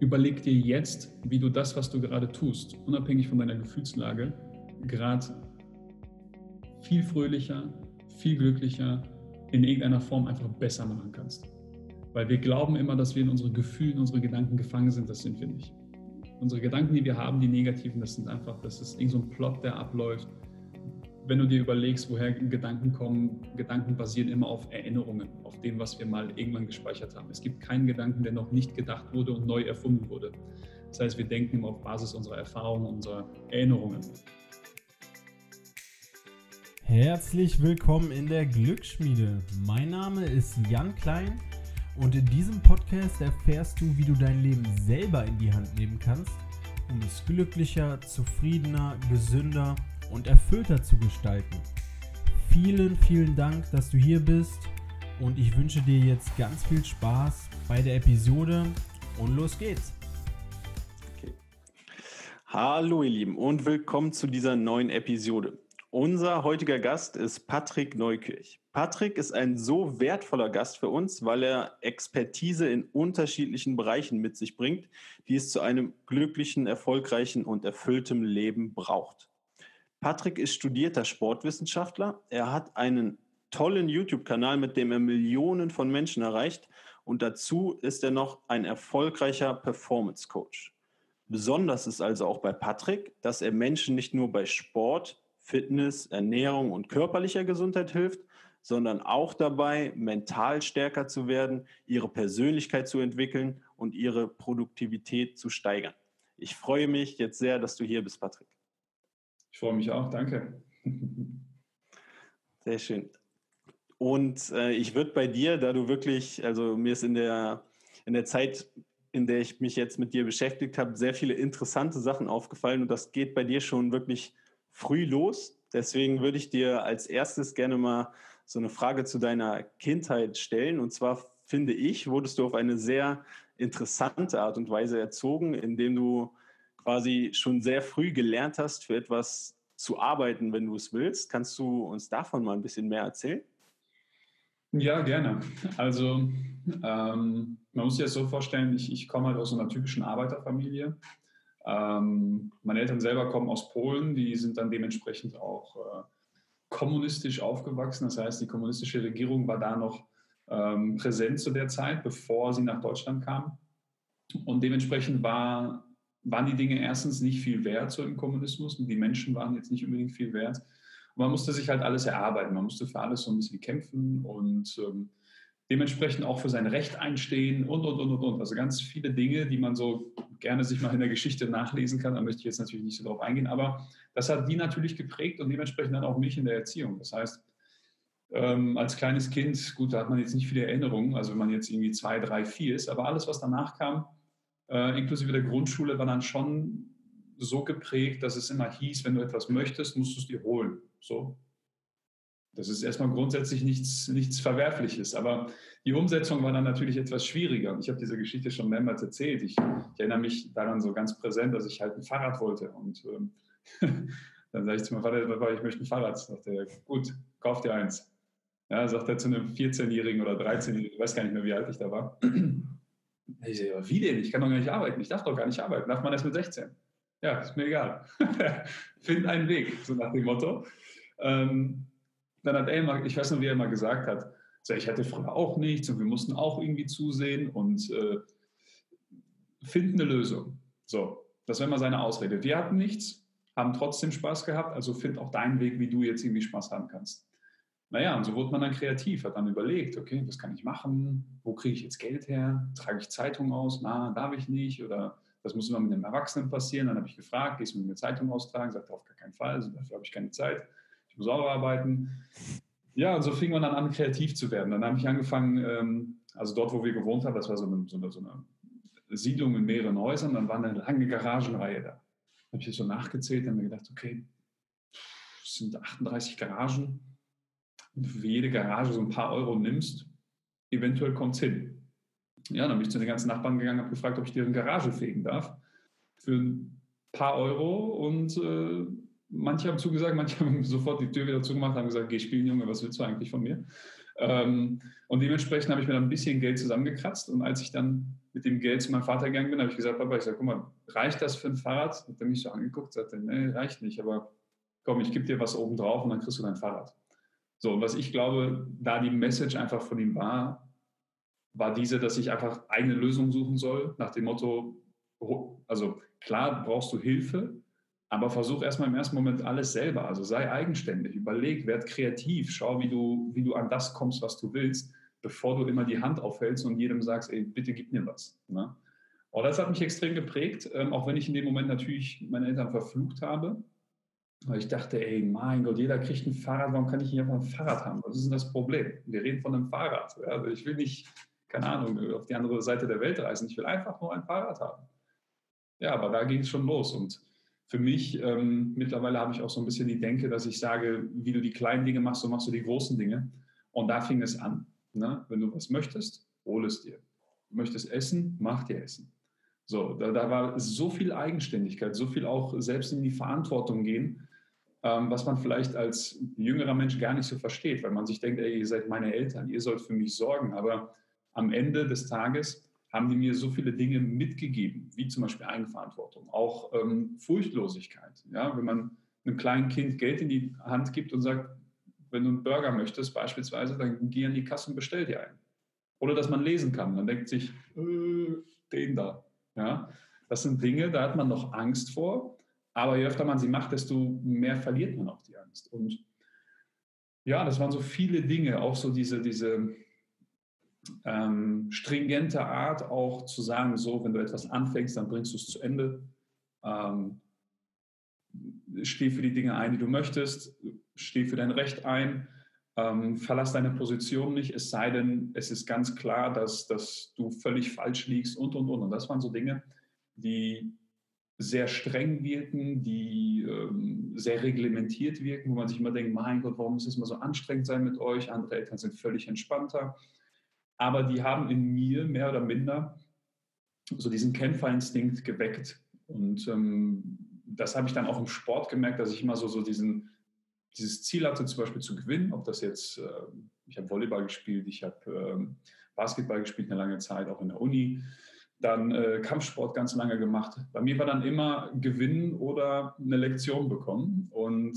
überleg dir jetzt, wie du das, was du gerade tust, unabhängig von deiner Gefühlslage, gerade viel fröhlicher, viel glücklicher, in irgendeiner Form einfach besser machen kannst. Weil wir glauben immer, dass wir in unseren Gefühlen, unsere Gedanken gefangen sind. Das sind wir nicht. Unsere Gedanken, die wir haben, die negativen, das sind einfach, das ist irgend so ein Plot, der abläuft. Wenn du dir überlegst, woher Gedanken kommen, Gedanken basieren immer auf Erinnerungen, auf dem, was wir mal irgendwann gespeichert haben. Es gibt keinen Gedanken, der noch nicht gedacht wurde und neu erfunden wurde. Das heißt, wir denken immer auf Basis unserer Erfahrungen, unserer Erinnerungen. Herzlich willkommen in der Glücksschmiede. Mein Name ist Jan Klein und in diesem Podcast erfährst du, wie du dein Leben selber in die Hand nehmen kannst, um es glücklicher, zufriedener, gesünder und erfüllter zu gestalten. Vielen, vielen Dank, dass du hier bist und ich wünsche dir jetzt ganz viel Spaß bei der Episode und los geht's. Okay. Hallo ihr Lieben und willkommen zu dieser neuen Episode. Unser heutiger Gast ist Patrick Neukirch. Patrick ist ein so wertvoller Gast für uns, weil er Expertise in unterschiedlichen Bereichen mit sich bringt, die es zu einem glücklichen, erfolgreichen und erfülltem Leben braucht. Patrick ist studierter Sportwissenschaftler. Er hat einen tollen YouTube-Kanal, mit dem er Millionen von Menschen erreicht. Und dazu ist er noch ein erfolgreicher Performance-Coach. Besonders ist also auch bei Patrick, dass er Menschen nicht nur bei Sport, Fitness, Ernährung und körperlicher Gesundheit hilft, sondern auch dabei, mental stärker zu werden, ihre Persönlichkeit zu entwickeln und ihre Produktivität zu steigern. Ich freue mich jetzt sehr, dass du hier bist, Patrick. Ich freue mich auch, danke. Sehr schön. Und äh, ich würde bei dir, da du wirklich, also mir ist in der, in der Zeit, in der ich mich jetzt mit dir beschäftigt habe, sehr viele interessante Sachen aufgefallen und das geht bei dir schon wirklich früh los. Deswegen würde ich dir als erstes gerne mal so eine Frage zu deiner Kindheit stellen. Und zwar finde ich, wurdest du auf eine sehr interessante Art und Weise erzogen, indem du quasi schon sehr früh gelernt hast, für etwas zu arbeiten, wenn du es willst. Kannst du uns davon mal ein bisschen mehr erzählen? Ja, gerne. Also ähm, man muss sich das so vorstellen, ich, ich komme halt aus einer typischen Arbeiterfamilie. Ähm, meine Eltern selber kommen aus Polen, die sind dann dementsprechend auch äh, kommunistisch aufgewachsen. Das heißt, die kommunistische Regierung war da noch ähm, präsent zu der Zeit, bevor sie nach Deutschland kam. Und dementsprechend war, waren die Dinge erstens nicht viel wert so im Kommunismus und die Menschen waren jetzt nicht unbedingt viel wert. Und man musste sich halt alles erarbeiten, man musste für alles so ein bisschen kämpfen und ähm, dementsprechend auch für sein Recht einstehen und, und, und, und, und. Also ganz viele Dinge, die man so gerne sich mal in der Geschichte nachlesen kann. Da möchte ich jetzt natürlich nicht so drauf eingehen, aber das hat die natürlich geprägt und dementsprechend dann auch mich in der Erziehung. Das heißt, ähm, als kleines Kind, gut, da hat man jetzt nicht viele Erinnerungen, also wenn man jetzt irgendwie zwei, drei, vier ist, aber alles, was danach kam, äh, inklusive der Grundschule, war dann schon so geprägt, dass es immer hieß, wenn du etwas möchtest, musst du es dir holen. So, das ist erstmal grundsätzlich nichts, nichts Verwerfliches, aber die Umsetzung war dann natürlich etwas schwieriger. Und ich habe diese Geschichte schon mehrmals erzählt. Ich, ich, erinnere mich daran so ganz präsent, dass ich halt ein Fahrrad wollte. Und ähm, dann sage ich zu meinem Vater, ich möchte ein Fahrrad. Sagt er, gut, kauf dir eins. Ja, sagt er zu einem 14-Jährigen oder 13-Jährigen, ich weiß gar nicht mehr, wie alt ich da war. Ich sage, wie denn? Ich kann doch gar nicht arbeiten. Ich darf doch gar nicht arbeiten. Darf man erst mit 16? Ja, ist mir egal. Find einen Weg, so nach dem Motto. Ähm, dann hat er immer, ich weiß noch, wie er immer gesagt hat, so, ich hatte früher auch nichts und wir mussten auch irgendwie zusehen und äh, finden eine Lösung. So, das war immer seine Ausrede. Wir hatten nichts, haben trotzdem Spaß gehabt, also find auch deinen Weg, wie du jetzt irgendwie Spaß haben kannst. Naja, und so wurde man dann kreativ, hat dann überlegt, okay, was kann ich machen? Wo kriege ich jetzt Geld her? Trage ich Zeitung aus? Na, darf ich nicht? Oder das muss immer mit einem Erwachsenen passieren. Dann habe ich gefragt, gehst du mit mir Zeitung austragen? Sagt auf gar keinen Fall, also dafür habe ich keine Zeit muss auch arbeiten. Ja, und so fing man dann an, kreativ zu werden. Dann habe ich angefangen, ähm, also dort, wo wir gewohnt haben, das war so eine, so eine, so eine Siedlung in mehreren Häusern, dann war eine lange Garagenreihe da. Habe ich so nachgezählt und mir gedacht, okay, es sind 38 Garagen. Für jede Garage so ein paar Euro nimmst, eventuell kommt es hin. Ja, dann bin ich zu den ganzen Nachbarn gegangen, habe gefragt, ob ich deren Garage fegen darf. Für ein paar Euro und äh, manche haben zugesagt, manche haben sofort die Tür wieder zugemacht, haben gesagt, geh spielen, Junge, was willst du eigentlich von mir? Ähm, und dementsprechend habe ich mir dann ein bisschen Geld zusammengekratzt und als ich dann mit dem Geld zu meinem Vater gegangen bin, habe ich gesagt, Papa, ich sage, guck mal, reicht das für ein Fahrrad? Hat er mich so angeguckt, sagte, nee, reicht nicht, aber komm, ich gebe dir was oben drauf und dann kriegst du dein Fahrrad. So, und was ich glaube, da die Message einfach von ihm war, war diese, dass ich einfach eigene Lösungen suchen soll, nach dem Motto, also klar brauchst du Hilfe, aber versuch erstmal im ersten Moment alles selber. Also sei eigenständig, überleg, werd kreativ, schau, wie du, wie du an das kommst, was du willst bevor du immer die Hand aufhältst und jedem sagst, ey, bitte gib mir was. Ne? Und das hat mich extrem geprägt, ähm, auch wenn ich in dem Moment natürlich meine Eltern verflucht habe. Weil ich dachte, ey, mein Gott, jeder kriegt ein Fahrrad, warum kann ich nicht einfach ein Fahrrad haben? Was ist denn das Problem? Wir reden von einem Fahrrad. Also ich will nicht, keine Ahnung, auf die andere Seite der Welt reisen. Ich will einfach nur ein Fahrrad haben. Ja, aber da ging es schon los. Und für mich, ähm, mittlerweile habe ich auch so ein bisschen die Denke, dass ich sage, wie du die kleinen Dinge machst, so machst du die großen Dinge. Und da fing es an. Ne? Wenn du was möchtest, hol es dir. Du möchtest essen, mach dir Essen. So, da, da war so viel Eigenständigkeit, so viel auch selbst in die Verantwortung gehen, was man vielleicht als jüngerer Mensch gar nicht so versteht, weil man sich denkt, ey, ihr seid meine Eltern, ihr sollt für mich sorgen. Aber am Ende des Tages haben die mir so viele Dinge mitgegeben, wie zum Beispiel Eigenverantwortung, auch ähm, Furchtlosigkeit. Ja? Wenn man einem kleinen Kind Geld in die Hand gibt und sagt, wenn du einen Burger möchtest beispielsweise, dann geh an die Kasse und bestell dir einen. Oder dass man lesen kann. Man denkt sich, äh, den da. Ja? Das sind Dinge, da hat man noch Angst vor. Aber je öfter man sie macht, desto mehr verliert man auch die Angst. Und ja, das waren so viele Dinge, auch so diese, diese ähm, stringente Art, auch zu sagen, so, wenn du etwas anfängst, dann bringst du es zu Ende. Ähm, steh für die Dinge ein, die du möchtest steh für dein Recht ein, ähm, verlass deine Position nicht, es sei denn, es ist ganz klar, dass, dass du völlig falsch liegst und, und, und. Und das waren so Dinge, die sehr streng wirken, die ähm, sehr reglementiert wirken, wo man sich immer denkt, mein Gott, warum muss es immer so anstrengend sein mit euch? Andere Eltern sind völlig entspannter. Aber die haben in mir mehr oder minder so diesen Kämpferinstinkt geweckt. Und ähm, das habe ich dann auch im Sport gemerkt, dass ich immer so, so diesen dieses Ziel hatte, zum Beispiel zu gewinnen, ob das jetzt, äh, ich habe Volleyball gespielt, ich habe ähm, Basketball gespielt eine lange Zeit, auch in der Uni, dann äh, Kampfsport ganz lange gemacht. Bei mir war dann immer gewinnen oder eine Lektion bekommen und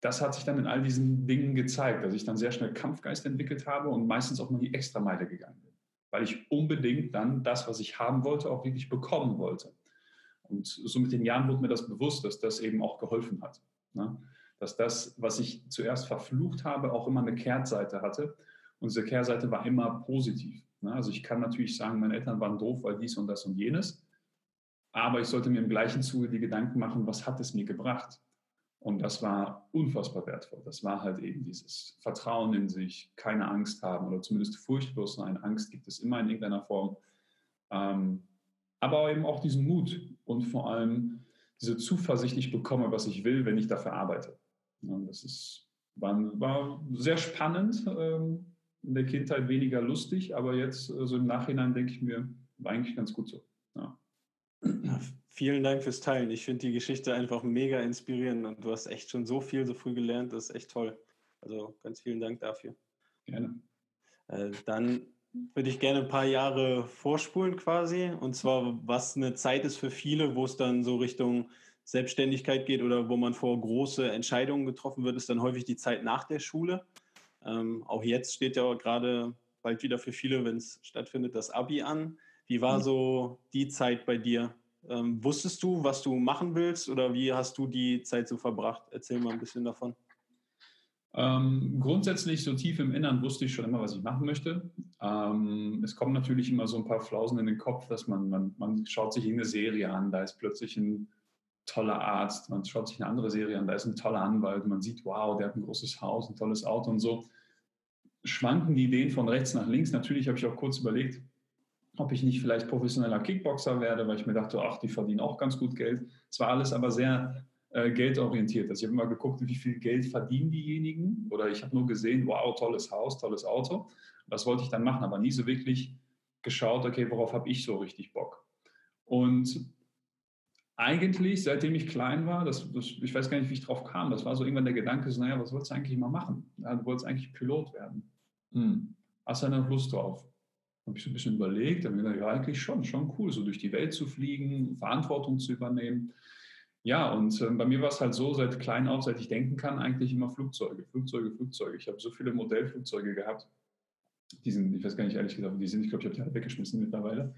das hat sich dann in all diesen Dingen gezeigt, dass ich dann sehr schnell Kampfgeist entwickelt habe und meistens auch mal die Extrameile gegangen bin, weil ich unbedingt dann das, was ich haben wollte, auch wirklich bekommen wollte. Und so mit den Jahren wurde mir das bewusst, dass das eben auch geholfen hat. Ne? dass das, was ich zuerst verflucht habe, auch immer eine Kehrseite hatte. Und diese Kehrseite war immer positiv. Ne? Also ich kann natürlich sagen, meine Eltern waren doof, weil dies und das und jenes. Aber ich sollte mir im gleichen Zuge die Gedanken machen, was hat es mir gebracht? Und das war unfassbar wertvoll. Das war halt eben dieses Vertrauen in sich, keine Angst haben oder zumindest furchtlos sein. Angst gibt es immer in irgendeiner Form. Ähm, aber eben auch diesen Mut und vor allem diese Zuversicht, ich bekomme, was ich will, wenn ich dafür arbeite. Das ist, war, war sehr spannend, ähm, in der Kindheit weniger lustig, aber jetzt so also im Nachhinein denke ich mir, war eigentlich ganz gut so. Ja. Vielen Dank fürs Teilen. Ich finde die Geschichte einfach mega inspirierend und du hast echt schon so viel so früh gelernt. Das ist echt toll. Also ganz vielen Dank dafür. Gerne. Äh, dann würde ich gerne ein paar Jahre vorspulen quasi. Und zwar, was eine Zeit ist für viele, wo es dann so Richtung Selbstständigkeit geht oder wo man vor große Entscheidungen getroffen wird, ist dann häufig die Zeit nach der Schule. Ähm, auch jetzt steht ja gerade bald wieder für viele, wenn es stattfindet, das Abi an. Wie war mhm. so die Zeit bei dir? Ähm, wusstest du, was du machen willst oder wie hast du die Zeit so verbracht? Erzähl mal ein bisschen davon. Ähm, grundsätzlich so tief im Innern wusste ich schon immer, was ich machen möchte. Ähm, es kommen natürlich immer so ein paar Flausen in den Kopf, dass man, man, man schaut sich eine Serie an, da ist plötzlich ein toller Arzt, man schaut sich eine andere Serie an, da ist ein toller Anwalt, man sieht, wow, der hat ein großes Haus, ein tolles Auto und so. Schwanken die Ideen von rechts nach links. Natürlich habe ich auch kurz überlegt, ob ich nicht vielleicht professioneller Kickboxer werde, weil ich mir dachte, ach, die verdienen auch ganz gut Geld. Es war alles aber sehr äh, geldorientiert. Also ich habe immer geguckt, wie viel Geld verdienen diejenigen oder ich habe nur gesehen, wow, tolles Haus, tolles Auto. Das wollte ich dann machen, aber nie so wirklich geschaut, okay, worauf habe ich so richtig Bock. Und eigentlich, seitdem ich klein war, das, das, ich weiß gar nicht, wie ich drauf kam, das war so irgendwann der Gedanke, so, naja, was wolltest du eigentlich mal machen? Ja, du wolltest eigentlich Pilot werden. Hm. Hast du da noch Lust drauf? habe ich so ein bisschen überlegt, habe mir gedacht, ja, eigentlich schon, schon cool, so durch die Welt zu fliegen, Verantwortung zu übernehmen. Ja, und äh, bei mir war es halt so, seit klein auf, seit ich denken kann, eigentlich immer Flugzeuge, Flugzeuge, Flugzeuge. Ich habe so viele Modellflugzeuge gehabt. Die sind, ich weiß gar nicht ehrlich gesagt, die sind. Ich glaube, ich habe die alle weggeschmissen mittlerweile.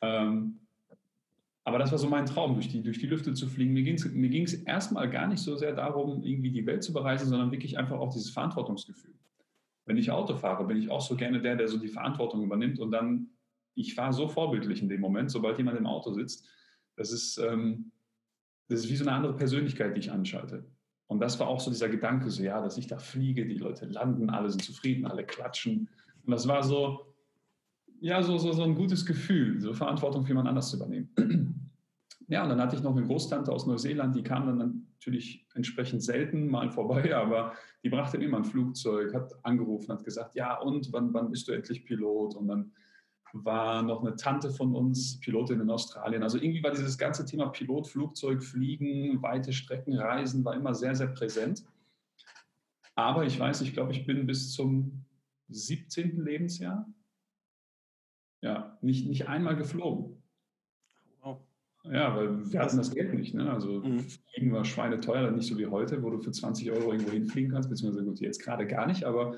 Ähm, aber das war so mein Traum, durch die, durch die Lüfte zu fliegen. Mir ging es mir ging's erstmal gar nicht so sehr darum, irgendwie die Welt zu bereisen, sondern wirklich einfach auch dieses Verantwortungsgefühl. Wenn ich Auto fahre, bin ich auch so gerne der, der so die Verantwortung übernimmt und dann, ich fahre so vorbildlich in dem Moment, sobald jemand im Auto sitzt. Das ist, ähm, das ist wie so eine andere Persönlichkeit, die ich anschalte. Und das war auch so dieser Gedanke, so ja, dass ich da fliege, die Leute landen, alle sind zufrieden, alle klatschen. Und das war so, ja, so, so, so ein gutes Gefühl, so Verantwortung für jemand anders zu übernehmen. Ja, und dann hatte ich noch eine Großtante aus Neuseeland, die kam dann natürlich entsprechend selten mal vorbei, aber die brachte immer ein Flugzeug, hat angerufen, hat gesagt, ja und, wann, wann bist du endlich Pilot? Und dann war noch eine Tante von uns, Pilotin in Australien. Also irgendwie war dieses ganze Thema Pilot, Flugzeug, Fliegen, weite Strecken, Reisen, war immer sehr, sehr präsent. Aber ich weiß, ich glaube, ich bin bis zum 17. Lebensjahr ja, nicht, nicht einmal geflogen. Ja, weil wir hatten das Geld nicht. Ne? Also mhm. Fliegen war schweineteuer, nicht so wie heute, wo du für 20 Euro irgendwo hinfliegen kannst, beziehungsweise gut, jetzt gerade gar nicht, aber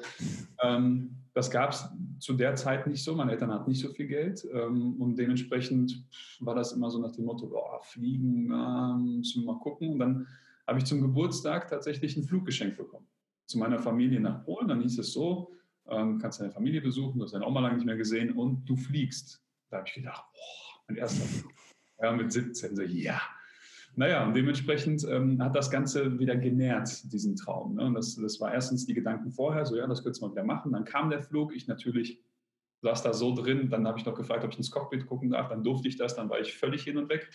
ähm, das gab es zu der Zeit nicht so. Meine Eltern hatten nicht so viel Geld ähm, und dementsprechend war das immer so nach dem Motto, oh, fliegen, äh, müssen wir mal gucken. Und dann habe ich zum Geburtstag tatsächlich ein Fluggeschenk bekommen. Zu meiner Familie nach Polen. Dann hieß es so, ähm, kannst deine Familie besuchen, du hast deine Oma lange nicht mehr gesehen und du fliegst. Da habe ich gedacht, boah, mein erster Flug. Ja, mit 17, so, ja. Naja, und dementsprechend ähm, hat das Ganze wieder genährt, diesen Traum. Ne? Und das, das war erstens die Gedanken vorher, so ja, das könntest du mal wieder machen. Dann kam der Flug, ich natürlich saß da so drin, dann habe ich noch gefragt, ob ich ins Cockpit gucken darf, dann durfte ich das, dann war ich völlig hin und weg.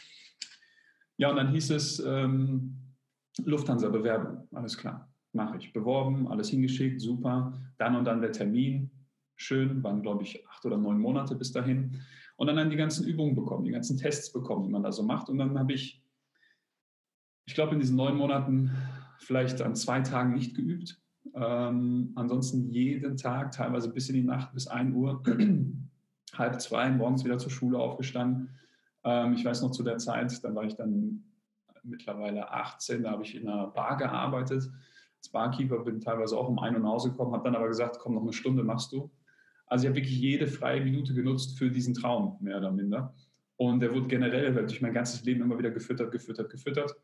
Ja, und dann hieß es ähm, Lufthansa-Bewerbung, alles klar, mache ich. Beworben, alles hingeschickt, super. Dann und dann der Termin, schön, waren glaube ich acht oder neun Monate bis dahin und dann, dann die ganzen Übungen bekommen, die ganzen Tests bekommen, die man da so macht. Und dann habe ich, ich glaube, in diesen neun Monaten vielleicht an zwei Tagen nicht geübt. Ähm, ansonsten jeden Tag, teilweise bis in die Nacht, bis 1 Uhr, halb zwei, morgens wieder zur Schule aufgestanden. Ähm, ich weiß noch zu der Zeit, da war ich dann mittlerweile 18, da habe ich in einer Bar gearbeitet. Als Barkeeper bin teilweise auch um ein Uhr nach Hause gekommen, habe dann aber gesagt, komm, noch eine Stunde machst du. Also ich habe wirklich jede freie Minute genutzt für diesen Traum, mehr oder minder. Und der wurde generell durch mein ganzes Leben immer wieder gefüttert, gefüttert, gefüttert.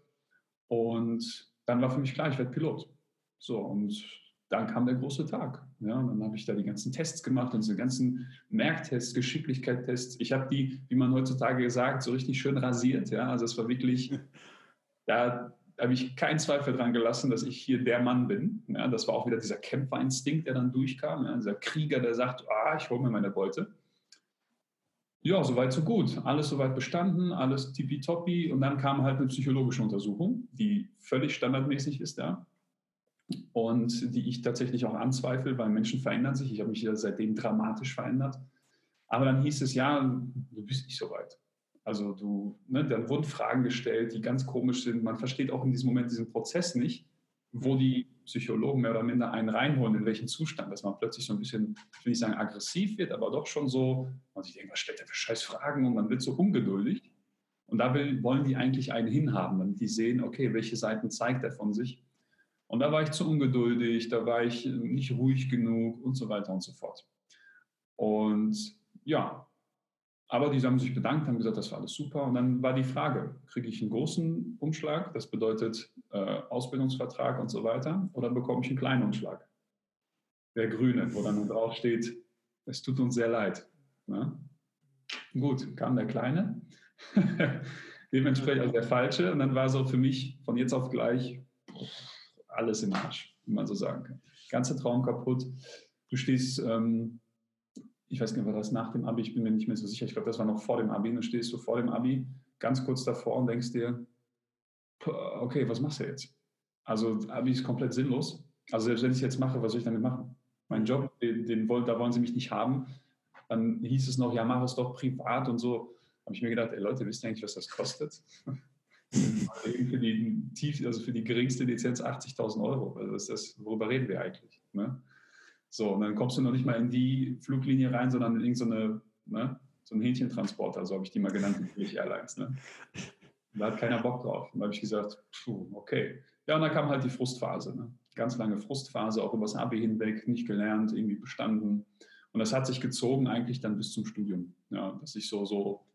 Und dann war für mich klar, ich werde Pilot. So, und dann kam der große Tag. Ja, und dann habe ich da die ganzen Tests gemacht und diese ganzen Merktests, Geschicklichkeitstests. Ich habe die, wie man heutzutage sagt, so richtig schön rasiert. Ja, also es war wirklich, da habe ich keinen Zweifel dran gelassen, dass ich hier der Mann bin. Ja, das war auch wieder dieser Kämpferinstinkt, der dann durchkam. Ja, dieser Krieger, der sagt, ah, ich hole mir meine Beute. Ja, soweit so gut. Alles soweit bestanden, alles tippitoppi. Und dann kam halt eine psychologische Untersuchung, die völlig standardmäßig ist da. Und die ich tatsächlich auch anzweifle, weil Menschen verändern sich. Ich habe mich ja seitdem dramatisch verändert. Aber dann hieß es, ja, du bist nicht so weit. Also du, ne, dann wurden Fragen gestellt, die ganz komisch sind. Man versteht auch in diesem Moment diesen Prozess nicht, wo die Psychologen mehr oder minder einen reinholen, in welchen Zustand, dass man plötzlich so ein bisschen, ich will nicht sagen aggressiv wird, aber doch schon so, man sich denkt, was stellt der für scheiß Fragen und man wird so ungeduldig. Und da will, wollen die eigentlich einen hinhaben, damit die sehen, okay, welche Seiten zeigt er von sich. Und da war ich zu ungeduldig, da war ich nicht ruhig genug und so weiter und so fort. Und ja, aber die haben sich bedankt, haben gesagt, das war alles super. Und dann war die Frage, kriege ich einen großen Umschlag, das bedeutet äh, Ausbildungsvertrag und so weiter, oder bekomme ich einen kleinen Umschlag? Der grüne, wo dann drauf steht, es tut uns sehr leid. Ne? Gut, kam der kleine, dementsprechend also der falsche. Und dann war so für mich von jetzt auf gleich alles im Arsch, wie man so sagen kann. Ganze Traum kaputt. Du stehst ähm, ich weiß nicht, war das nach dem Abi, ich bin mir nicht mehr so sicher, ich glaube, das war noch vor dem Abi, dann stehst du vor dem Abi ganz kurz davor und denkst dir, okay, was machst du jetzt? Also Abi ist komplett sinnlos. Also selbst wenn ich es jetzt mache, was soll ich damit machen? Mein Job, den, den wollen, da wollen sie mich nicht haben. Dann hieß es noch, ja, mach es doch privat und so. Habe ich mir gedacht, ey Leute, wisst ihr eigentlich, was das kostet? für die, also für die geringste Lizenz 80.000 Euro. Also ist das, worüber reden wir eigentlich? Ne? So, und dann kommst du noch nicht mal in die Fluglinie rein, sondern in irgendeine, ne, so ein Hähnchentransporter, so habe ich die mal genannt, die Airlines. Ne? Da hat keiner Bock drauf. Und da habe ich gesagt, puh, okay. Ja, und dann kam halt die Frustphase. Ne? Ganz lange Frustphase, auch übers Abi hinweg, nicht gelernt, irgendwie bestanden. Und das hat sich gezogen eigentlich dann bis zum Studium. Ja, dass ich so, so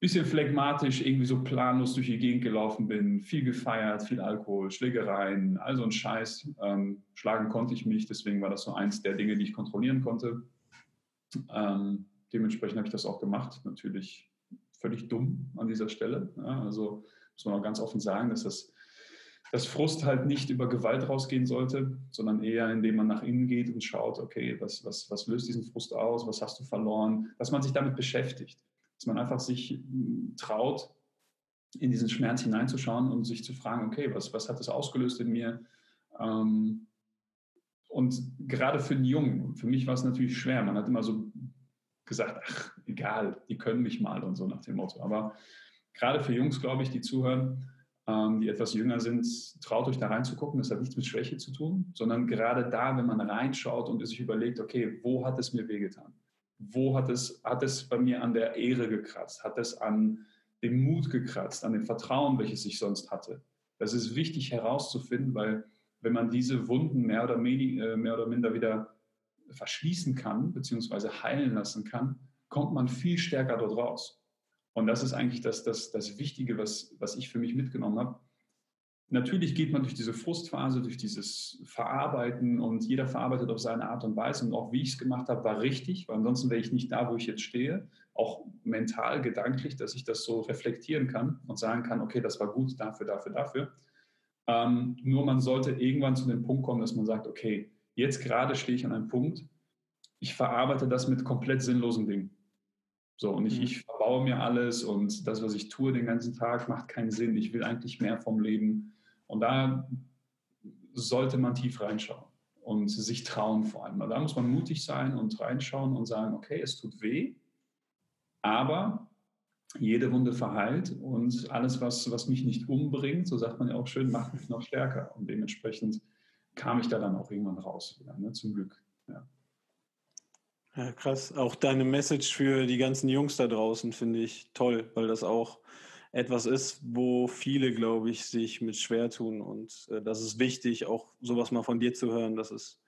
bisschen phlegmatisch, irgendwie so planlos durch die Gegend gelaufen bin, viel gefeiert, viel Alkohol, Schlägereien, all so ein Scheiß. Ähm, schlagen konnte ich mich, deswegen war das so eins der Dinge, die ich kontrollieren konnte. Ähm, dementsprechend habe ich das auch gemacht. Natürlich völlig dumm an dieser Stelle. Ja, also muss man auch ganz offen sagen, dass das dass Frust halt nicht über Gewalt rausgehen sollte, sondern eher, indem man nach innen geht und schaut, okay, was, was, was löst diesen Frust aus, was hast du verloren, dass man sich damit beschäftigt dass man einfach sich hm, traut, in diesen Schmerz hineinzuschauen und sich zu fragen, okay, was, was hat das ausgelöst in mir? Ähm, und gerade für einen Jungen, für mich war es natürlich schwer. Man hat immer so gesagt, ach, egal, die können mich mal und so nach dem Motto. Aber gerade für Jungs, glaube ich, die zuhören, ähm, die etwas jünger sind, traut euch da reinzugucken. Das hat nichts mit Schwäche zu tun, sondern gerade da, wenn man reinschaut und sich überlegt, okay, wo hat es mir wehgetan? Wo hat es, hat es bei mir an der Ehre gekratzt, hat es an dem Mut gekratzt, an dem Vertrauen, welches ich sonst hatte. Das ist wichtig herauszufinden, weil wenn man diese Wunden mehr oder, äh, mehr oder minder wieder verschließen kann, beziehungsweise heilen lassen kann, kommt man viel stärker dort raus. Und das ist eigentlich das, das, das Wichtige, was, was ich für mich mitgenommen habe natürlich geht man durch diese Frustphase, durch dieses Verarbeiten und jeder verarbeitet auf seine Art und Weise. Und auch wie ich es gemacht habe, war richtig, weil ansonsten wäre ich nicht da, wo ich jetzt stehe. Auch mental, gedanklich, dass ich das so reflektieren kann und sagen kann, okay, das war gut dafür, dafür, dafür. Ähm, nur man sollte irgendwann zu dem Punkt kommen, dass man sagt, okay, jetzt gerade stehe ich an einem Punkt, ich verarbeite das mit komplett sinnlosen Dingen. So, und ich, mhm. ich verbaue mir alles und das, was ich tue den ganzen Tag, macht keinen Sinn. Ich will eigentlich mehr vom Leben. Und da sollte man tief reinschauen und sich trauen vor allem. Da muss man mutig sein und reinschauen und sagen, okay, es tut weh, aber jede Wunde verheilt und alles, was, was mich nicht umbringt, so sagt man ja auch schön, macht mich noch stärker. Und dementsprechend kam ich da dann auch irgendwann raus, wieder, ne? zum Glück. Ja. ja, krass. Auch deine Message für die ganzen Jungs da draußen finde ich toll, weil das auch etwas ist, wo viele, glaube ich, sich mit schwer tun. Und äh, das ist wichtig, auch sowas mal von dir zu hören. Das ist,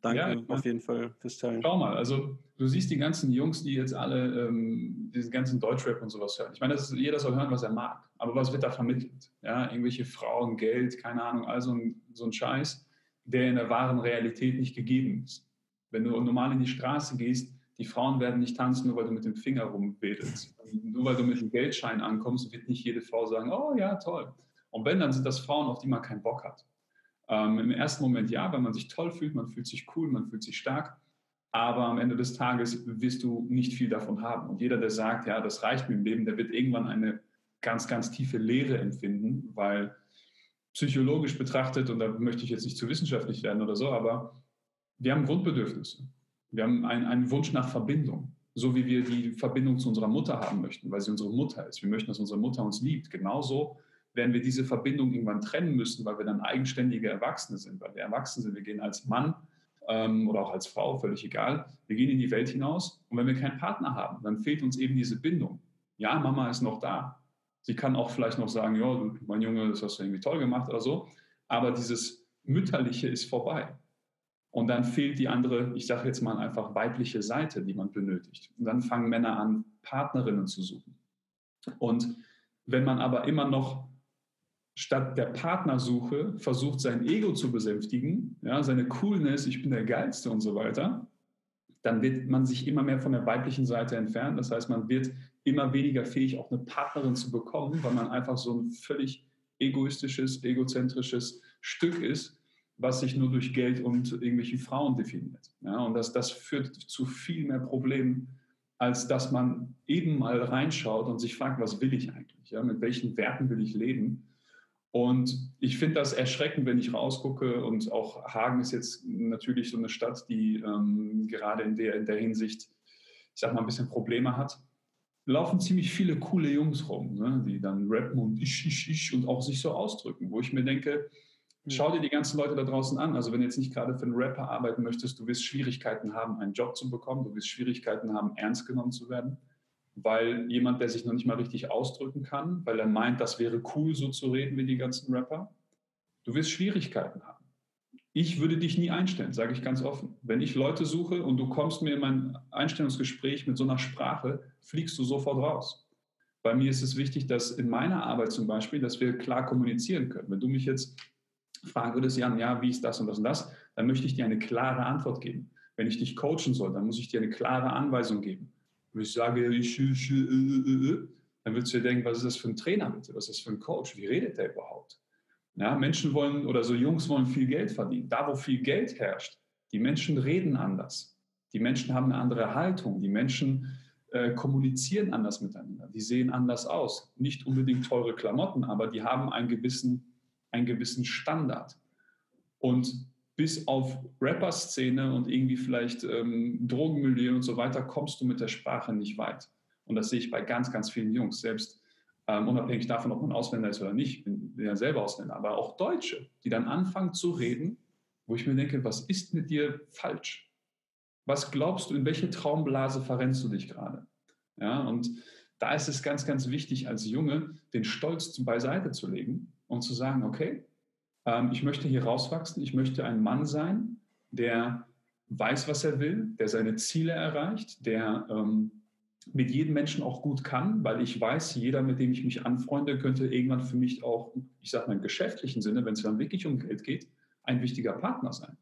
danke ja, auf jeden Fall fürs Teilen. Schau mal, also du siehst die ganzen Jungs, die jetzt alle ähm, diesen ganzen Deutschrap und sowas hören. Ich meine, ist, jeder soll hören, was er mag. Aber was wird da vermittelt? Ja, irgendwelche Frauen, Geld, keine Ahnung, also ein, so ein Scheiß, der in der wahren Realität nicht gegeben ist. Wenn du normal in die Straße gehst, die Frauen werden nicht tanzen, nur weil du mit dem Finger rumwedelst. Nur weil du mit dem Geldschein ankommst, wird nicht jede Frau sagen, oh ja, toll. Und wenn, dann sind das Frauen, auf die man keinen Bock hat. Ähm, Im ersten Moment ja, weil man sich toll fühlt, man fühlt sich cool, man fühlt sich stark. Aber am Ende des Tages wirst du nicht viel davon haben. Und jeder, der sagt, ja, das reicht mir im Leben, der wird irgendwann eine ganz, ganz tiefe Leere empfinden, weil psychologisch betrachtet, und da möchte ich jetzt nicht zu wissenschaftlich werden oder so, aber wir haben Grundbedürfnisse. Wir haben einen, einen Wunsch nach Verbindung, so wie wir die Verbindung zu unserer Mutter haben möchten, weil sie unsere Mutter ist. Wir möchten, dass unsere Mutter uns liebt. Genauso werden wir diese Verbindung irgendwann trennen müssen, weil wir dann eigenständige Erwachsene sind, weil wir erwachsen sind. Wir gehen als Mann ähm, oder auch als Frau, völlig egal. Wir gehen in die Welt hinaus und wenn wir keinen Partner haben, dann fehlt uns eben diese Bindung. Ja, Mama ist noch da. Sie kann auch vielleicht noch sagen, ja, mein Junge, das hast du irgendwie toll gemacht oder so. Aber dieses Mütterliche ist vorbei. Und dann fehlt die andere, ich sage jetzt mal einfach weibliche Seite, die man benötigt. Und dann fangen Männer an, Partnerinnen zu suchen. Und wenn man aber immer noch statt der Partnersuche versucht, sein Ego zu besänftigen, ja, seine Coolness, ich bin der Geilste und so weiter, dann wird man sich immer mehr von der weiblichen Seite entfernen. Das heißt, man wird immer weniger fähig, auch eine Partnerin zu bekommen, weil man einfach so ein völlig egoistisches, egozentrisches Stück ist, was sich nur durch Geld und irgendwelche Frauen definiert. Ja, und das, das führt zu viel mehr Problemen, als dass man eben mal reinschaut und sich fragt, was will ich eigentlich? Ja, mit welchen Werten will ich leben? Und ich finde das erschreckend, wenn ich rausgucke. Und auch Hagen ist jetzt natürlich so eine Stadt, die ähm, gerade in der, in der Hinsicht, ich sag mal, ein bisschen Probleme hat. Laufen ziemlich viele coole Jungs rum, ne, die dann rappen und ich, ich, ich und auch sich so ausdrücken, wo ich mir denke, Schau dir die ganzen Leute da draußen an. Also wenn du jetzt nicht gerade für einen Rapper arbeiten möchtest, du wirst Schwierigkeiten haben, einen Job zu bekommen, du wirst Schwierigkeiten haben, ernst genommen zu werden, weil jemand, der sich noch nicht mal richtig ausdrücken kann, weil er meint, das wäre cool, so zu reden wie die ganzen Rapper, du wirst Schwierigkeiten haben. Ich würde dich nie einstellen, sage ich ganz offen. Wenn ich Leute suche und du kommst mir in mein Einstellungsgespräch mit so einer Sprache, fliegst du sofort raus. Bei mir ist es wichtig, dass in meiner Arbeit zum Beispiel, dass wir klar kommunizieren können. Wenn du mich jetzt fragen würdest, Jan, ja, wie ist das und das und das, dann möchte ich dir eine klare Antwort geben. Wenn ich dich coachen soll, dann muss ich dir eine klare Anweisung geben. Wenn ich sage, ich, ich, äh, äh, äh, dann würdest du dir denken, was ist das für ein Trainer bitte? Was ist das für ein Coach? Wie redet der überhaupt? Ja, Menschen wollen oder so Jungs wollen viel Geld verdienen. Da, wo viel Geld herrscht, die Menschen reden anders. Die Menschen haben eine andere Haltung. Die Menschen äh, kommunizieren anders miteinander. Die sehen anders aus. Nicht unbedingt teure Klamotten, aber die haben einen gewissen einen gewissen Standard. Und bis auf Rapper-Szene und irgendwie vielleicht ähm, Drogenmilieu und so weiter kommst du mit der Sprache nicht weit. Und das sehe ich bei ganz, ganz vielen Jungs, selbst ähm, unabhängig davon, ob man Ausländer ist oder nicht, ich bin, bin ja selber Ausländer, aber auch Deutsche, die dann anfangen zu reden, wo ich mir denke, was ist mit dir falsch? Was glaubst du, in welche Traumblase verrennst du dich gerade? Ja, und da ist es ganz, ganz wichtig, als Junge den Stolz beiseite zu legen und zu sagen, okay, ähm, ich möchte hier rauswachsen, ich möchte ein Mann sein, der weiß, was er will, der seine Ziele erreicht, der ähm, mit jedem Menschen auch gut kann, weil ich weiß, jeder, mit dem ich mich anfreunde, könnte irgendwann für mich auch, ich sage mal im geschäftlichen Sinne, wenn es dann wirklich um Geld geht, ein wichtiger Partner sein.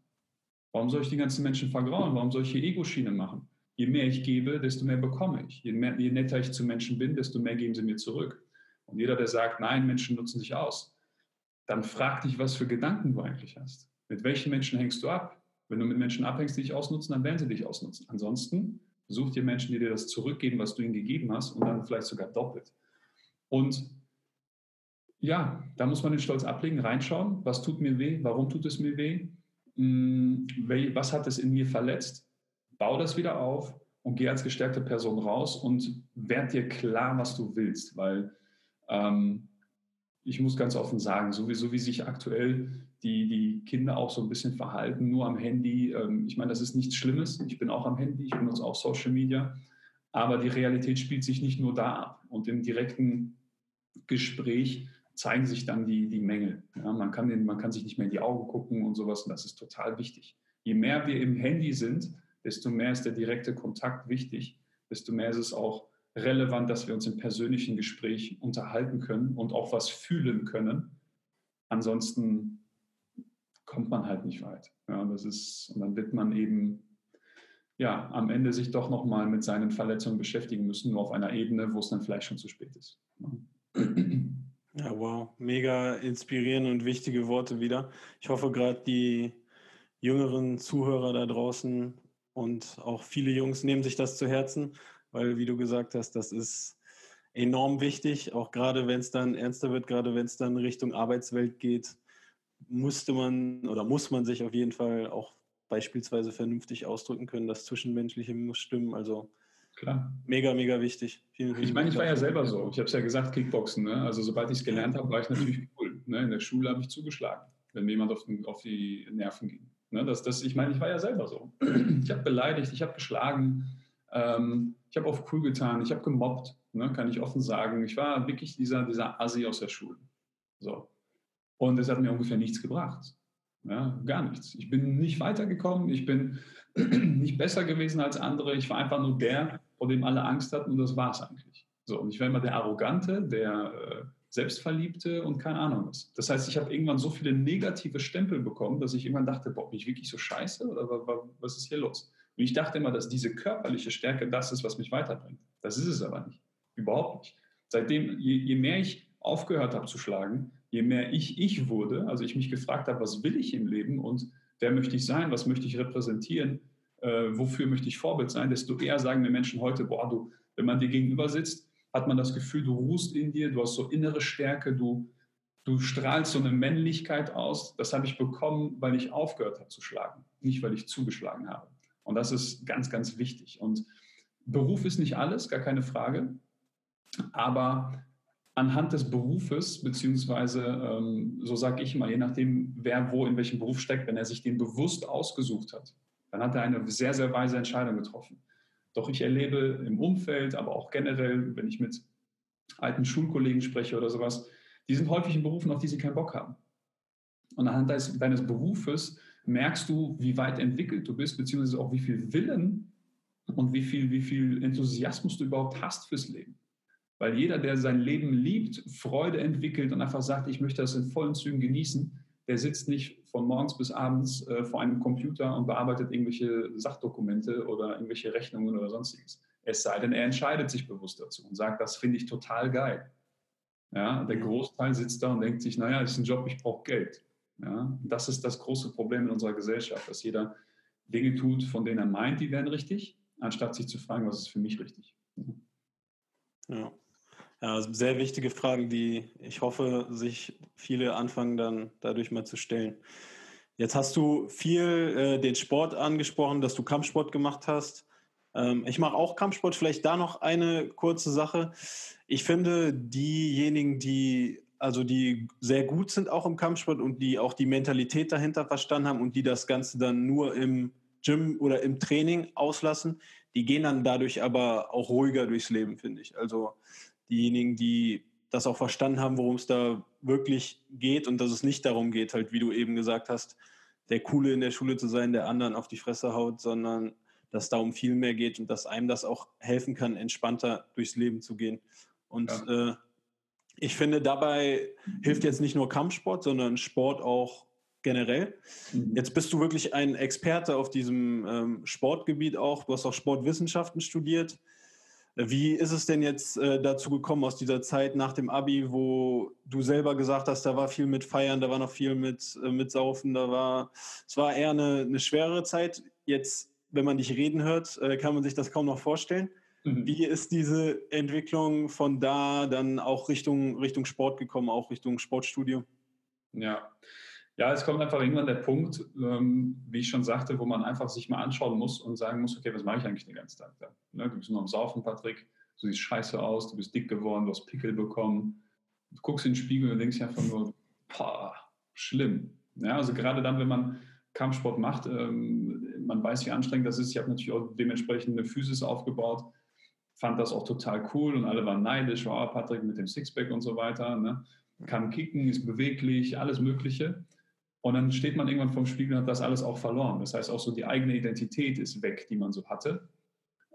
Warum soll ich die ganzen Menschen vergrauen? Warum soll ich hier Ego-Schiene machen? Je mehr ich gebe, desto mehr bekomme ich. Je, mehr, je netter ich zu Menschen bin, desto mehr geben sie mir zurück. Und jeder, der sagt, nein, Menschen nutzen sich aus, dann frag dich, was für Gedanken du eigentlich hast. Mit welchen Menschen hängst du ab? Wenn du mit Menschen abhängst, die dich ausnutzen, dann werden sie dich ausnutzen. Ansonsten such dir Menschen, die dir das zurückgeben, was du ihnen gegeben hast und dann vielleicht sogar doppelt. Und ja, da muss man den Stolz ablegen, reinschauen, was tut mir weh, warum tut es mir weh, hm, was hat es in mir verletzt, bau das wieder auf und geh als gestärkte Person raus und werd dir klar, was du willst, weil ähm, ich muss ganz offen sagen, sowieso wie sich aktuell die, die Kinder auch so ein bisschen verhalten, nur am Handy. Ähm, ich meine, das ist nichts Schlimmes. Ich bin auch am Handy, ich benutze auch Social Media. Aber die Realität spielt sich nicht nur da ab. Und im direkten Gespräch zeigen sich dann die, die Mängel. Ja, man, kann den, man kann sich nicht mehr in die Augen gucken und sowas. Und das ist total wichtig. Je mehr wir im Handy sind, desto mehr ist der direkte Kontakt wichtig, desto mehr ist es auch relevant, dass wir uns im persönlichen Gespräch unterhalten können und auch was fühlen können. Ansonsten kommt man halt nicht weit. Ja, das ist, und dann wird man eben ja, am Ende sich doch nochmal mit seinen Verletzungen beschäftigen müssen, nur auf einer Ebene, wo es dann vielleicht schon zu spät ist. Ja, wow, mega inspirierende und wichtige Worte wieder. Ich hoffe gerade die jüngeren Zuhörer da draußen und auch viele Jungs nehmen sich das zu Herzen weil, wie du gesagt hast, das ist enorm wichtig, auch gerade wenn es dann ernster wird, gerade wenn es dann Richtung Arbeitswelt geht, musste man oder muss man sich auf jeden Fall auch beispielsweise vernünftig ausdrücken können. Das Zwischenmenschliche muss stimmen. Also Klar. Mega, mega wichtig. Vielen, vielen ich meine, ich war ja selber so. Ich habe es ja gesagt, Kickboxen. Ne? Also sobald ich es gelernt habe, war ich natürlich cool. Ne? In der Schule habe ich zugeschlagen, wenn mir jemand auf, den, auf die Nerven ging. Ne? Das, das, ich meine, ich war ja selber so. Ich habe beleidigt, ich habe geschlagen. Ähm, ich habe auf cool getan, ich habe gemobbt, ne, kann ich offen sagen. Ich war wirklich dieser, dieser Assi aus der Schule. So. Und es hat mir ungefähr nichts gebracht. Ja, gar nichts. Ich bin nicht weitergekommen, ich bin nicht besser gewesen als andere. Ich war einfach nur der, vor dem alle Angst hatten und das war es eigentlich. So, und ich war immer der Arrogante, der äh, Selbstverliebte und keine Ahnung was. Das heißt, ich habe irgendwann so viele negative Stempel bekommen, dass ich irgendwann dachte, boah, bin ich wirklich so scheiße oder was ist hier los? Und ich dachte immer, dass diese körperliche Stärke das ist, was mich weiterbringt. Das ist es aber nicht. Überhaupt nicht. Seitdem, je, je mehr ich aufgehört habe zu schlagen, je mehr ich ich wurde, also ich mich gefragt habe, was will ich im Leben und wer möchte ich sein, was möchte ich repräsentieren, äh, wofür möchte ich Vorbild sein, desto eher sagen mir Menschen heute, boah, du, wenn man dir gegenüber sitzt, hat man das Gefühl, du ruhst in dir, du hast so innere Stärke, du, du strahlst so eine Männlichkeit aus. Das habe ich bekommen, weil ich aufgehört habe zu schlagen, nicht weil ich zugeschlagen habe. Und das ist ganz, ganz wichtig. Und Beruf ist nicht alles, gar keine Frage. Aber anhand des Berufes, beziehungsweise ähm, so sage ich mal, je nachdem, wer wo in welchem Beruf steckt, wenn er sich den bewusst ausgesucht hat, dann hat er eine sehr, sehr weise Entscheidung getroffen. Doch ich erlebe im Umfeld, aber auch generell, wenn ich mit alten Schulkollegen spreche oder sowas, die sind häufig in Berufen, auf die sie keinen Bock haben. Und anhand deines, deines Berufes merkst du, wie weit entwickelt du bist, beziehungsweise auch wie viel Willen und wie viel, wie viel Enthusiasmus du überhaupt hast fürs Leben. Weil jeder, der sein Leben liebt, Freude entwickelt und einfach sagt, ich möchte das in vollen Zügen genießen, der sitzt nicht von morgens bis abends äh, vor einem Computer und bearbeitet irgendwelche Sachdokumente oder irgendwelche Rechnungen oder sonstiges. Es sei denn, er entscheidet sich bewusst dazu und sagt, das finde ich total geil. Ja, der. Großteil sitzt da und denkt sich, naja, das ist ein Job, ich brauche Geld. Ja, das ist das große Problem in unserer Gesellschaft, dass jeder Dinge tut, von denen er meint, die wären richtig, anstatt sich zu fragen, was ist für mich richtig. Ja. ja. sehr wichtige Fragen, die ich hoffe, sich viele anfangen dann dadurch mal zu stellen. Jetzt hast du viel äh, den Sport angesprochen, dass du Kampfsport gemacht hast. Ähm, ich mache auch Kampfsport. Vielleicht da noch eine kurze Sache. Ich finde, diejenigen, die also die sehr gut sind auch im Kampfsport und die auch die Mentalität dahinter verstanden haben und die das Ganze dann nur im Gym oder im Training auslassen, die gehen dann dadurch aber auch ruhiger durchs Leben, finde ich. Also diejenigen, die das auch verstanden haben, worum es da wirklich geht und dass es nicht darum geht, halt wie du eben gesagt hast, der Coole in der Schule zu sein, der anderen auf die Fresse haut, sondern dass es darum viel mehr geht und dass einem das auch helfen kann, entspannter durchs Leben zu gehen. Und ja. äh, ich finde, dabei hilft jetzt nicht nur Kampfsport, sondern Sport auch generell. Mhm. Jetzt bist du wirklich ein Experte auf diesem ähm, Sportgebiet auch. Du hast auch Sportwissenschaften studiert. Wie ist es denn jetzt äh, dazu gekommen aus dieser Zeit nach dem Abi, wo du selber gesagt hast, da war viel mit Feiern, da war noch viel mit, äh, mit Saufen, da war, es war eher eine, eine schwerere Zeit. Jetzt, wenn man dich reden hört, äh, kann man sich das kaum noch vorstellen. Mhm. Wie ist diese Entwicklung von da dann auch Richtung, Richtung Sport gekommen, auch Richtung Sportstudio? Ja. Ja, es kommt einfach irgendwann der Punkt, ähm, wie ich schon sagte, wo man einfach sich mal anschauen muss und sagen muss, okay, was mache ich eigentlich den ganzen Tag da? Ne, du bist nur am Saufen, Patrick, du siehst scheiße aus, du bist dick geworden, du hast Pickel bekommen, du guckst in den Spiegel und denkst einfach nur, boah, schlimm. Ja, also gerade dann, wenn man Kampfsport macht, ähm, man weiß, wie anstrengend das ist. Ich habe natürlich auch dementsprechend eine Physis aufgebaut fand das auch total cool und alle waren neidisch, wow, Patrick mit dem Sixpack und so weiter, ne? kann kicken, ist beweglich, alles Mögliche. Und dann steht man irgendwann vorm Spiegel und hat das alles auch verloren. Das heißt, auch so die eigene Identität ist weg, die man so hatte.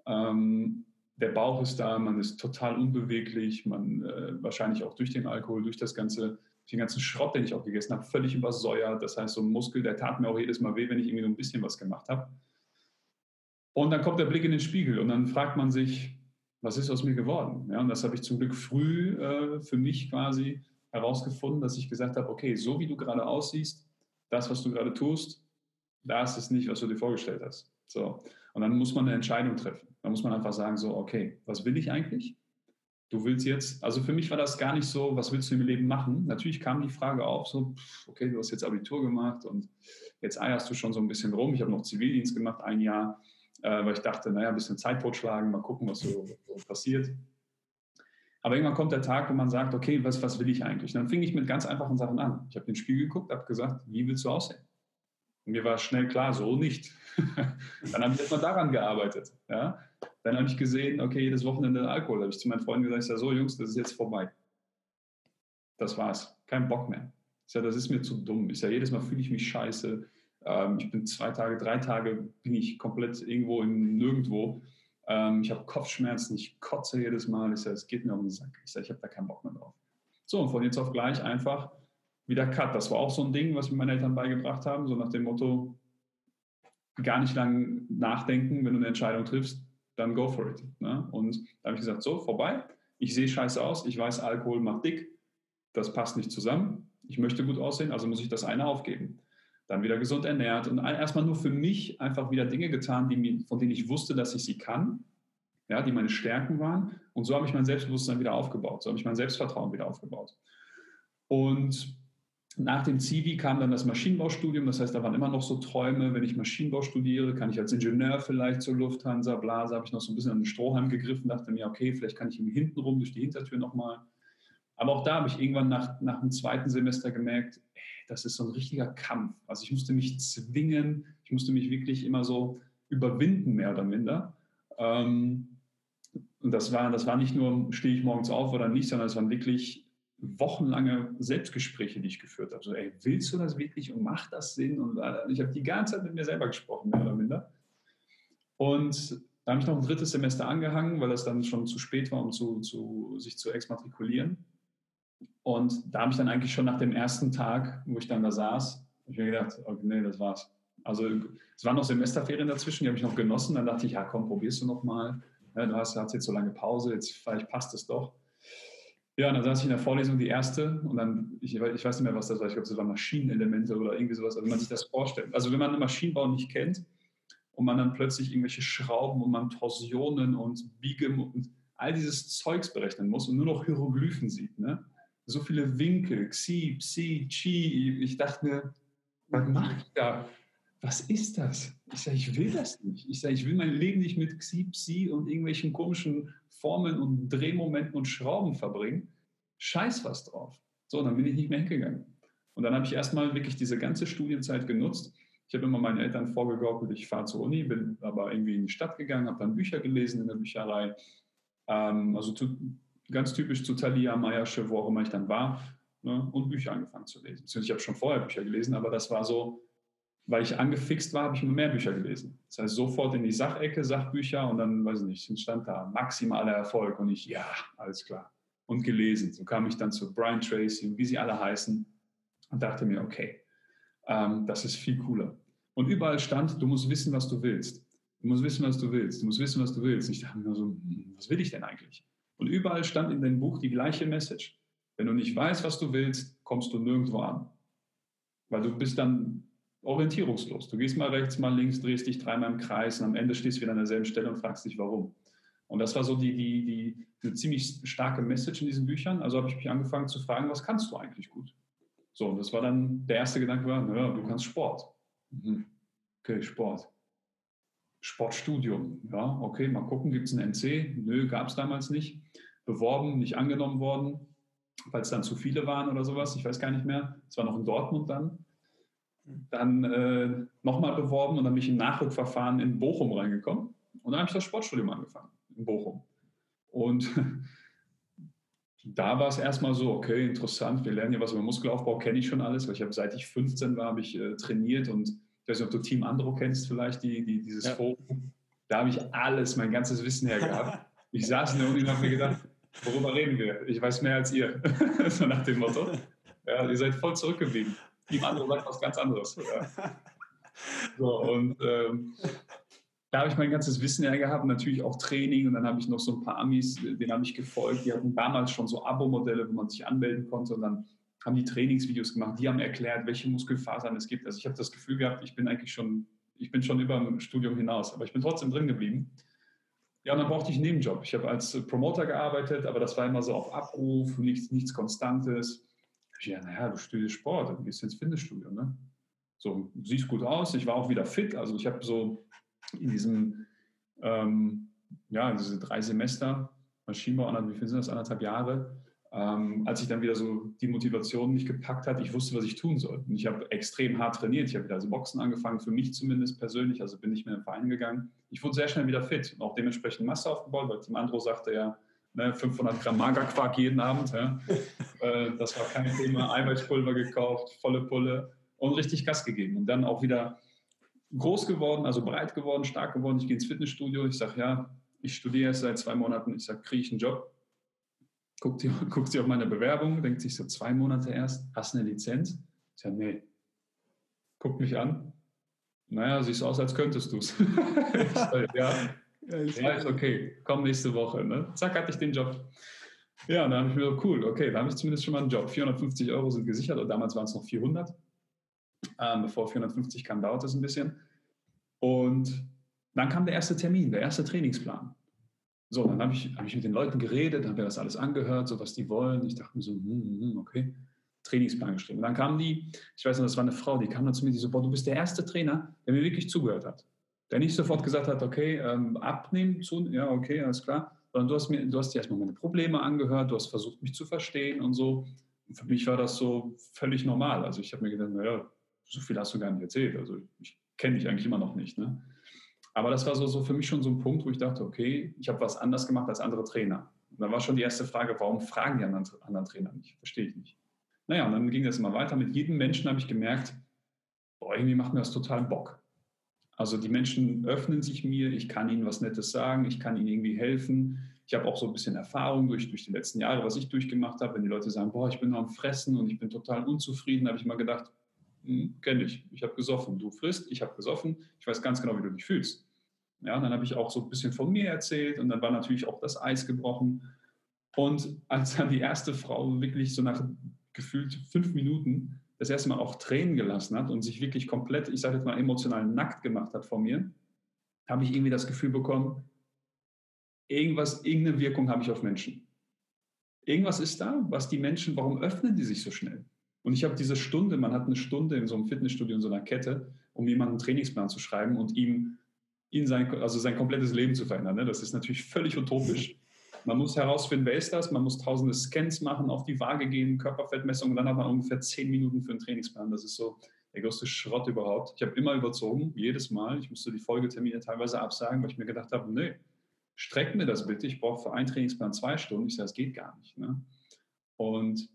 Ähm, der Bauch ist da, man ist total unbeweglich, man äh, wahrscheinlich auch durch den Alkohol, durch das ganze, den ganzen Schrott, den ich auch gegessen habe, völlig übersäuert. Das heißt, so ein Muskel, der tat mir auch jedes Mal weh, wenn ich irgendwie so ein bisschen was gemacht habe. Und dann kommt der Blick in den Spiegel und dann fragt man sich, was ist aus mir geworden? Ja, und das habe ich zum Glück früh äh, für mich quasi herausgefunden, dass ich gesagt habe, okay, so wie du gerade aussiehst, das, was du gerade tust, das ist nicht, was du dir vorgestellt hast. So. Und dann muss man eine Entscheidung treffen. Dann muss man einfach sagen, so, okay, was will ich eigentlich? Du willst jetzt, also für mich war das gar nicht so, was willst du im Leben machen? Natürlich kam die Frage auf, so, okay, du hast jetzt Abitur gemacht und jetzt eierst du schon so ein bisschen rum. Ich habe noch Zivildienst gemacht, ein Jahr weil ich dachte, naja, ein bisschen Zeit totschlagen, mal gucken, was so, so, passiert. Aber irgendwann kommt der Tag, wo man sagt, okay, was, was will ich eigentlich? Und dann fing ich mit ganz einfachen Sachen an. Ich habe den Spiegel geguckt, habe gesagt, wie willst du aussehen? Und mir war schnell klar, so nicht. dann habe ich erstmal daran gearbeitet. Ja? Dann habe ich gesehen, okay, jedes Wochenende Alkohol. Habe ich zu meinen Freunden gesagt, ich sage, so Jungs, das ist jetzt vorbei. Das war's. Kein Bock mehr. Ich sage, das ist mir zu dumm. Ich sage, jedes Mal fühle ich mich scheiße. Ähm, ich bin zwei Tage, drei Tage bin ich komplett irgendwo im Nirgendwo. Ähm, ich habe Kopfschmerzen, ich kotze jedes Mal. Ich sage, es geht mir um den Sack. Ich sage, ich habe da keinen Bock mehr drauf. So, und von jetzt auf gleich einfach wieder Cut. Das war auch so ein Ding, was mir meine Eltern beigebracht haben, so nach dem Motto, gar nicht lang nachdenken, wenn du eine Entscheidung triffst, dann go for it. Ne? Und da habe ich gesagt, so, vorbei. Ich sehe scheiße aus, ich weiß, Alkohol macht dick, das passt nicht zusammen. Ich möchte gut aussehen, also muss ich das eine aufgeben dann wieder gesund ernährt und erstmal nur für mich einfach wieder Dinge getan, die, von denen ich wusste, dass ich sie kann, ja, die meine Stärken waren. Und so habe ich mein Selbstbewusstsein wieder aufgebaut, so habe ich mein Selbstvertrauen wieder aufgebaut. Und nach dem Zivi kam dann das Maschinenbaustudium, das heißt, da waren immer noch so Träume, wenn ich Maschinenbau studiere, kann ich als Ingenieur vielleicht zur Lufthansa, Blase, habe ich noch so ein bisschen an den Strohhalm gegriffen, dachte mir, okay, vielleicht kann ich hintenrum durch die Hintertür nochmal Aber auch da habe ich irgendwann nach, nach dem zweiten Semester gemerkt, das ist so ein richtiger Kampf. Also ich musste mich zwingen, ich musste mich wirklich immer so überwinden, mehr oder minder. Ähm, und das war, das war nicht nur, stehe ich morgens auf oder nicht, sondern es waren wirklich wochenlange Selbstgespräche, die ich geführt habe. So, ey, willst du das wirklich und macht das Sinn? Und äh, ich habe die ganze Zeit mit mir selber gesprochen, mehr oder minder. Und da habe ich noch ein drittes Semester angehangen, weil das dann schon zu spät war, um zu, zu, sich zu exmatrikulieren. Und da habe ich dann eigentlich schon nach dem ersten Tag, wo ich dann da saß, ich mir gedacht, okay, nee, das war's. Also es waren noch Semesterferien dazwischen, die habe ich noch genossen. Dann dachte ich, ja komm, probierst du noch mal. Ja, du hast, hast jetzt so lange Pause, jetzt vielleicht passt es doch. Ja, und dann saß ich in der Vorlesung die erste und dann, ich, ich weiß nicht mehr, was das war, ich glaube, das waren Maschinenelemente oder irgendwie sowas, also wenn man sich das vorstellt. Also wenn man Maschinenbau nicht kennt und man dann plötzlich irgendwelche Schrauben und man Torsionen und Biegen und all dieses Zeugs berechnen muss und nur noch Hieroglyphen sieht, ne? So viele Winkel, Xi, Psi, Chi, ich dachte mir, was mache ich da? was ist das? Ich sage, ich will das nicht. Ich sage, ich will mein Leben nicht mit Xi, Psi und irgendwelchen komischen Formeln und Drehmomenten und Schrauben verbringen. Scheiß was drauf. So, dann bin ich nicht mehr hingegangen. Und dann habe ich erstmal wirklich diese ganze Studienzeit genutzt. Ich habe immer meinen Eltern vorgegaukelt, ich fahre zur Uni, bin aber irgendwie in die Stadt gegangen, habe dann Bücher gelesen in der Bücherei. Ähm, also zu, ganz typisch zu Thalia, Meiersche, wo auch immer ich dann war. Ne, und Bücher angefangen zu lesen. Ich habe schon vorher Bücher gelesen, aber das war so, weil ich angefixt war, habe ich immer mehr Bücher gelesen. Das heißt, sofort in die Sachecke, Sachbücher und dann, weiß ich nicht, stand da maximaler Erfolg und ich, ja, alles klar. Und gelesen. So kam ich dann zu Brian Tracy und wie sie alle heißen und dachte mir, okay, ähm, das ist viel cooler. Und überall stand, du musst wissen, was du willst. Du musst wissen, was du willst. Du musst wissen, was du willst. Ich dachte mir so, hm, was will ich denn eigentlich? Und überall stand in dem Buch die gleiche Message. Wenn du nicht weißt, was du willst, kommst du nirgendwo an. Weil du bist dann orientierungslos. Du gehst mal rechts, mal links, drehst dich dreimal im Kreis und am Ende stehst du wieder an derselben Stelle und fragst dich, warum. Und das war so die, die, die, eine ziemlich starke Message in diesen Büchern. Also habe ich mich angefangen zu fragen, was kannst du eigentlich gut? So, und das war dann, der erste Gedanke war, naja, du kannst Sport. Mhm. Okay, Sport. Sportstudium. Ja, okay, mal gucken, gibt es ein NC? Nö, gab es damals nicht. Beworben, nicht angenommen worden, weil es dann zu viele waren oder sowas. Ich weiß gar nicht mehr. Es war noch in Dortmund dann dann äh, nochmal beworben und dann bin ich im Nachrückverfahren in Bochum reingekommen. Und dann habe ich das Sportstudium angefangen in Bochum. Und da war es erstmal so, okay, interessant, wir lernen ja was über Muskelaufbau, kenne ich schon alles, weil ich habe seit ich 15 war, habe ich äh, trainiert und ich weiß nicht, ob du Team Andro kennst vielleicht, die, die, dieses ja. Forum. Da habe ich alles, mein ganzes Wissen her gehabt. Ich saß in der Uni und habe mir gedacht, worüber reden wir? Ich weiß mehr als ihr. so nach dem Motto. Ja, ihr seid voll zurückgeblieben. Team andere sagt was ganz anderes. Ja. So, und ähm, da habe ich mein ganzes Wissen ja gehabt, natürlich auch Training und dann habe ich noch so ein paar Amis, denen habe ich gefolgt, die hatten damals schon so Abo-Modelle, wo man sich anmelden konnte und dann haben die Trainingsvideos gemacht, die haben erklärt, welche Muskelfasern es gibt. Also ich habe das Gefühl gehabt, ich bin eigentlich schon, ich bin schon über dem Studium hinaus, aber ich bin trotzdem drin geblieben. Ja, und dann brauchte ich einen Nebenjob. Ich habe als Promoter gearbeitet, aber das war immer so auf Abruf, nichts, nichts Konstantes. Ich ja, naja, du studierst Sport, dann gehst du ins Fitnessstudio. Ne? So, siehst gut aus. Ich war auch wieder fit. Also ich habe so in diesem, ähm, ja, diese drei Semester Maschinenbau, wie viel sind das, anderthalb Jahre, ähm, als ich dann wieder so die Motivation nicht gepackt hat, ich wusste, was ich tun soll. Und ich habe extrem hart trainiert. Ich habe wieder also Boxen angefangen, für mich zumindest persönlich, also bin nicht mehr im Verein gegangen. Ich wurde sehr schnell wieder fit und auch dementsprechend Masse aufgebaut, weil Tim Andro sagte ja, ne, 500 Gramm Magerquark jeden Abend. Ja. Äh, das war kein Thema. Eiweißpulver gekauft, volle Pulle und richtig Gas gegeben. Und dann auch wieder groß geworden, also breit geworden, stark geworden. Ich gehe ins Fitnessstudio. Ich sage, ja, ich studiere erst seit zwei Monaten. Ich sage, kriege ich einen Job? Guckt sie, guckt sie auf meine Bewerbung, denkt sich so, zwei Monate erst, hast du eine Lizenz? Ich sage, nee. Guckt mich an. Naja, siehst aus, als könntest du es. ja, ja, ist okay, komm nächste Woche. Ne? Zack, hatte ich den Job. Ja, und dann habe ich mir so, cool, okay, da habe ich zumindest schon mal einen Job. 450 Euro sind gesichert, und damals waren es noch 400. Ähm, bevor 450 kam, dauert es ein bisschen. Und dann kam der erste Termin, der erste Trainingsplan. So, dann habe ich, hab ich mit den Leuten geredet, habe mir das alles angehört, so was die wollen. Ich dachte mir so, hm, hm, hm okay, Trainingsplan geschrieben. Dann kam die, ich weiß noch, das war eine Frau, die kam dann zu mir, die so, boah, du bist der erste Trainer, der mir wirklich zugehört hat der nicht sofort gesagt hat, okay, ähm, abnehmen, zu, ja, okay, alles klar, sondern du hast, mir, du hast dir erstmal meine Probleme angehört, du hast versucht, mich zu verstehen und so. Und für mich war das so völlig normal. Also ich habe mir gedacht, naja, so viel hast du gar nicht erzählt. Also ich kenne dich eigentlich immer noch nicht. Ne? Aber das war so, so für mich schon so ein Punkt, wo ich dachte, okay, ich habe was anders gemacht als andere Trainer. Und dann war schon die erste Frage, warum fragen die anderen, anderen Trainer nicht? Verstehe ich nicht. Naja, und dann ging das immer weiter. Mit jedem Menschen habe ich gemerkt, boah, irgendwie macht mir das total Bock. Also die Menschen öffnen sich mir, ich kann ihnen was Nettes sagen, ich kann ihnen irgendwie helfen. Ich habe auch so ein bisschen Erfahrung durch, durch die letzten Jahre, was ich durchgemacht habe. Wenn die Leute sagen, boah, ich bin nur am Fressen und ich bin total unzufrieden, habe ich mal gedacht, hm, kenne ich, ich habe gesoffen. Du frisst, ich habe gesoffen, ich weiß ganz genau, wie du dich fühlst. Ja, dann habe ich auch so ein bisschen von mir erzählt und dann war natürlich auch das Eis gebrochen. Und als dann die erste Frau wirklich so nach gefühlt fünf Minuten das erste Mal auch Tränen gelassen hat und sich wirklich komplett, ich sage jetzt mal, emotional nackt gemacht hat vor mir, habe ich irgendwie das Gefühl bekommen, irgendwas, irgendeine Wirkung habe ich auf Menschen. Irgendwas ist da, was die Menschen, warum öffnen die sich so schnell? Und ich habe diese Stunde, man hat eine Stunde in so einem Fitnessstudio, in so einer Kette, um jemanden einen Trainingsplan zu schreiben und ihm ihn sein, also sein komplettes Leben zu verändern. Ne? Das ist natürlich völlig utopisch. Man muss herausfinden, wer ist das, man muss tausende Scans machen, auf die Waage gehen, Körperfettmessung und dann hat man ungefähr zehn Minuten für einen Trainingsplan. Das ist so der größte Schrott überhaupt. Ich habe immer überzogen, jedes Mal. Ich musste die Folgetermine teilweise absagen, weil ich mir gedacht habe, nee, streck mir das bitte. Ich brauche für einen Trainingsplan zwei Stunden. Ich sage, das geht gar nicht. Ne? Und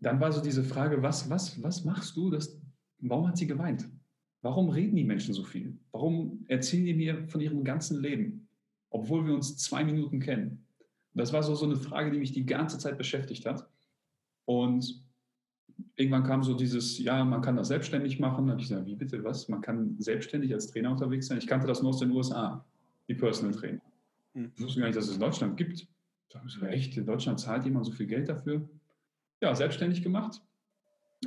dann war so diese Frage, was, was, was machst du? Das, warum hat sie geweint? Warum reden die Menschen so viel? Warum erzählen die mir von ihrem ganzen Leben? obwohl wir uns zwei Minuten kennen. Und das war so, so eine Frage, die mich die ganze Zeit beschäftigt hat. Und irgendwann kam so dieses, ja, man kann das selbstständig machen. Da habe ich gesagt, wie bitte was? Man kann selbstständig als Trainer unterwegs sein. Ich kannte das nur aus den USA, die Personal Trainer. Hm. Ich wusste gar nicht, dass es in Deutschland gibt. Da habe ich gesagt, echt, in Deutschland zahlt jemand so viel Geld dafür? Ja, selbstständig gemacht.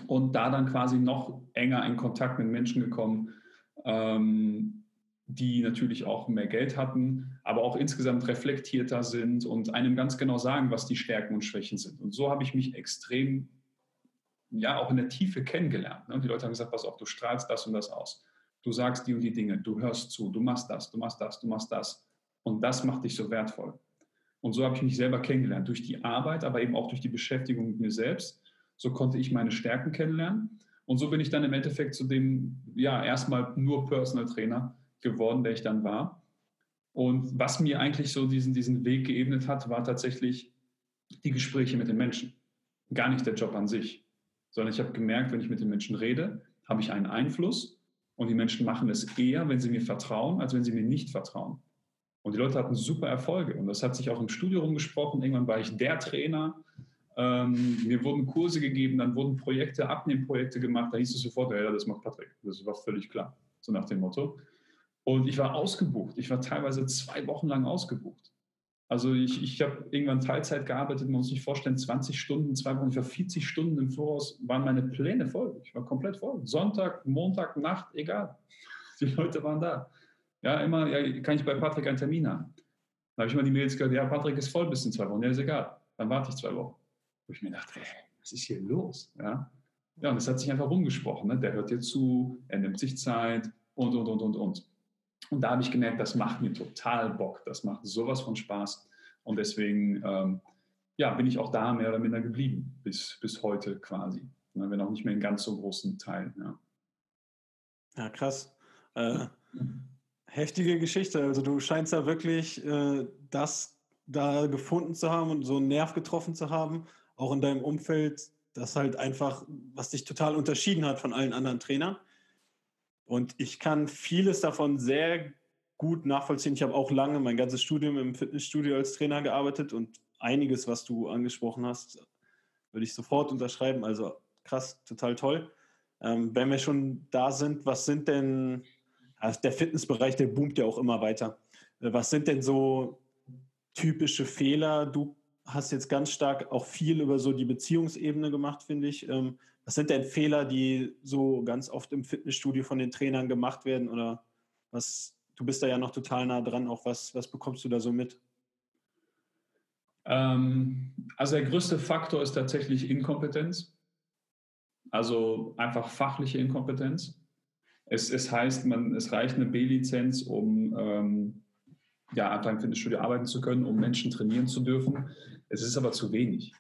Und da dann quasi noch enger in Kontakt mit Menschen gekommen, ähm, die natürlich auch mehr Geld hatten, aber auch insgesamt reflektierter sind und einem ganz genau sagen, was die Stärken und Schwächen sind. Und so habe ich mich extrem, ja, auch in der Tiefe kennengelernt. Ne? Die Leute haben gesagt, pass auf, du strahlst das und das aus. Du sagst die und die Dinge, du hörst zu, du machst das, du machst das, du machst das. Und das macht dich so wertvoll. Und so habe ich mich selber kennengelernt, durch die Arbeit, aber eben auch durch die Beschäftigung mit mir selbst. So konnte ich meine Stärken kennenlernen. Und so bin ich dann im Endeffekt zu dem, ja, erstmal nur Personal Trainer geworden, der ich dann war. Und was mir eigentlich so diesen, diesen Weg geebnet hat, war tatsächlich die Gespräche mit den Menschen. Gar nicht der Job an sich, sondern ich habe gemerkt, wenn ich mit den Menschen rede, habe ich einen Einfluss und die Menschen machen es eher, wenn sie mir vertrauen, als wenn sie mir nicht vertrauen. Und die Leute hatten super Erfolge und das hat sich auch im Studio rumgesprochen. Irgendwann war ich der Trainer. Ähm, mir wurden Kurse gegeben, dann wurden Projekte, Abnehmprojekte gemacht. Da hieß es sofort, ja, das macht Patrick. Das war völlig klar, so nach dem Motto. Und ich war ausgebucht. Ich war teilweise zwei Wochen lang ausgebucht. Also ich, ich habe irgendwann Teilzeit gearbeitet, man muss sich vorstellen, 20 Stunden, zwei Wochen, ich war 40 Stunden im Voraus, waren meine Pläne voll. Ich war komplett voll. Sonntag, Montag, Nacht, egal. Die Leute waren da. Ja, immer, ja, kann ich bei Patrick einen Termin haben? Dann habe ich mal die Mails gehört, ja, Patrick ist voll bis in zwei Wochen. Ja, ist egal. Dann warte ich zwei Wochen. Wo ich mir dachte, ey, was ist hier los? Ja, ja und es hat sich einfach rumgesprochen. Ne? Der hört dir zu, er nimmt sich Zeit und, und, und, und, und. Und da habe ich gemerkt, das macht mir total Bock. Das macht sowas von Spaß. Und deswegen ähm, ja, bin ich auch da mehr oder minder geblieben, bis, bis heute quasi. Ne, wenn auch nicht mehr in ganz so großen Teilen. Ja, ja krass. Äh, heftige Geschichte. Also du scheinst ja wirklich äh, das da gefunden zu haben und so einen Nerv getroffen zu haben, auch in deinem Umfeld, das halt einfach, was dich total unterschieden hat von allen anderen Trainern. Und ich kann vieles davon sehr gut nachvollziehen. Ich habe auch lange mein ganzes Studium im Fitnessstudio als Trainer gearbeitet und einiges, was du angesprochen hast, würde ich sofort unterschreiben. Also krass, total toll. Ähm, wenn wir schon da sind, was sind denn, also der Fitnessbereich, der boomt ja auch immer weiter. Äh, was sind denn so typische Fehler? Du hast jetzt ganz stark auch viel über so die Beziehungsebene gemacht, finde ich. Ähm, was sind denn Fehler, die so ganz oft im Fitnessstudio von den Trainern gemacht werden? Oder was, du bist da ja noch total nah dran, auch was, was bekommst du da so mit? Ähm, also der größte Faktor ist tatsächlich Inkompetenz. Also einfach fachliche Inkompetenz. Es, es heißt, man, es reicht eine B-Lizenz, um ähm, ja, einfach im Fitnessstudio arbeiten zu können, um Menschen trainieren zu dürfen. Es ist aber zu wenig.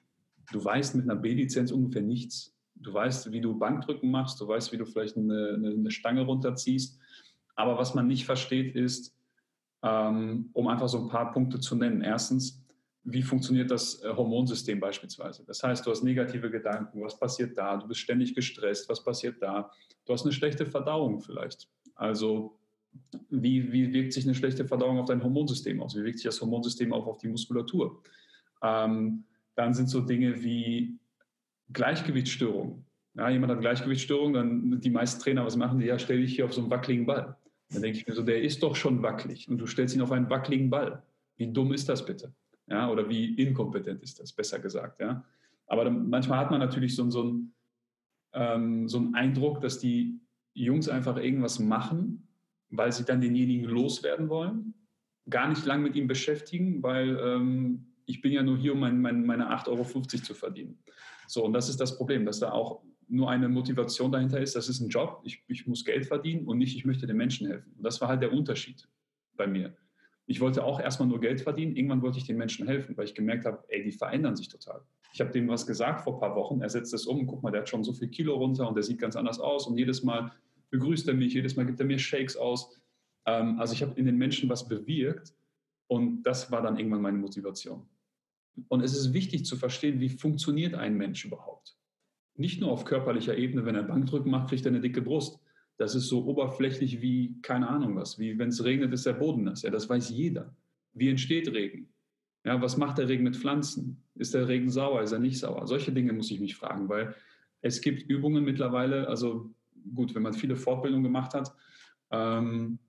Du weißt mit einer B-Lizenz ungefähr nichts. Du weißt, wie du Bankdrücken machst, du weißt, wie du vielleicht eine, eine, eine Stange runterziehst. Aber was man nicht versteht, ist, ähm, um einfach so ein paar Punkte zu nennen. Erstens, wie funktioniert das äh, Hormonsystem beispielsweise? Das heißt, du hast negative Gedanken, was passiert da? Du bist ständig gestresst, was passiert da? Du hast eine schlechte Verdauung vielleicht. Also wie, wie wirkt sich eine schlechte Verdauung auf dein Hormonsystem aus? Wie wirkt sich das Hormonsystem auch auf die Muskulatur? Ähm, dann sind so Dinge wie Gleichgewichtsstörungen. Ja, jemand hat Gleichgewichtsstörungen, dann die meisten Trainer, was machen die? Ja, stell dich hier auf so einen wackeligen Ball. Dann denke ich mir so, der ist doch schon wackelig und du stellst ihn auf einen wackeligen Ball. Wie dumm ist das bitte? Ja, oder wie inkompetent ist das, besser gesagt. Ja? Aber dann, manchmal hat man natürlich so, so, ein, ähm, so einen Eindruck, dass die Jungs einfach irgendwas machen, weil sie dann denjenigen loswerden wollen, gar nicht lang mit ihm beschäftigen, weil ähm, ich bin ja nur hier, um mein, mein, meine 8,50 Euro zu verdienen. So, und das ist das Problem, dass da auch nur eine Motivation dahinter ist, das ist ein Job, ich, ich muss Geld verdienen und nicht, ich möchte den Menschen helfen. Und das war halt der Unterschied bei mir. Ich wollte auch erstmal nur Geld verdienen, irgendwann wollte ich den Menschen helfen, weil ich gemerkt habe, ey, die verändern sich total. Ich habe dem was gesagt vor ein paar Wochen, er setzt es um, guck mal, der hat schon so viel Kilo runter und der sieht ganz anders aus und jedes Mal begrüßt er mich, jedes Mal gibt er mir Shakes aus. Ähm, also ich habe in den Menschen was bewirkt und das war dann irgendwann meine Motivation. Und es ist wichtig zu verstehen, wie funktioniert ein Mensch überhaupt. Nicht nur auf körperlicher Ebene, wenn er Bankdrücken macht, kriegt er eine dicke Brust. Das ist so oberflächlich wie keine Ahnung was. Wie wenn es regnet, ist der Boden nass. Ja, das weiß jeder. Wie entsteht Regen? Ja, was macht der Regen mit Pflanzen? Ist der Regen sauer? Ist er nicht sauer? Solche Dinge muss ich mich fragen, weil es gibt Übungen mittlerweile, also gut, wenn man viele Fortbildungen gemacht hat, ähm,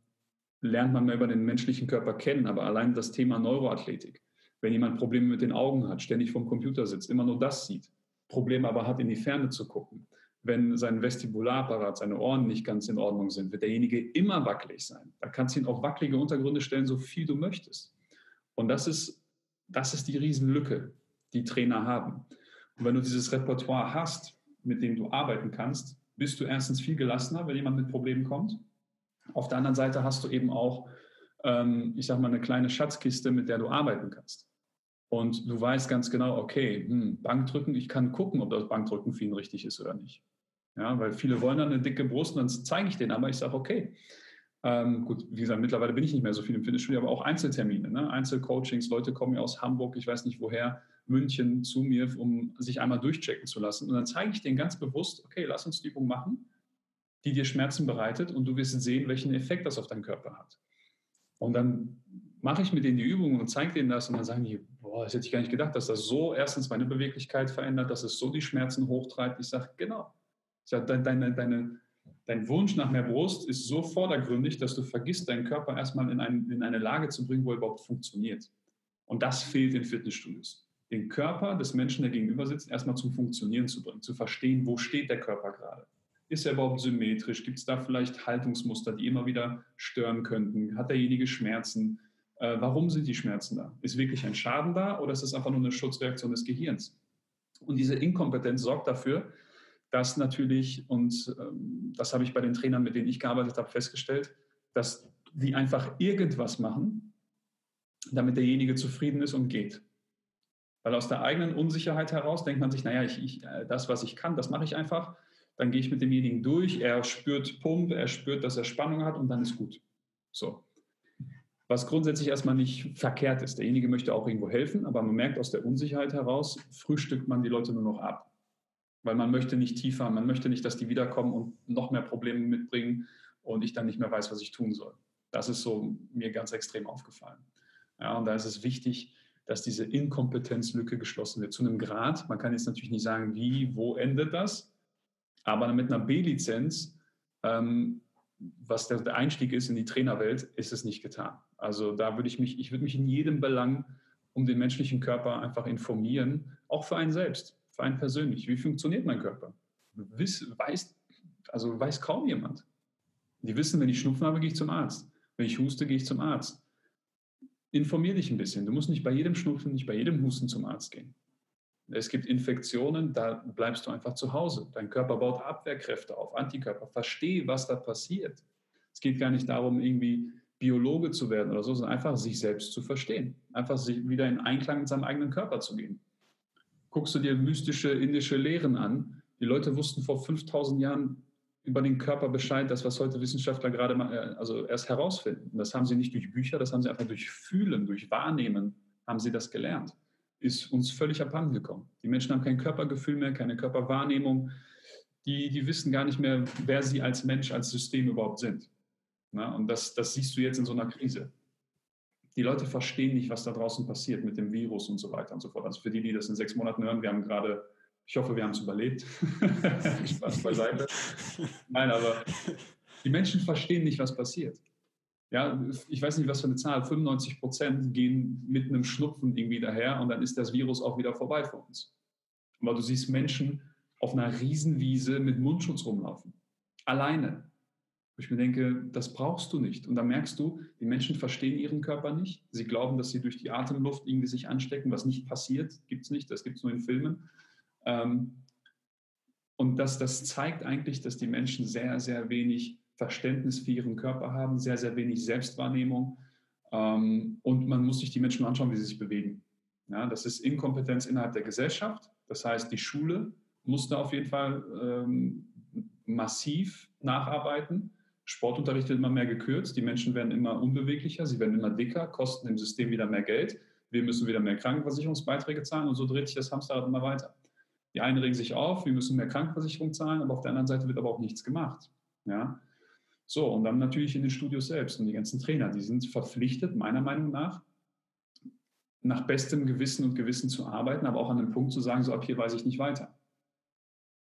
lernt man mehr über den menschlichen Körper kennen, aber allein das Thema Neuroathletik, wenn jemand Probleme mit den Augen hat, ständig vom Computer sitzt, immer nur das sieht, Probleme aber hat, in die Ferne zu gucken, wenn sein Vestibularapparat, seine Ohren nicht ganz in Ordnung sind, wird derjenige immer wackelig sein. Da kannst du ihn auf wackelige Untergründe stellen, so viel du möchtest. Und das ist, das ist die Riesenlücke, die Trainer haben. Und wenn du dieses Repertoire hast, mit dem du arbeiten kannst, bist du erstens viel gelassener, wenn jemand mit Problemen kommt. Auf der anderen Seite hast du eben auch, ähm, ich sage mal, eine kleine Schatzkiste, mit der du arbeiten kannst. Und du weißt ganz genau, okay, hm, Bankdrücken, ich kann gucken, ob das Bankdrücken für ihn richtig ist oder nicht. Ja, weil viele wollen dann eine dicke Brust und dann zeige ich denen aber, ich sage, okay, ähm, gut, wie gesagt, mittlerweile bin ich nicht mehr so viel im Fitnessstudio, aber auch Einzeltermine, ne? Einzelcoachings, Leute kommen ja aus Hamburg, ich weiß nicht woher, München zu mir, um sich einmal durchchecken zu lassen. Und dann zeige ich denen ganz bewusst, okay, lass uns die Übung machen, die dir Schmerzen bereitet und du wirst sehen, welchen Effekt das auf deinen Körper hat. Und dann mache ich mit denen die Übung und zeige denen das und dann sagen die, boah, das hätte ich gar nicht gedacht, dass das so erstens meine Beweglichkeit verändert, dass es so die Schmerzen hochtreibt. Ich sage, genau. Ich sage, deine, deine, dein Wunsch nach mehr Brust ist so vordergründig, dass du vergisst, deinen Körper erstmal in, ein, in eine Lage zu bringen, wo er überhaupt funktioniert. Und das fehlt in Fitnessstudios den Körper des Menschen, der gegenüber sitzt, erstmal zum Funktionieren zu bringen, zu verstehen, wo steht der Körper gerade. Ist er überhaupt symmetrisch? Gibt es da vielleicht Haltungsmuster, die immer wieder stören könnten? Hat derjenige Schmerzen? Äh, warum sind die Schmerzen da? Ist wirklich ein Schaden da oder ist es einfach nur eine Schutzreaktion des Gehirns? Und diese Inkompetenz sorgt dafür, dass natürlich, und ähm, das habe ich bei den Trainern, mit denen ich gearbeitet habe, festgestellt, dass die einfach irgendwas machen, damit derjenige zufrieden ist und geht. Weil aus der eigenen Unsicherheit heraus denkt man sich, naja, ich, ich, äh, das, was ich kann, das mache ich einfach. Dann gehe ich mit demjenigen durch, er spürt Pump, er spürt, dass er Spannung hat und dann ist gut. So. Was grundsätzlich erstmal nicht verkehrt ist. Derjenige möchte auch irgendwo helfen, aber man merkt aus der Unsicherheit heraus, frühstückt man die Leute nur noch ab. Weil man möchte nicht tiefer, man möchte nicht, dass die wiederkommen und noch mehr Probleme mitbringen und ich dann nicht mehr weiß, was ich tun soll. Das ist so mir ganz extrem aufgefallen. Ja, und da ist es wichtig, dass diese Inkompetenzlücke geschlossen wird. Zu einem Grad, man kann jetzt natürlich nicht sagen, wie, wo endet das, aber mit einer B-Lizenz, ähm, was der, der, Einstieg ist in die Trainerwelt, ist es nicht getan. Also da würde ich mich, ich würde mich in jedem Belang um den menschlichen Körper einfach informieren, auch für einen selbst, für einen persönlich. Wie funktioniert mein Körper? Wiss, weiß, also weiß kaum jemand. Die wissen, wenn ich Schnupfen habe, gehe ich zum Arzt. Wenn ich huste, gehe ich zum Arzt informier dich ein bisschen. Du musst nicht bei jedem Schnupfen, nicht bei jedem Husten zum Arzt gehen. Es gibt Infektionen, da bleibst du einfach zu Hause. Dein Körper baut Abwehrkräfte auf, Antikörper. Versteh, was da passiert. Es geht gar nicht darum, irgendwie Biologe zu werden oder so, sondern einfach sich selbst zu verstehen. Einfach sich wieder in Einklang mit seinem eigenen Körper zu gehen. Guckst du dir mystische indische Lehren an. Die Leute wussten vor 5000 Jahren über den Körper Bescheid, das, was heute Wissenschaftler gerade mal, äh, also erst herausfinden. Das haben sie nicht durch Bücher, das haben sie einfach durch Fühlen, durch Wahrnehmen, haben sie das gelernt. Ist uns völlig abhanden gekommen. Die Menschen haben kein Körpergefühl mehr, keine Körperwahrnehmung. Die, die wissen gar nicht mehr, wer sie als Mensch, als System überhaupt sind. Na, und das, das siehst du jetzt in so einer Krise. Die Leute verstehen nicht, was da draußen passiert mit dem Virus und so weiter und so fort. Also für die, die das in sechs Monaten hören, wir haben gerade ich hoffe, wir haben es überlebt. Spaß beiseite. Nein, aber die Menschen verstehen nicht, was passiert. Ja, ich weiß nicht, was für eine Zahl, 95 Prozent gehen mit einem Schnupfen irgendwie daher und dann ist das Virus auch wieder vorbei für uns. Aber du siehst Menschen auf einer Riesenwiese mit Mundschutz rumlaufen. Alleine. Wo ich mir denke, das brauchst du nicht. Und da merkst du, die Menschen verstehen ihren Körper nicht. Sie glauben, dass sie durch die Atemluft irgendwie sich anstecken, was nicht passiert. Gibt es nicht, das gibt es nur in Filmen. Ähm, und das, das zeigt eigentlich, dass die Menschen sehr, sehr wenig Verständnis für ihren Körper haben, sehr, sehr wenig Selbstwahrnehmung. Ähm, und man muss sich die Menschen anschauen, wie sie sich bewegen. Ja, das ist Inkompetenz innerhalb der Gesellschaft. Das heißt, die Schule muss da auf jeden Fall ähm, massiv nacharbeiten. Sportunterricht wird immer mehr gekürzt, die Menschen werden immer unbeweglicher, sie werden immer dicker, kosten im System wieder mehr Geld, wir müssen wieder mehr Krankenversicherungsbeiträge zahlen und so dreht sich das Hamsterrad immer weiter. Die einen regen sich auf, wir müssen mehr Krankenversicherung zahlen, aber auf der anderen Seite wird aber auch nichts gemacht. Ja? So, und dann natürlich in den Studios selbst und die ganzen Trainer, die sind verpflichtet, meiner Meinung nach, nach bestem Gewissen und Gewissen zu arbeiten, aber auch an dem Punkt zu sagen, so ab hier weiß ich nicht weiter.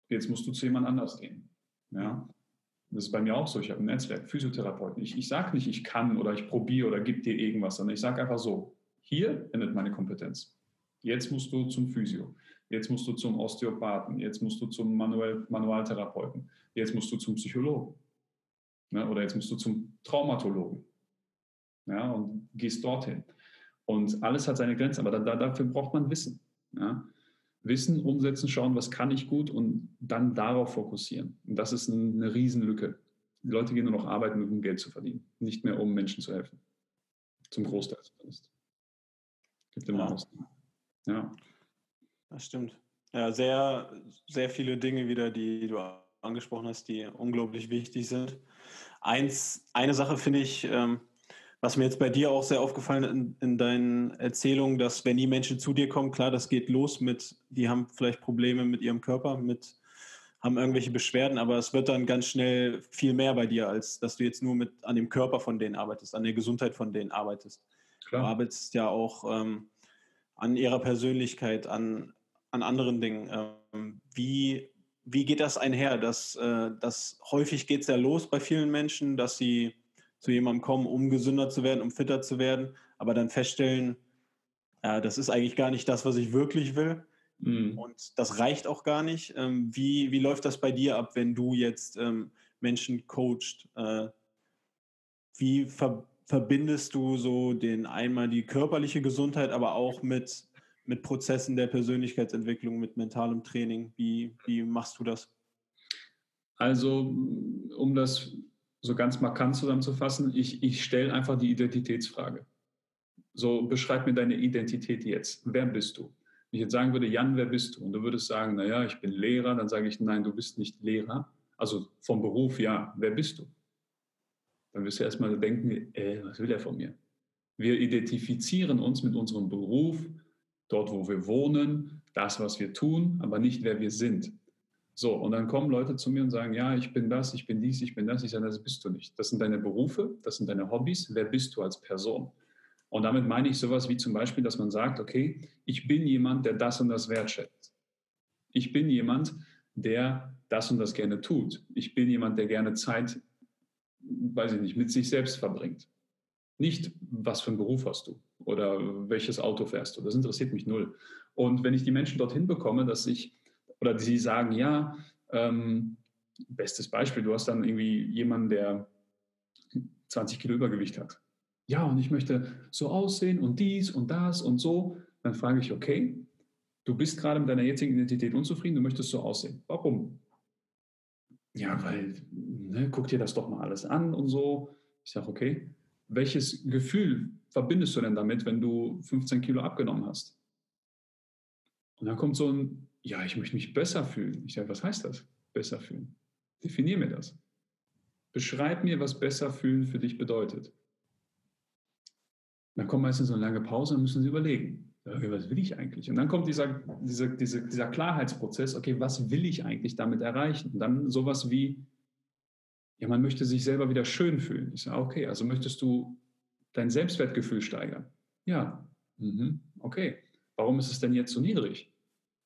Jetzt musst du zu jemand anders gehen. Ja? Das ist bei mir auch so. Ich habe ein Netzwerk, Physiotherapeuten. Ich, ich sage nicht, ich kann oder ich probiere oder gebe dir irgendwas, sondern ich sage einfach so, hier endet meine Kompetenz. Jetzt musst du zum Physio. Jetzt musst du zum Osteopathen, jetzt musst du zum Manual, Manualtherapeuten, jetzt musst du zum Psychologen ne? oder jetzt musst du zum Traumatologen ja? und gehst dorthin. Und alles hat seine Grenzen, aber da, dafür braucht man Wissen. Ja? Wissen, umsetzen, schauen, was kann ich gut und dann darauf fokussieren. Und das ist eine Riesenlücke. Die Leute gehen nur noch arbeiten, um Geld zu verdienen, nicht mehr um Menschen zu helfen. Zum Großteil zumindest. Gibt immer ja. Ausnahmen. Ja. Das stimmt. Ja, sehr, sehr viele Dinge wieder, die du angesprochen hast, die unglaublich wichtig sind. Eins, eine Sache finde ich, ähm, was mir jetzt bei dir auch sehr aufgefallen in, in deinen Erzählungen, dass wenn die Menschen zu dir kommen, klar, das geht los mit, die haben vielleicht Probleme mit ihrem Körper, mit, haben irgendwelche Beschwerden, aber es wird dann ganz schnell viel mehr bei dir, als dass du jetzt nur mit an dem Körper von denen arbeitest, an der Gesundheit von denen arbeitest. Klar. Du arbeitest ja auch ähm, an ihrer Persönlichkeit, an, an anderen Dingen. Ähm, wie, wie geht das einher? Dass, äh, dass häufig geht es ja los bei vielen Menschen, dass sie zu jemandem kommen, um gesünder zu werden, um fitter zu werden, aber dann feststellen, äh, das ist eigentlich gar nicht das, was ich wirklich will. Mhm. Und das reicht auch gar nicht. Ähm, wie, wie läuft das bei dir ab, wenn du jetzt ähm, Menschen coachst? Äh, wie ver verbindest du so den einmal die körperliche Gesundheit, aber auch mit mit Prozessen der Persönlichkeitsentwicklung, mit mentalem Training? Wie, wie machst du das? Also, um das so ganz markant zusammenzufassen, ich, ich stelle einfach die Identitätsfrage. So, beschreib mir deine Identität jetzt. Wer bist du? Wenn ich jetzt sagen würde, Jan, wer bist du? Und du würdest sagen, naja, ich bin Lehrer, dann sage ich, nein, du bist nicht Lehrer. Also vom Beruf, ja, wer bist du? Dann wirst du erstmal denken, äh, was will er von mir? Wir identifizieren uns mit unserem Beruf, dort, wo wir wohnen, das, was wir tun, aber nicht, wer wir sind. So, und dann kommen Leute zu mir und sagen, ja, ich bin das, ich bin dies, ich bin das. Ich sage, das bist du nicht. Das sind deine Berufe, das sind deine Hobbys. Wer bist du als Person? Und damit meine ich sowas wie zum Beispiel, dass man sagt, okay, ich bin jemand, der das und das wertschätzt. Ich bin jemand, der das und das gerne tut. Ich bin jemand, der gerne Zeit, weiß ich nicht, mit sich selbst verbringt. Nicht, was für einen Beruf hast du oder welches Auto fährst du. Das interessiert mich null. Und wenn ich die Menschen dorthin bekomme, dass ich, oder sie sagen, ja, ähm, bestes Beispiel, du hast dann irgendwie jemanden, der 20 Kilo Übergewicht hat. Ja, und ich möchte so aussehen und dies und das und so. Dann frage ich, okay, du bist gerade mit deiner jetzigen Identität unzufrieden, du möchtest so aussehen. Warum? Ja, weil, ne, guck dir das doch mal alles an und so. Ich sage, okay, welches Gefühl verbindest du denn damit, wenn du 15 Kilo abgenommen hast? Und dann kommt so ein, ja, ich möchte mich besser fühlen. Ich sage, was heißt das? Besser fühlen. Definier mir das. Beschreib mir, was besser fühlen für dich bedeutet. Dann kommt meistens so eine lange Pause und müssen sie überlegen, was will ich eigentlich? Und dann kommt dieser, dieser, dieser, dieser Klarheitsprozess, okay, was will ich eigentlich damit erreichen? Und dann sowas wie, ja, man möchte sich selber wieder schön fühlen. Ich sage, okay, also möchtest du dein Selbstwertgefühl steigern? Ja, mhm. okay. Warum ist es denn jetzt so niedrig?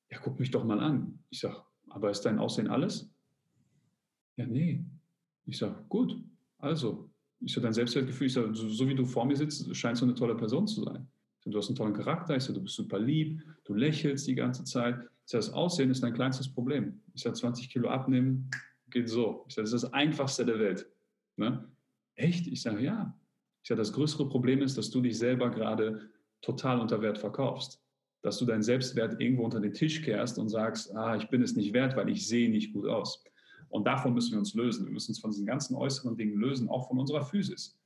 Ja, guck mich doch mal an. Ich sage, aber ist dein Aussehen alles? Ja, nee. Ich sage, gut, also, ich sage, dein Selbstwertgefühl, ich sage, so, so, wie du vor mir sitzt, scheinst du eine tolle Person zu sein. Sage, du hast einen tollen Charakter, ich sage, du bist super lieb, du lächelst die ganze Zeit. Ich sage, das Aussehen ist dein kleinstes Problem. Ich sage, 20 Kilo abnehmen geht so. Ich sage, das ist das Einfachste der Welt. Ne? Echt? Ich sage, ja. Ich sage, das größere Problem ist, dass du dich selber gerade total unter Wert verkaufst. Dass du deinen Selbstwert irgendwo unter den Tisch kehrst und sagst, ah, ich bin es nicht wert, weil ich sehe nicht gut aus. Und davon müssen wir uns lösen. Wir müssen uns von diesen ganzen äußeren Dingen lösen, auch von unserer Physis.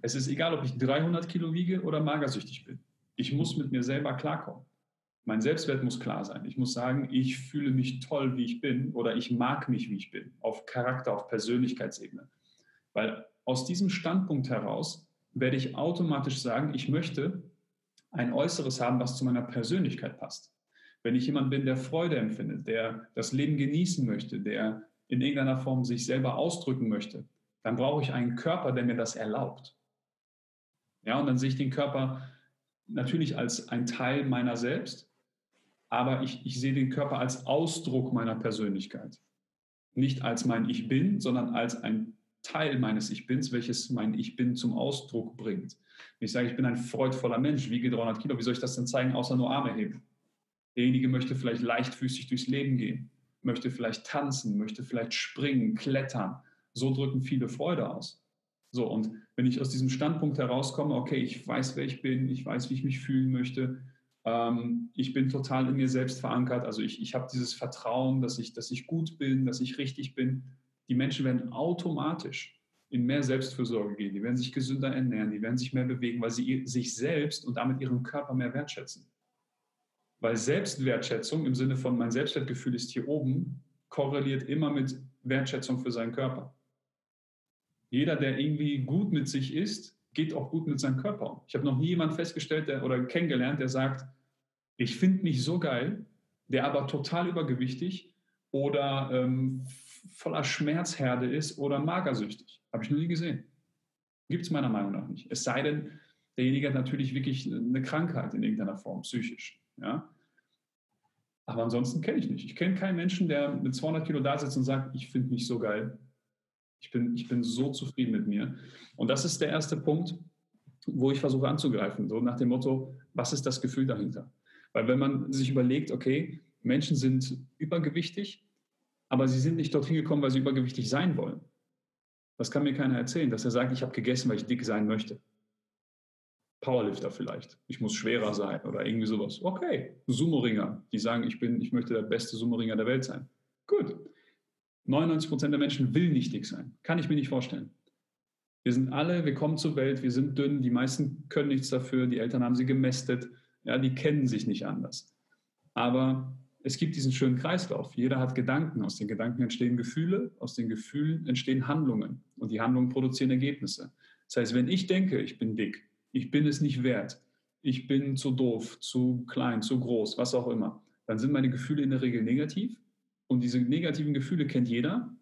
Es ist egal, ob ich 300 Kilo wiege oder magersüchtig bin. Ich muss mit mir selber klarkommen. Mein Selbstwert muss klar sein. Ich muss sagen, ich fühle mich toll, wie ich bin oder ich mag mich, wie ich bin, auf Charakter, auf Persönlichkeitsebene. Weil aus diesem Standpunkt heraus werde ich automatisch sagen, ich möchte ein Äußeres haben, was zu meiner Persönlichkeit passt. Wenn ich jemand bin, der Freude empfindet, der das Leben genießen möchte, der in irgendeiner Form sich selber ausdrücken möchte, dann brauche ich einen Körper, der mir das erlaubt. Ja, und dann sehe ich den Körper natürlich als ein Teil meiner selbst, aber ich, ich sehe den Körper als Ausdruck meiner Persönlichkeit. Nicht als mein Ich Bin, sondern als ein Teil meines Ich Bins, welches mein Ich Bin zum Ausdruck bringt. Wenn ich sage, ich bin ein freudvoller Mensch, wiege 300 Kilo, wie soll ich das denn zeigen, außer nur Arme heben? Derjenige möchte vielleicht leichtfüßig durchs Leben gehen, möchte vielleicht tanzen, möchte vielleicht springen, klettern. So drücken viele Freude aus. So, und wenn ich aus diesem Standpunkt herauskomme, okay, ich weiß, wer ich bin, ich weiß, wie ich mich fühlen möchte, ähm, ich bin total in mir selbst verankert. Also ich, ich habe dieses Vertrauen, dass ich, dass ich gut bin, dass ich richtig bin. Die Menschen werden automatisch in mehr Selbstfürsorge gehen. Die werden sich gesünder ernähren, die werden sich mehr bewegen, weil sie sich selbst und damit ihren Körper mehr wertschätzen. Weil Selbstwertschätzung im Sinne von mein Selbstwertgefühl ist hier oben, korreliert immer mit Wertschätzung für seinen Körper. Jeder, der irgendwie gut mit sich ist, geht auch gut mit seinem Körper. Ich habe noch nie jemanden festgestellt der, oder kennengelernt, der sagt, ich finde mich so geil, der aber total übergewichtig oder ähm, voller Schmerzherde ist oder magersüchtig. Habe ich noch nie gesehen. Gibt es meiner Meinung nach nicht. Es sei denn, derjenige hat natürlich wirklich eine Krankheit in irgendeiner Form, psychisch. Ja? Aber ansonsten kenne ich nicht. Ich kenne keinen Menschen, der mit 200 Kilo da sitzt und sagt, ich finde mich so geil. Ich bin, ich bin so zufrieden mit mir. Und das ist der erste Punkt, wo ich versuche anzugreifen, so nach dem Motto, was ist das Gefühl dahinter? Weil wenn man sich überlegt, okay, Menschen sind übergewichtig, aber sie sind nicht dorthin gekommen, weil sie übergewichtig sein wollen. Das kann mir keiner erzählen, dass er sagt, ich habe gegessen, weil ich dick sein möchte. Powerlifter vielleicht. Ich muss schwerer sein oder irgendwie sowas. Okay, Sumo-Ringer, die sagen, ich bin, ich möchte der beste Sumo-Ringer der Welt sein. Gut. 99 Prozent der Menschen will nicht dick sein. Kann ich mir nicht vorstellen. Wir sind alle, wir kommen zur Welt, wir sind dünn, die meisten können nichts dafür, die Eltern haben sie gemästet, ja, die kennen sich nicht anders. Aber es gibt diesen schönen Kreislauf. Jeder hat Gedanken. Aus den Gedanken entstehen Gefühle, aus den Gefühlen entstehen Handlungen und die Handlungen produzieren Ergebnisse. Das heißt, wenn ich denke, ich bin dick, ich bin es nicht wert, ich bin zu doof, zu klein, zu groß, was auch immer, dann sind meine Gefühle in der Regel negativ. Und diese negativen Gefühle kennt jeder.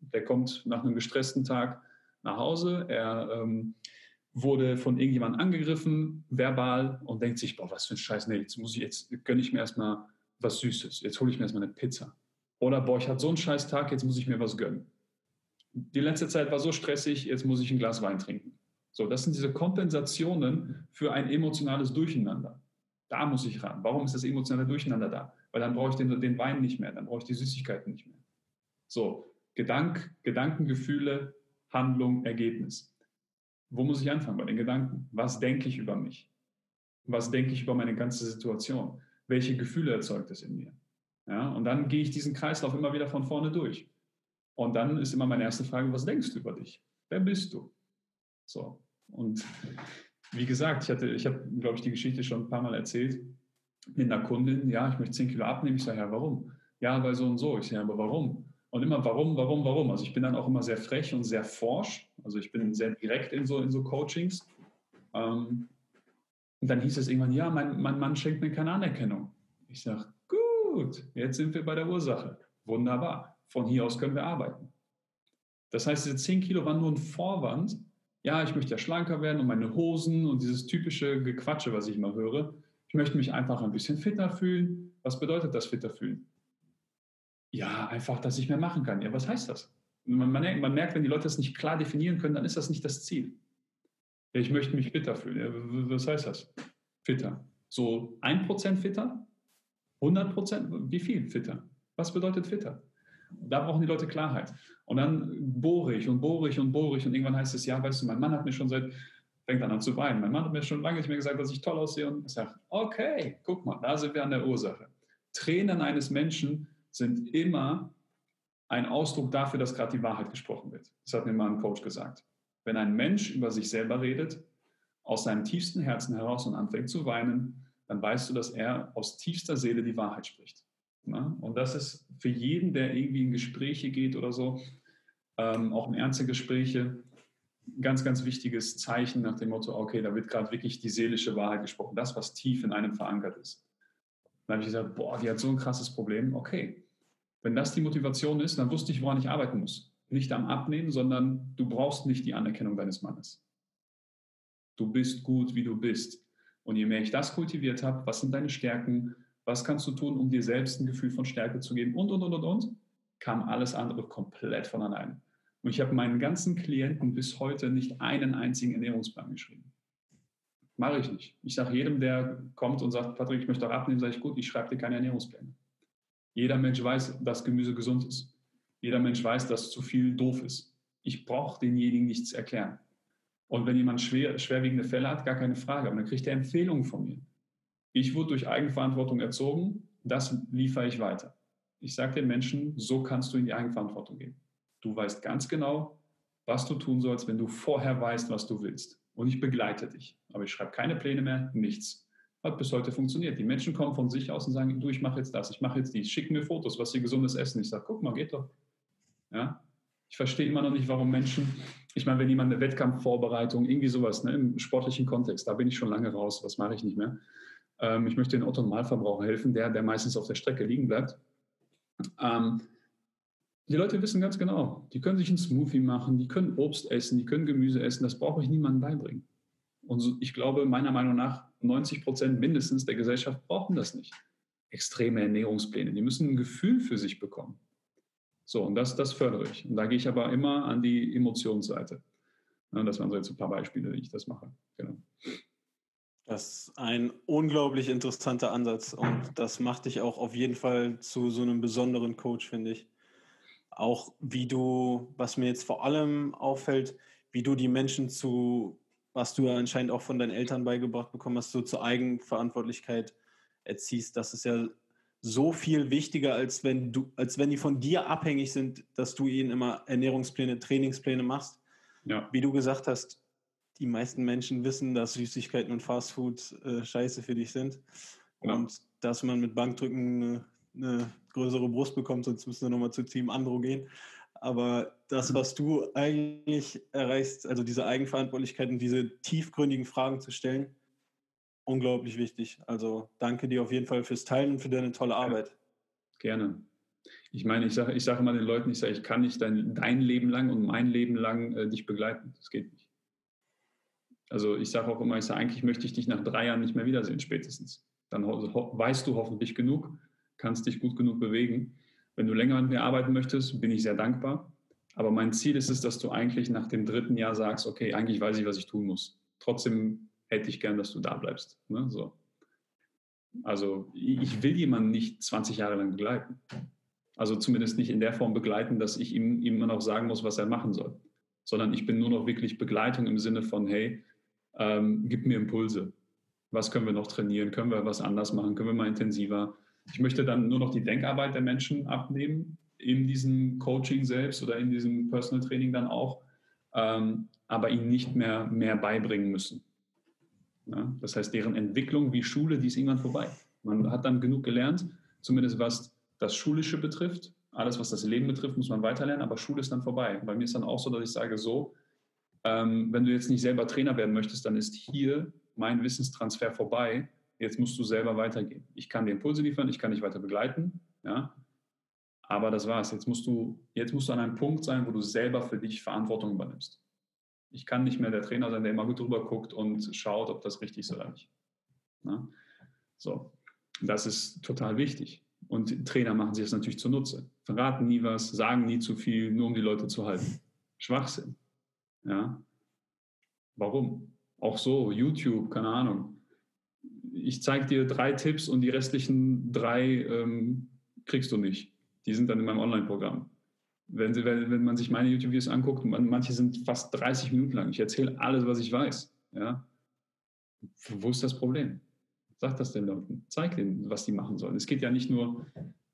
Der kommt nach einem gestressten Tag nach Hause, er ähm, wurde von irgendjemandem angegriffen, verbal, und denkt sich, boah, was für ein Scheiß, nee, jetzt muss ich, jetzt gönne ich mir erstmal was Süßes, jetzt hole ich mir erstmal eine Pizza. Oder, boah, ich hatte so einen scheiß Tag, jetzt muss ich mir was gönnen. Die letzte Zeit war so stressig, jetzt muss ich ein Glas Wein trinken. So, das sind diese Kompensationen für ein emotionales Durcheinander. Da muss ich ran. Warum ist das emotionale Durcheinander da? Weil dann brauche ich den, den Wein nicht mehr, dann brauche ich die Süßigkeiten nicht mehr. So, Gedank, Gedanken, Gefühle, Handlung, Ergebnis. Wo muss ich anfangen? Bei den Gedanken. Was denke ich über mich? Was denke ich über meine ganze Situation? Welche Gefühle erzeugt es in mir? Ja, und dann gehe ich diesen Kreislauf immer wieder von vorne durch. Und dann ist immer meine erste Frage, was denkst du über dich? Wer bist du? So. Und wie gesagt, ich, hatte, ich habe, glaube ich, die Geschichte schon ein paar Mal erzählt mit einer Kundin, ja, ich möchte 10 Kilo abnehmen. Ich sage, ja, warum? Ja, weil so und so. Ich sage, aber warum? Und immer warum, warum, warum. Also ich bin dann auch immer sehr frech und sehr forsch. Also ich bin sehr direkt in so, in so Coachings. Ähm, und dann hieß es irgendwann, ja, mein, mein Mann schenkt mir keine Anerkennung. Ich sage, gut, jetzt sind wir bei der Ursache. Wunderbar. Von hier aus können wir arbeiten. Das heißt, diese 10 Kilo waren nur ein Vorwand. Ja, ich möchte ja schlanker werden und meine Hosen und dieses typische Gequatsche, was ich immer höre. Ich möchte mich einfach ein bisschen fitter fühlen. Was bedeutet das fitter fühlen? Ja, einfach, dass ich mehr machen kann. Ja, was heißt das? Man, man, man merkt, wenn die Leute das nicht klar definieren können, dann ist das nicht das Ziel. Ja, ich möchte mich fitter fühlen. Ja, was heißt das? Fitter. So 1% fitter? 100%? Wie viel fitter? Was bedeutet fitter? Da brauchen die Leute Klarheit. Und dann bohre ich und bohre ich und bohre ich und irgendwann heißt es, ja, weißt du, mein Mann hat mir schon seit, fängt dann an zu weinen, mein Mann hat mir schon lange nicht mehr gesagt, dass ich toll aussehe und ich sage, okay, guck mal, da sind wir an der Ursache. Tränen eines Menschen sind immer ein Ausdruck dafür, dass gerade die Wahrheit gesprochen wird. Das hat mir mal ein Coach gesagt. Wenn ein Mensch über sich selber redet, aus seinem tiefsten Herzen heraus und anfängt zu weinen, dann weißt du, dass er aus tiefster Seele die Wahrheit spricht. Und das ist für jeden, der irgendwie in Gespräche geht oder so, ähm, auch in ernste Gespräche, ganz, ganz wichtiges Zeichen nach dem Motto, okay, da wird gerade wirklich die seelische Wahrheit gesprochen, das, was tief in einem verankert ist. Dann habe ich gesagt, boah, die hat so ein krasses Problem. Okay, wenn das die Motivation ist, dann wusste ich, woran ich arbeiten muss. Nicht am Abnehmen, sondern du brauchst nicht die Anerkennung deines Mannes. Du bist gut, wie du bist. Und je mehr ich das kultiviert habe, was sind deine Stärken, was kannst du tun, um dir selbst ein Gefühl von Stärke zu geben und, und, und, und, und, kam alles andere komplett von allein. Und ich habe meinen ganzen Klienten bis heute nicht einen einzigen Ernährungsplan geschrieben. Mache ich nicht. Ich sage jedem, der kommt und sagt, Patrick, ich möchte auch abnehmen, sage ich, gut, ich schreibe dir keine Ernährungspläne. Jeder Mensch weiß, dass Gemüse gesund ist. Jeder Mensch weiß, dass zu viel doof ist. Ich brauche denjenigen nichts erklären. Und wenn jemand schwer, schwerwiegende Fälle hat, gar keine Frage, aber dann kriegt er Empfehlungen von mir. Ich wurde durch Eigenverantwortung erzogen, das liefere ich weiter. Ich sage den Menschen, so kannst du in die Eigenverantwortung gehen. Du weißt ganz genau, was du tun sollst, wenn du vorher weißt, was du willst. Und ich begleite dich. Aber ich schreibe keine Pläne mehr, nichts. Hat bis heute funktioniert. Die Menschen kommen von sich aus und sagen, du, ich mache jetzt das, ich mache jetzt dies, schicken mir Fotos, was sie gesundes essen. Ich sage, guck mal, geht doch. Ja? Ich verstehe immer noch nicht, warum Menschen, ich meine, wenn jemand eine Wettkampfvorbereitung, irgendwie sowas, ne, im sportlichen Kontext, da bin ich schon lange raus, was mache ich nicht mehr. Ähm, ich möchte den Otto Normalverbraucher helfen, der, der meistens auf der Strecke liegen bleibt. Ähm, die Leute wissen ganz genau, die können sich einen Smoothie machen, die können Obst essen, die können Gemüse essen, das brauche ich niemandem beibringen. Und ich glaube, meiner Meinung nach, 90 Prozent mindestens der Gesellschaft brauchen das nicht. Extreme Ernährungspläne, die müssen ein Gefühl für sich bekommen. So, und das, das fördere ich. Und da gehe ich aber immer an die Emotionsseite. Ja, das waren so jetzt ein paar Beispiele, wie ich das mache. Genau. Das ist ein unglaublich interessanter Ansatz und das macht dich auch auf jeden Fall zu so einem besonderen Coach, finde ich auch wie du, was mir jetzt vor allem auffällt, wie du die Menschen zu, was du anscheinend auch von deinen Eltern beigebracht bekommen hast, so zur Eigenverantwortlichkeit erziehst. Das ist ja so viel wichtiger, als wenn du, als wenn die von dir abhängig sind, dass du ihnen immer Ernährungspläne, Trainingspläne machst. Ja. Wie du gesagt hast, die meisten Menschen wissen, dass Süßigkeiten und Fastfood äh, scheiße für dich sind. Ja. Und dass man mit Bankdrücken eine, eine größere Brust bekommt, sonst müssen wir nochmal zu Team Andro gehen. Aber das, was du eigentlich erreichst, also diese Eigenverantwortlichkeit und diese tiefgründigen Fragen zu stellen, unglaublich wichtig. Also danke dir auf jeden Fall fürs Teilen und für deine tolle Arbeit. Gerne. Ich meine, ich sage ich sag immer den Leuten, ich sage, ich kann nicht dein, dein Leben lang und mein Leben lang äh, dich begleiten. Das geht nicht. Also ich sage auch immer, ich sage, eigentlich möchte ich dich nach drei Jahren nicht mehr wiedersehen, spätestens. Dann weißt du hoffentlich genug, kannst dich gut genug bewegen. Wenn du länger mit mir arbeiten möchtest, bin ich sehr dankbar. Aber mein Ziel ist es, dass du eigentlich nach dem dritten Jahr sagst, okay, eigentlich weiß ich, was ich tun muss. Trotzdem hätte ich gern, dass du da bleibst. Ne? So. Also ich will jemanden nicht 20 Jahre lang begleiten. Also zumindest nicht in der Form begleiten, dass ich ihm, immer noch sagen muss, was er machen soll. Sondern ich bin nur noch wirklich Begleitung im Sinne von, hey, ähm, gib mir Impulse. Was können wir noch trainieren? Können wir was anders machen? Können wir mal intensiver? Ich möchte dann nur noch die Denkarbeit der Menschen abnehmen, in diesem Coaching selbst oder in diesem Personal Training dann auch. Ähm, aber ihnen nicht mehr mehr beibringen müssen. Ja, das heißt, deren Entwicklung wie Schule, die ist irgendwann vorbei. Man hat dann genug gelernt, zumindest was das Schulische betrifft. Alles, was das Leben betrifft, muss man weiterlernen, aber Schule ist dann vorbei. Bei mir ist dann auch so, dass ich sage, so, ähm, wenn du jetzt nicht selber Trainer werden möchtest, dann ist hier mein Wissenstransfer vorbei. Jetzt musst du selber weitergehen. Ich kann dir Impulse liefern, ich kann dich weiter begleiten, ja, aber das war's. Jetzt musst du, jetzt musst du an einem Punkt sein, wo du selber für dich Verantwortung übernimmst. Ich kann nicht mehr der Trainer sein, der immer gut drüber guckt und schaut, ob das richtig ist oder nicht. Ja? So, das ist total wichtig. Und Trainer machen sich das natürlich zunutze. Verraten nie was, sagen nie zu viel, nur um die Leute zu halten. Schwachsinn. Ja? Warum? Auch so, YouTube, keine Ahnung. Ich zeige dir drei Tipps und die restlichen drei ähm, kriegst du nicht. Die sind dann in meinem Online-Programm. Wenn, Sie, wenn, wenn man sich meine YouTube-Videos anguckt, man, manche sind fast 30 Minuten lang. Ich erzähle alles, was ich weiß. Ja? Wo ist das Problem? Sag das den Leuten. Zeig denen, was die machen sollen. Es geht ja nicht nur,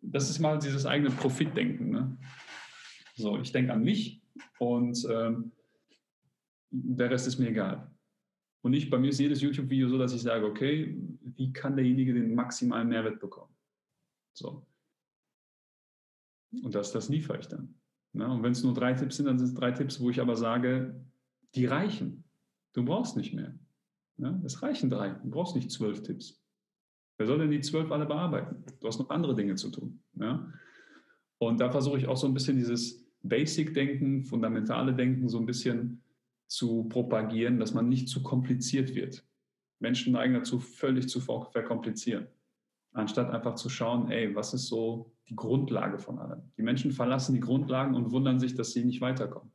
das ist mal dieses eigene Profitdenken. Ne? So, ich denke an mich und ähm, der Rest ist mir egal. Und ich, bei mir ist jedes YouTube-Video so, dass ich sage, okay, wie kann derjenige den maximalen Mehrwert bekommen? So. Und das, das liefere ich dann. Ne? Und wenn es nur drei Tipps sind, dann sind es drei Tipps, wo ich aber sage, die reichen. Du brauchst nicht mehr. Ja, es reichen drei. Du brauchst nicht zwölf Tipps. Wer soll denn die zwölf alle bearbeiten? Du hast noch andere Dinge zu tun. Ja? Und da versuche ich auch so ein bisschen dieses Basic-Denken, fundamentale Denken so ein bisschen zu propagieren, dass man nicht zu kompliziert wird. Menschen neigen dazu, völlig zu verkomplizieren, anstatt einfach zu schauen, ey, was ist so die Grundlage von allem? Die Menschen verlassen die Grundlagen und wundern sich, dass sie nicht weiterkommen.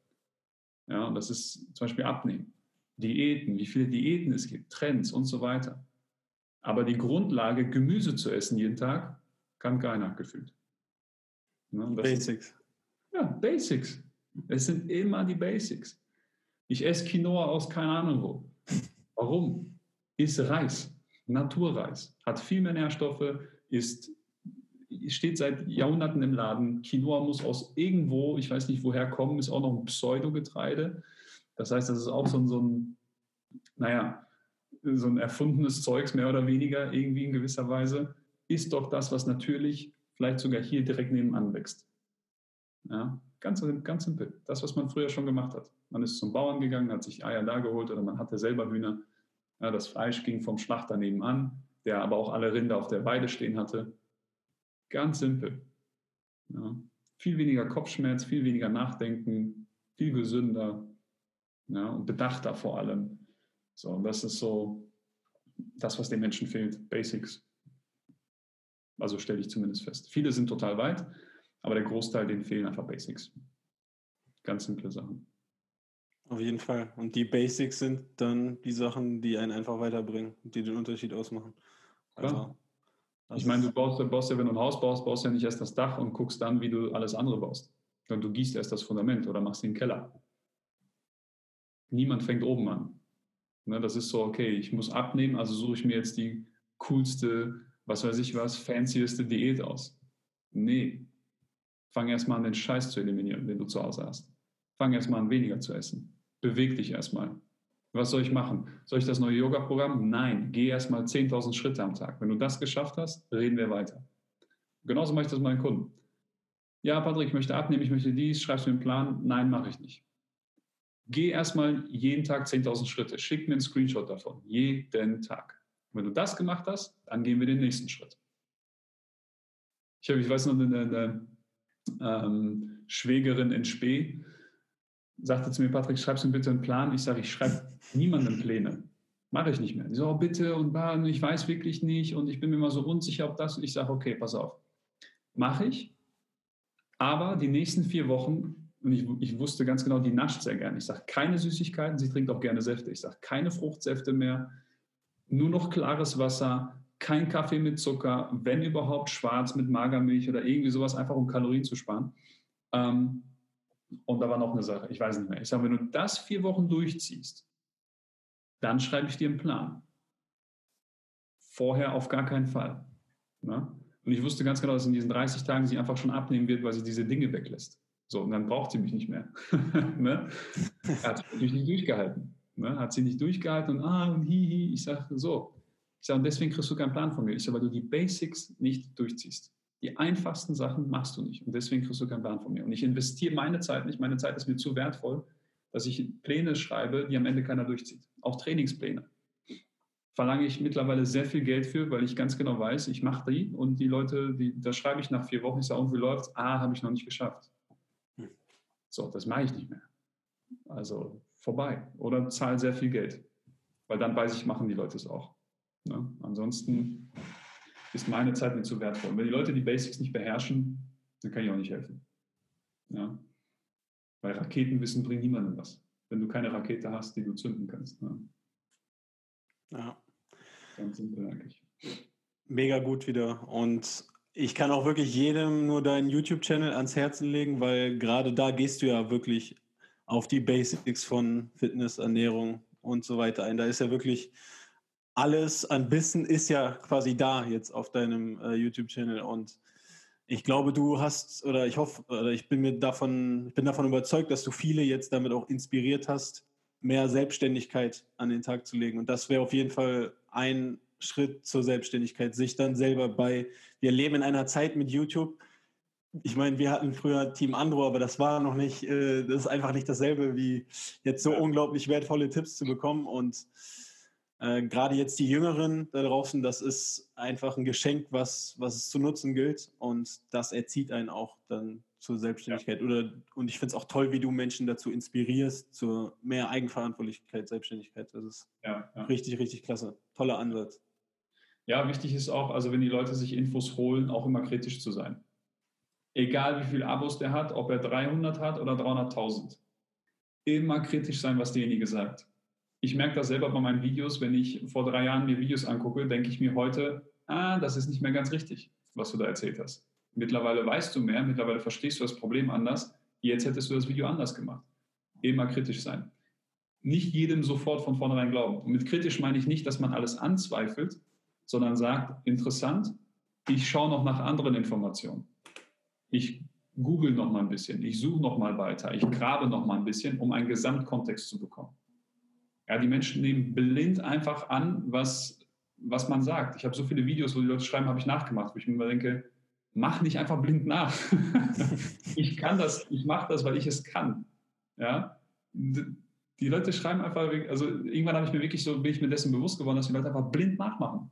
Ja, und das ist zum Beispiel Abnehmen. Diäten, wie viele Diäten es gibt, Trends und so weiter. Aber die Grundlage, Gemüse zu essen jeden Tag, kann keiner gefühlt. Ne? Basics. Ist, ja, Basics. Es sind immer die Basics. Ich esse Quinoa aus keine Ahnung wo. Warum? Ist Reis, Naturreis, hat viel mehr Nährstoffe, ist, steht seit Jahrhunderten im Laden. Quinoa muss aus irgendwo, ich weiß nicht woher kommen, ist auch noch ein Pseudogetreide. Das heißt, das ist auch so ein, so ein, naja, so ein erfundenes Zeugs mehr oder weniger irgendwie in gewisser Weise. Ist doch das, was natürlich vielleicht sogar hier direkt nebenan wächst. Ja, ganz, ganz simpel. Das, was man früher schon gemacht hat. Man ist zum Bauern gegangen, hat sich Eier da geholt oder man hatte selber Hühner. Ja, das Fleisch ging vom Schlachter nebenan, der aber auch alle Rinder auf der Weide stehen hatte. Ganz simpel. Ja, viel weniger Kopfschmerz, viel weniger Nachdenken, viel gesünder, ja, und bedachter vor allem. So, das ist so das, was den Menschen fehlt, Basics. Also stelle ich zumindest fest. Viele sind total weit, aber der Großteil, denen fehlen einfach Basics. Ganz simple Sachen. Auf jeden Fall. Und die Basics sind dann die Sachen, die einen einfach weiterbringen, die den Unterschied ausmachen. Also, ich meine, du baust, baust ja, wenn du ein Haus baust, baust ja nicht erst das Dach und guckst dann, wie du alles andere baust. Sondern du gießt erst das Fundament oder machst den Keller niemand fängt oben an. Ne, das ist so, okay, ich muss abnehmen, also suche ich mir jetzt die coolste, was weiß ich was, fancieste Diät aus. Nee, fang erstmal an, den Scheiß zu eliminieren, den du zu Hause hast. Fang erstmal an, weniger zu essen. Beweg dich erstmal. Was soll ich machen? Soll ich das neue Yoga-Programm? Nein, geh erstmal 10.000 Schritte am Tag. Wenn du das geschafft hast, reden wir weiter. Genauso mache ich das meinen Kunden. Ja, Patrick, ich möchte abnehmen, ich möchte dies, schreibst du mir einen Plan? Nein, mache ich nicht. Geh erstmal jeden Tag 10.000 Schritte. Schick mir einen Screenshot davon. Jeden Tag. Wenn du das gemacht hast, dann gehen wir den nächsten Schritt. Ich, habe, ich weiß noch, eine, eine ähm, Schwägerin in Spee sagte zu mir, Patrick, schreibst du mir bitte einen Plan? Ich sage, ich schreibe niemandem Pläne. Mache ich nicht mehr. Die so, oh, bitte und ich weiß wirklich nicht und ich bin mir immer so unsicher, ob das. Und ich sage, okay, pass auf. Mache ich. Aber die nächsten vier Wochen und ich, ich, wusste ganz genau, die nascht sehr gerne. Ich sage keine Süßigkeiten, sie trinkt auch gerne Säfte. Ich sage keine Fruchtsäfte mehr, nur noch klares Wasser, kein Kaffee mit Zucker, wenn überhaupt schwarz mit Magermilch oder irgendwie sowas, einfach um Kalorien zu sparen. Ähm, und da war noch eine Sache, ich weiß nicht mehr. Ich sage, wenn du das vier Wochen durchziehst, dann schreibe ich dir einen Plan. Vorher auf gar keinen Fall. Ne? Und ich wusste ganz genau, dass in diesen 30 Tagen sie einfach schon abnehmen wird, weil sie diese Dinge weglässt. So, und dann braucht sie mich nicht mehr. ne? Hat sie natürlich nicht durchgehalten. Ne? Hat sie nicht durchgehalten und ah und hihi. Ich sage so. Ich sage, und deswegen kriegst du keinen Plan von mir. Ich sage, weil du die Basics nicht durchziehst. Die einfachsten Sachen machst du nicht. Und deswegen kriegst du keinen Plan von mir. Und ich investiere meine Zeit nicht. Meine Zeit ist mir zu wertvoll, dass ich Pläne schreibe, die am Ende keiner durchzieht. Auch Trainingspläne. Verlange ich mittlerweile sehr viel Geld für, weil ich ganz genau weiß, ich mache die und die Leute, die, da schreibe ich nach vier Wochen, ich sage, und wie läuft's? Ah, habe ich noch nicht geschafft. Hm. So, das mache ich nicht mehr. Also vorbei. Oder zahle sehr viel Geld. Weil dann weiß ich, machen die Leute es auch. Ne? Ansonsten ist meine Zeit mir zu wertvoll. wenn die Leute die Basics nicht beherrschen, dann kann ich auch nicht helfen. Ja? Weil Raketenwissen bringt niemandem was, wenn du keine Rakete hast, die du zünden kannst. Ne? Ja. Ganz simpel eigentlich. Mega gut wieder. Und ich kann auch wirklich jedem nur deinen YouTube-Channel ans Herzen legen, weil gerade da gehst du ja wirklich auf die Basics von Fitness, Ernährung und so weiter ein. Da ist ja wirklich alles an Wissen ist ja quasi da jetzt auf deinem äh, YouTube-Channel und ich glaube, du hast oder ich hoffe oder ich bin mir davon, ich bin davon überzeugt, dass du viele jetzt damit auch inspiriert hast, mehr Selbstständigkeit an den Tag zu legen. Und das wäre auf jeden Fall ein Schritt zur Selbstständigkeit, sich dann selber bei, wir leben in einer Zeit mit YouTube. Ich meine, wir hatten früher Team Andro, aber das war noch nicht, äh, das ist einfach nicht dasselbe, wie jetzt so unglaublich wertvolle Tipps zu bekommen. Und äh, gerade jetzt die Jüngeren da draußen, das ist einfach ein Geschenk, was, was es zu nutzen gilt und das erzieht einen auch dann zur Selbstständigkeit. Ja. Oder, und ich finde es auch toll, wie du Menschen dazu inspirierst, zur mehr Eigenverantwortlichkeit, Selbstständigkeit. Das ist ja, ja. richtig, richtig klasse. Toller Ansatz. Ja, wichtig ist auch, also wenn die Leute sich Infos holen, auch immer kritisch zu sein. Egal wie viele Abos der hat, ob er 300 hat oder 300.000. Immer kritisch sein, was derjenige sagt ich merke das selber bei meinen Videos, wenn ich vor drei Jahren mir Videos angucke, denke ich mir heute, ah, das ist nicht mehr ganz richtig, was du da erzählt hast. Mittlerweile weißt du mehr, mittlerweile verstehst du das Problem anders. Jetzt hättest du das Video anders gemacht. Immer kritisch sein. Nicht jedem sofort von vornherein glauben. Und mit kritisch meine ich nicht, dass man alles anzweifelt, sondern sagt, interessant, ich schaue noch nach anderen Informationen. Ich google noch mal ein bisschen, ich suche noch mal weiter, ich grabe noch mal ein bisschen, um einen Gesamtkontext zu bekommen. Ja, die Menschen nehmen blind einfach an, was, was man sagt. Ich habe so viele Videos, wo die Leute schreiben, habe ich nachgemacht, wo ich mir immer denke, mach nicht einfach blind nach. ich kann das, ich mache das, weil ich es kann. Ja? Die Leute schreiben einfach, also irgendwann habe ich mir wirklich so, bin ich mir dessen bewusst geworden, dass die Leute einfach blind nachmachen.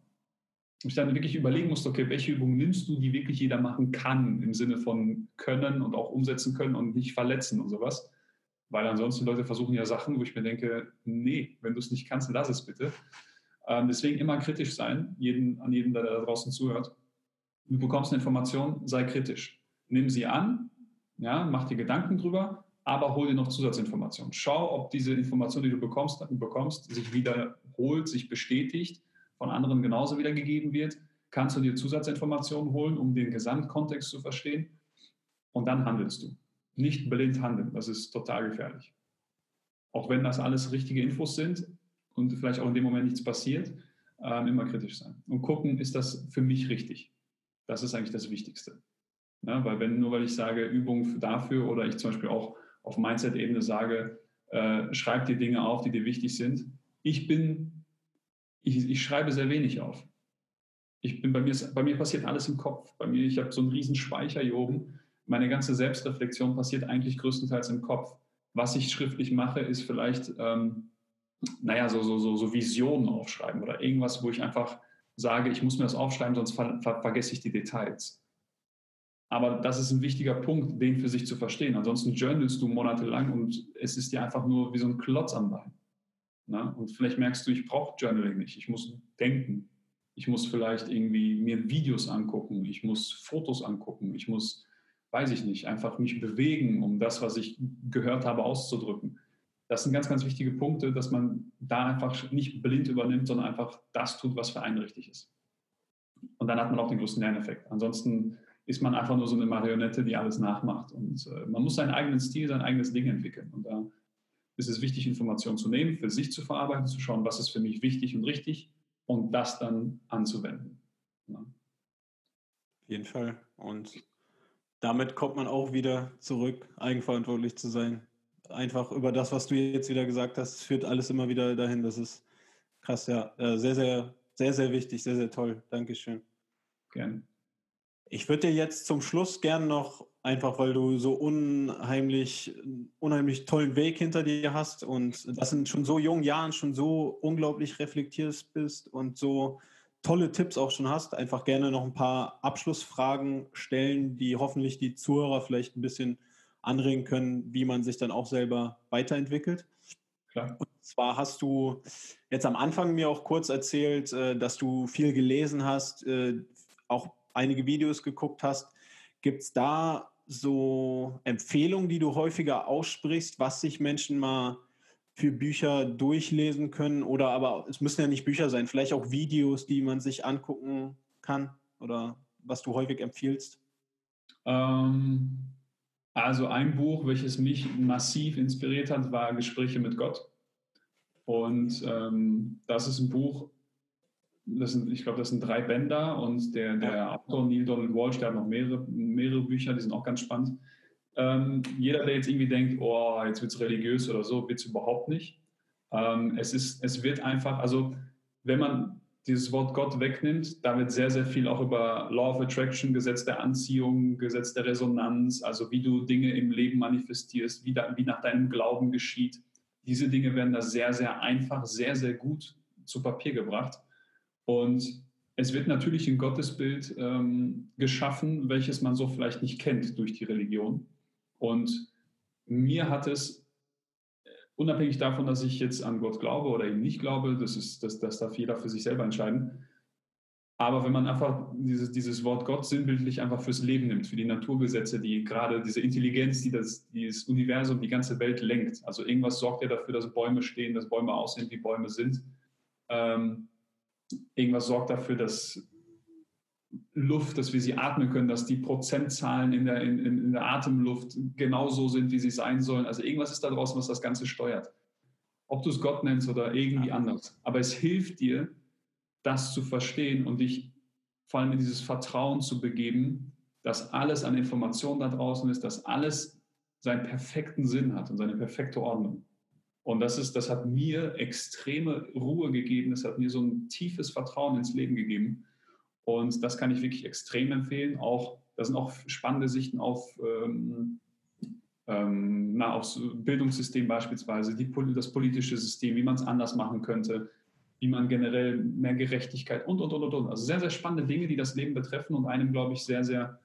Und ich dann wirklich überlegen musste, okay, welche Übungen nimmst du, die wirklich jeder machen kann, im Sinne von können und auch umsetzen können und nicht verletzen und sowas. Weil ansonsten Leute versuchen ja Sachen, wo ich mir denke, nee, wenn du es nicht kannst, lass es bitte. Ähm, deswegen immer kritisch sein, jeden, an jeden, der da draußen zuhört. Du bekommst eine Information, sei kritisch. Nimm sie an, ja, mach dir Gedanken drüber, aber hol dir noch Zusatzinformationen. Schau, ob diese Information, die du bekommst, bekommst, sich wiederholt, sich bestätigt, von anderen genauso wiedergegeben wird. Kannst du dir Zusatzinformationen holen, um den Gesamtkontext zu verstehen? Und dann handelst du nicht blind handeln. Das ist total gefährlich. Auch wenn das alles richtige Infos sind und vielleicht auch in dem Moment nichts passiert, äh, immer kritisch sein. Und gucken, ist das für mich richtig? Das ist eigentlich das Wichtigste. Ja, weil wenn nur weil ich sage, Übung dafür oder ich zum Beispiel auch auf Mindset-Ebene sage, äh, schreib dir Dinge auf, die dir wichtig sind. Ich bin, ich, ich schreibe sehr wenig auf. Ich bin bei mir, bei mir passiert alles im Kopf. Bei mir, ich habe so einen riesen Speicher hier oben meine ganze Selbstreflexion passiert eigentlich größtenteils im Kopf. Was ich schriftlich mache, ist vielleicht, ähm, naja, so, so, so, so Visionen aufschreiben oder irgendwas, wo ich einfach sage, ich muss mir das aufschreiben, sonst ver ver vergesse ich die Details. Aber das ist ein wichtiger Punkt, den für sich zu verstehen. Ansonsten journalst du monatelang und es ist dir einfach nur wie so ein Klotz am Bein. Na? Und vielleicht merkst du, ich brauche Journaling nicht. Ich muss denken. Ich muss vielleicht irgendwie mir Videos angucken. Ich muss Fotos angucken. Ich muss weiß ich nicht, einfach mich bewegen, um das, was ich gehört habe, auszudrücken. Das sind ganz, ganz wichtige Punkte, dass man da einfach nicht blind übernimmt, sondern einfach das tut, was für einen richtig ist. Und dann hat man auch den größten Lerneffekt. Ansonsten ist man einfach nur so eine Marionette, die alles nachmacht. Und äh, man muss seinen eigenen Stil, sein eigenes Ding entwickeln. Und da ist es wichtig, Informationen zu nehmen, für sich zu verarbeiten, zu schauen, was ist für mich wichtig und richtig und das dann anzuwenden. Ja. Auf jeden Fall. Und Damit kommt man auch wieder zurück, eigenverantwortlich zu sein. Einfach über das, was du jetzt wieder gesagt hast, führt alles immer wieder dahin. Das ist krass, ja. Äh, sehr, sehr, sehr, sehr wichtig, sehr, sehr toll. Dankeschön. Gerne. Ich würde dir jetzt zum Schluss gern noch, einfach weil du so unheimlich, unheimlich tollen Weg hinter dir hast und das in schon so jungen Jahren schon so unglaublich reflektiert bist und so tolle Tipps auch schon hast, einfach gerne noch ein paar Abschlussfragen stellen, die hoffentlich die Zuhörer vielleicht ein bisschen anregen können, wie man sich dann auch selber weiterentwickelt. Klar. Und zwar hast du jetzt am Anfang mir auch kurz erzählt, äh, dass du viel gelesen hast, äh, auch einige Videos geguckt hast. Gibt es da so Empfehlungen, die du häufiger aussprichst, was sich Menschen mal für Bücher durchlesen können? Oder aber es müssen ja nicht Bücher sein, vielleicht auch Videos, die man sich angucken kann oder was du häufig empfiehlst? Ähm, also ein Buch, welches mich massiv inspiriert hat, war Gespräche mit Gott. Und ähm, das ist ein Buch, das sind, ich glaube, das sind drei Bänder und der, der Autor Neil Donald Walsh, der hat noch mehrere, mehrere Bücher, die sind auch ganz spannend. Ähm, jeder, der jetzt irgendwie denkt, oh, jetzt wird es religiös oder so, wird es überhaupt nicht. Ähm, es, ist, es wird einfach, also wenn man dieses Wort Gott wegnimmt, da wird sehr, sehr viel auch über Law of Attraction, Gesetz der Anziehung, Gesetz der Resonanz, also wie du Dinge im Leben manifestierst, wie, da, wie nach deinem Glauben geschieht. Diese Dinge werden da sehr, sehr einfach, sehr, sehr gut zu Papier gebracht. Und es wird natürlich ein Gottesbild ähm, geschaffen, welches man so vielleicht nicht kennt durch die Religion. Und mir hat es, äh, unabhängig davon, dass ich jetzt an Gott glaube oder ihm nicht glaube, das, ist, das, das darf jeder für sich selber entscheiden. Aber wenn man einfach dieses, dieses Wort Gott sinnbildlich einfach fürs Leben nimmt, für die Naturgesetze, die gerade diese Intelligenz, die das, dieses Universum, die ganze Welt lenkt. Also irgendwas sorgt ja dafür, dass Bäume stehen, dass Bäume aussehen, wie Bäume sind. Ähm, irgendwas sorgt dafür, dass Luft, dass wir sie atmen können, dass die Prozentzahlen in der, in, in der Atemluft genauso sind, wie sie sein sollen. Also irgendwas ist da draußen, was das Ganze steuert. Ob du es Gott nennst oder irgendwie anders. Aber es hilft dir, das zu verstehen und dich vor allem in dieses Vertrauen zu begeben, dass alles an Informationen da draußen ist, dass alles seinen perfekten Sinn hat und seine perfekte Ordnung. Und das, ist, das hat mir extreme Ruhe gegeben, das hat mir so ein tiefes Vertrauen ins Leben gegeben. Und das kann ich wirklich extrem empfehlen. Auch, da sind auch spannende Sichten auf, ähm, ähm, na, aufs Bildungssystem beispielsweise, die, das politische System, wie man es anders machen könnte, wie man generell mehr Gerechtigkeit und, und, und, und. Also sehr, sehr spannende Dinge, die das Leben betreffen und einem, glaube ich, sehr, sehr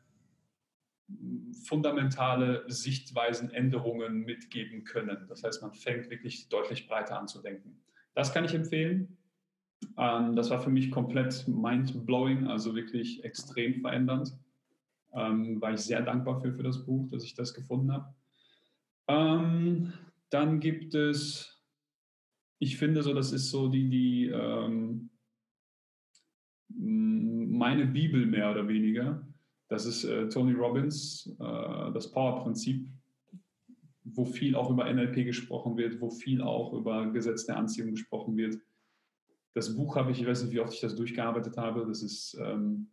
fundamentale Sichtweisenänderungen mitgeben können. Das heißt, man fängt wirklich deutlich breiter an zu denken. Das kann ich empfehlen. Ähm, das war für mich komplett mind-blowing, also wirklich extrem verändernd. Ähm, war ich sehr dankbar für, für das Buch, dass ich das gefunden habe. Ähm, dann gibt es, ich finde so, das ist so die, die meine Bibel mehr oder weniger. Das ist äh, Tony Robbins, äh, das Power-Prinzip, wo viel auch über NLP gesprochen wird, wo viel auch über Gesetz der Anziehung gesprochen wird. Das Buch habe ich, ich weiß nicht, wie oft ich das durchgearbeitet habe. Das ist, ähm,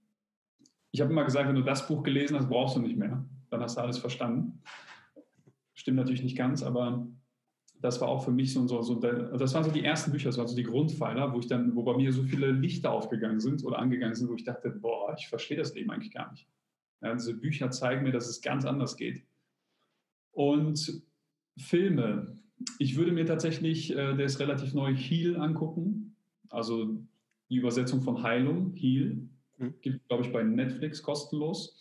ich habe immer gesagt, wenn du das Buch gelesen hast, brauchst du nicht mehr. Dann hast du alles verstanden. Stimmt natürlich nicht ganz, aber das war auch für mich so, so, so das waren so die ersten Bücher, das waren so die Grundpfeiler, wo ich dann, wo bei mir so viele Lichter aufgegangen sind oder angegangen sind, wo ich dachte, boah, ich verstehe das Leben eigentlich gar nicht. Ja, diese Bücher zeigen mir, dass es ganz anders geht. Und Filme. Ich würde mir tatsächlich, äh, der ist relativ neu, Heal angucken. Also die Übersetzung von Heilung, Heal. Mhm. Gibt, glaube ich, bei Netflix kostenlos.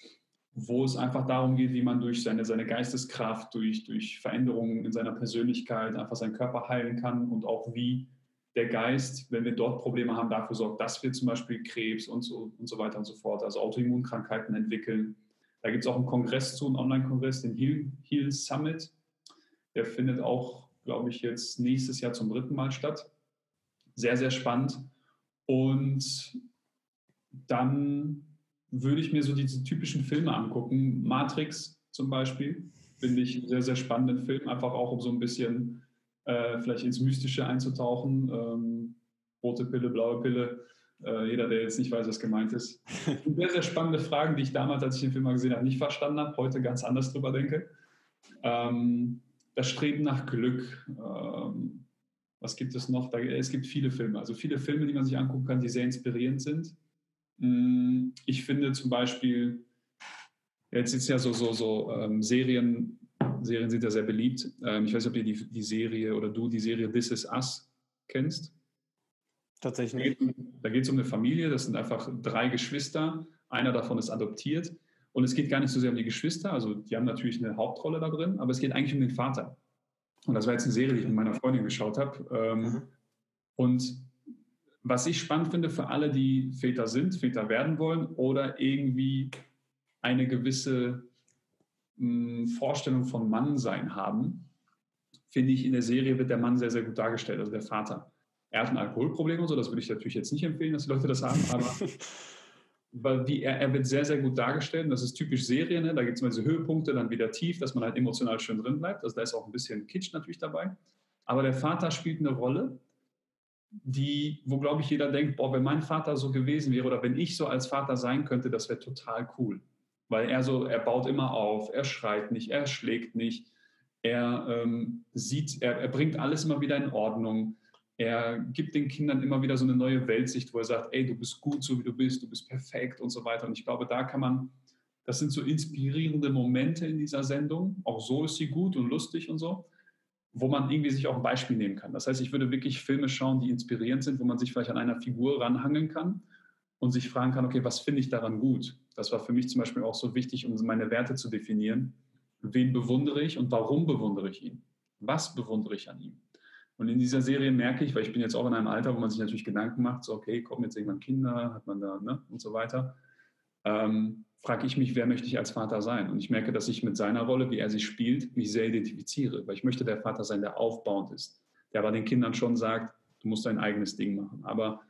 Wo es einfach darum geht, wie man durch seine, seine Geisteskraft, durch, durch Veränderungen in seiner Persönlichkeit einfach seinen Körper heilen kann und auch wie der Geist, wenn wir dort Probleme haben, dafür sorgt, dass wir zum Beispiel Krebs und so, und so weiter und so fort, also Autoimmunkrankheiten entwickeln. Da gibt es auch einen Kongress zu, einen Online-Kongress, den Heal, Heal Summit. Der findet auch, glaube ich, jetzt nächstes Jahr zum dritten Mal statt. Sehr, sehr spannend. Und dann würde ich mir so diese typischen Filme angucken. Matrix zum Beispiel, finde ich einen sehr, sehr spannenden Film, einfach auch um so ein bisschen äh, vielleicht ins Mystische einzutauchen. Ähm, rote Pille, blaue Pille. Äh, jeder, der jetzt nicht weiß, was gemeint ist. Sehr, sehr spannende Fragen, die ich damals, als ich den Film mal gesehen habe, nicht verstanden habe, heute ganz anders drüber denke. Ähm, das Streben nach Glück. Ähm, was gibt es noch? Da, es gibt viele Filme, also viele Filme, die man sich angucken kann, die sehr inspirierend sind. Mm, ich finde zum Beispiel, jetzt ist ja so, so, so ähm, Serien, Serien sind ja sehr beliebt. Ähm, ich weiß nicht, ob ihr die, die Serie oder du die Serie This Is Us kennst. Tatsächlich. Da geht es um eine Familie, das sind einfach drei Geschwister, einer davon ist adoptiert. Und es geht gar nicht so sehr um die Geschwister, also die haben natürlich eine Hauptrolle da drin, aber es geht eigentlich um den Vater. Und das war jetzt eine Serie, die ich mit meiner Freundin geschaut habe. Ähm, mhm. Und was ich spannend finde für alle, die Väter sind, Väter werden wollen oder irgendwie eine gewisse mh, hm, Vorstellung von Mannsein haben, finde ich, in der Serie wird der Mann sehr, sehr gut dargestellt, also der Vater. Er hat ein Alkoholproblem und so, das würde ich natürlich jetzt nicht empfehlen, dass die Leute das haben, aber weil die, er, er, wird sehr, sehr gut dargestellt. Und das ist typisch Serie, ne? da gibt es mal diese Höhepunkte, dann wieder tief, dass man halt emotional schön drin bleibt. Also da ist auch ein bisschen Kitsch natürlich dabei. Aber der Vater spielt eine Rolle, die, wo glaube ich jeder denkt, boah, wenn mein Vater so gewesen wäre oder wenn ich so als Vater sein könnte, das wäre total cool. Weil er so, er baut immer auf, er schreit nicht, er schlägt nicht, er ähm, sieht, er, er bringt alles immer wieder in Ordnung. Er gibt den Kindern immer wieder so eine neue Weltsicht, wo er sagt, ey, du bist gut, so wie du bist, du bist perfekt und so weiter. Und ich glaube, da kann man, das sind so inspirierende Momente in dieser Sendung. Auch so ist sie gut und lustig und so, wo man irgendwie sich auch ein Beispiel nehmen kann. Das heißt, ich würde wirklich Filme schauen, die inspirierend sind, wo man sich vielleicht an einer Figur ranhangeln kann und sich fragen kann, okay, was finde ich daran gut? Das war für mich zum Beispiel auch so wichtig, um meine Werte zu definieren. Wen bewundere ich und warum bewundere ich ihn? Was bewundere ich an ihm? Und in dieser Serie merke ich, weil ich bin jetzt auch in einem Alter, wo man sich natürlich Gedanken macht, so okay, kommen jetzt irgendwann Kinder, hat man da, ne, und so weiter, ähm, frage ich mich, wer möchte ich als Vater sein? Und ich merke, dass ich mit seiner Rolle, wie er sie spielt, mich sehr identifiziere, weil ich möchte der Vater sein, der aufbauend ist, der aber den Kindern schon sagt, du musst dein eigenes Ding machen, aber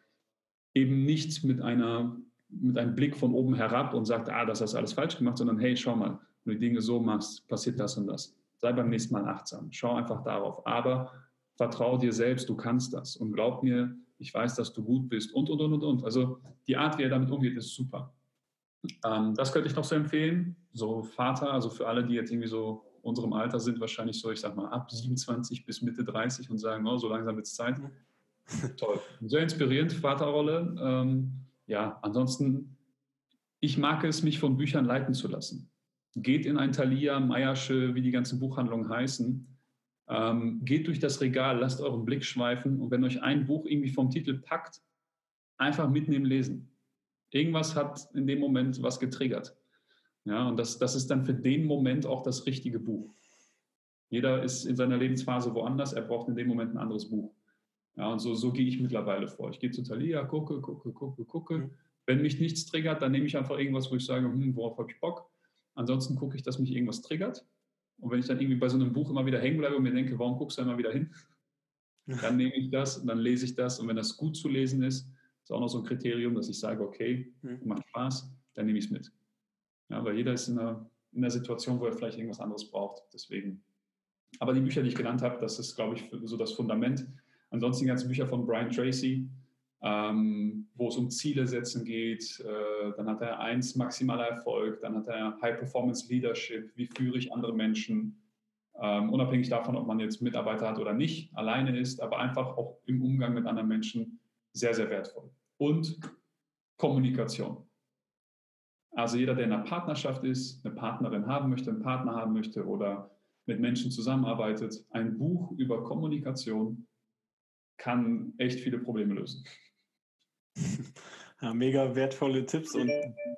eben nicht mit einer mit einem Blick von oben herab und sagt, ah, das hast du alles falsch gemacht, sondern hey, schau mal, wenn du die Dinge so machst, passiert das und das. Sei beim nächsten Mal achtsam. Schau einfach darauf. Aber vertraue dir selbst, du kannst das und glaub mir, ich weiß, dass du gut bist und, und, und, und, und. Also die Art, wie er damit umgeht, ist super. Ähm, das könnte ich noch so empfehlen. So Vater, also für alle, die jetzt irgendwie so unserem Alter sind, wahrscheinlich so, ich sag mal, ab 27 bis Mitte 30 und sagen, oh, so langsam wird es Zeit. Toll. Sehr inspirierend, Vaterrolle. Ähm, ja, ansonsten, ich mag es, mich von Büchern leiten zu lassen. Geht in ein Thalia, Meiersche, wie die ganzen Buchhandlungen heißen ähm, geht durch das Regal, lasst euren Blick schweifen und wenn euch ein Buch irgendwie vom Titel packt, einfach mitnehmen, lesen. Irgendwas hat in dem Moment was getriggert. Ja, und das, das ist dann für den Moment auch das richtige Buch. Jeder ist in seiner Lebensphase woanders, er braucht in dem Moment ein anderes Buch. Ja, und so, so gehe ich mittlerweile vor. Ich gehe zu Thalia, gucke, gucke, gucke, gucke. Mhm. Wenn mich nichts triggert, dann nehme ich einfach irgendwas, wo ich sage, hm, worauf habe ich Bock. Ansonsten gucke ich, dass mich irgendwas triggert. Und wenn ich dann irgendwie bei so einem Buch immer wieder hängen bleibe und mir denke, warum guckst du immer wieder hin? Dann nehme ich das und dann lese ich das. Und wenn das gut zu lesen ist, ist auch noch so ein Kriterium, dass ich sage, okay, mhm. macht Spaß, dann nehme ich es mit. Ja, weil jeder ist in einer, in einer Situation, wo er vielleicht irgendwas anderes braucht. Deswegen. Aber die Bücher, die ich genannt habe, das ist, glaube ich, so das Fundament. Ansonsten die ganzen Bücher von Brian Tracy, ähm, wo es um Ziele setzen geht. Äh, dann hat er eins maximaler Erfolg, dann hat er High Performance Leadership, wie führe ich andere Menschen, ähm, unabhängig davon, ob man jetzt Mitarbeiter hat oder nicht, alleine ist, aber einfach auch im Umgang mit anderen Menschen sehr, sehr wertvoll. Und Kommunikation. Also jeder, der in einer Partnerschaft ist, eine Partnerin haben möchte, einen Partner haben möchte oder mit Menschen zusammenarbeitet, ein Buch über Kommunikation kann echt viele Probleme lösen. Ja, mega wertvolle Tipps und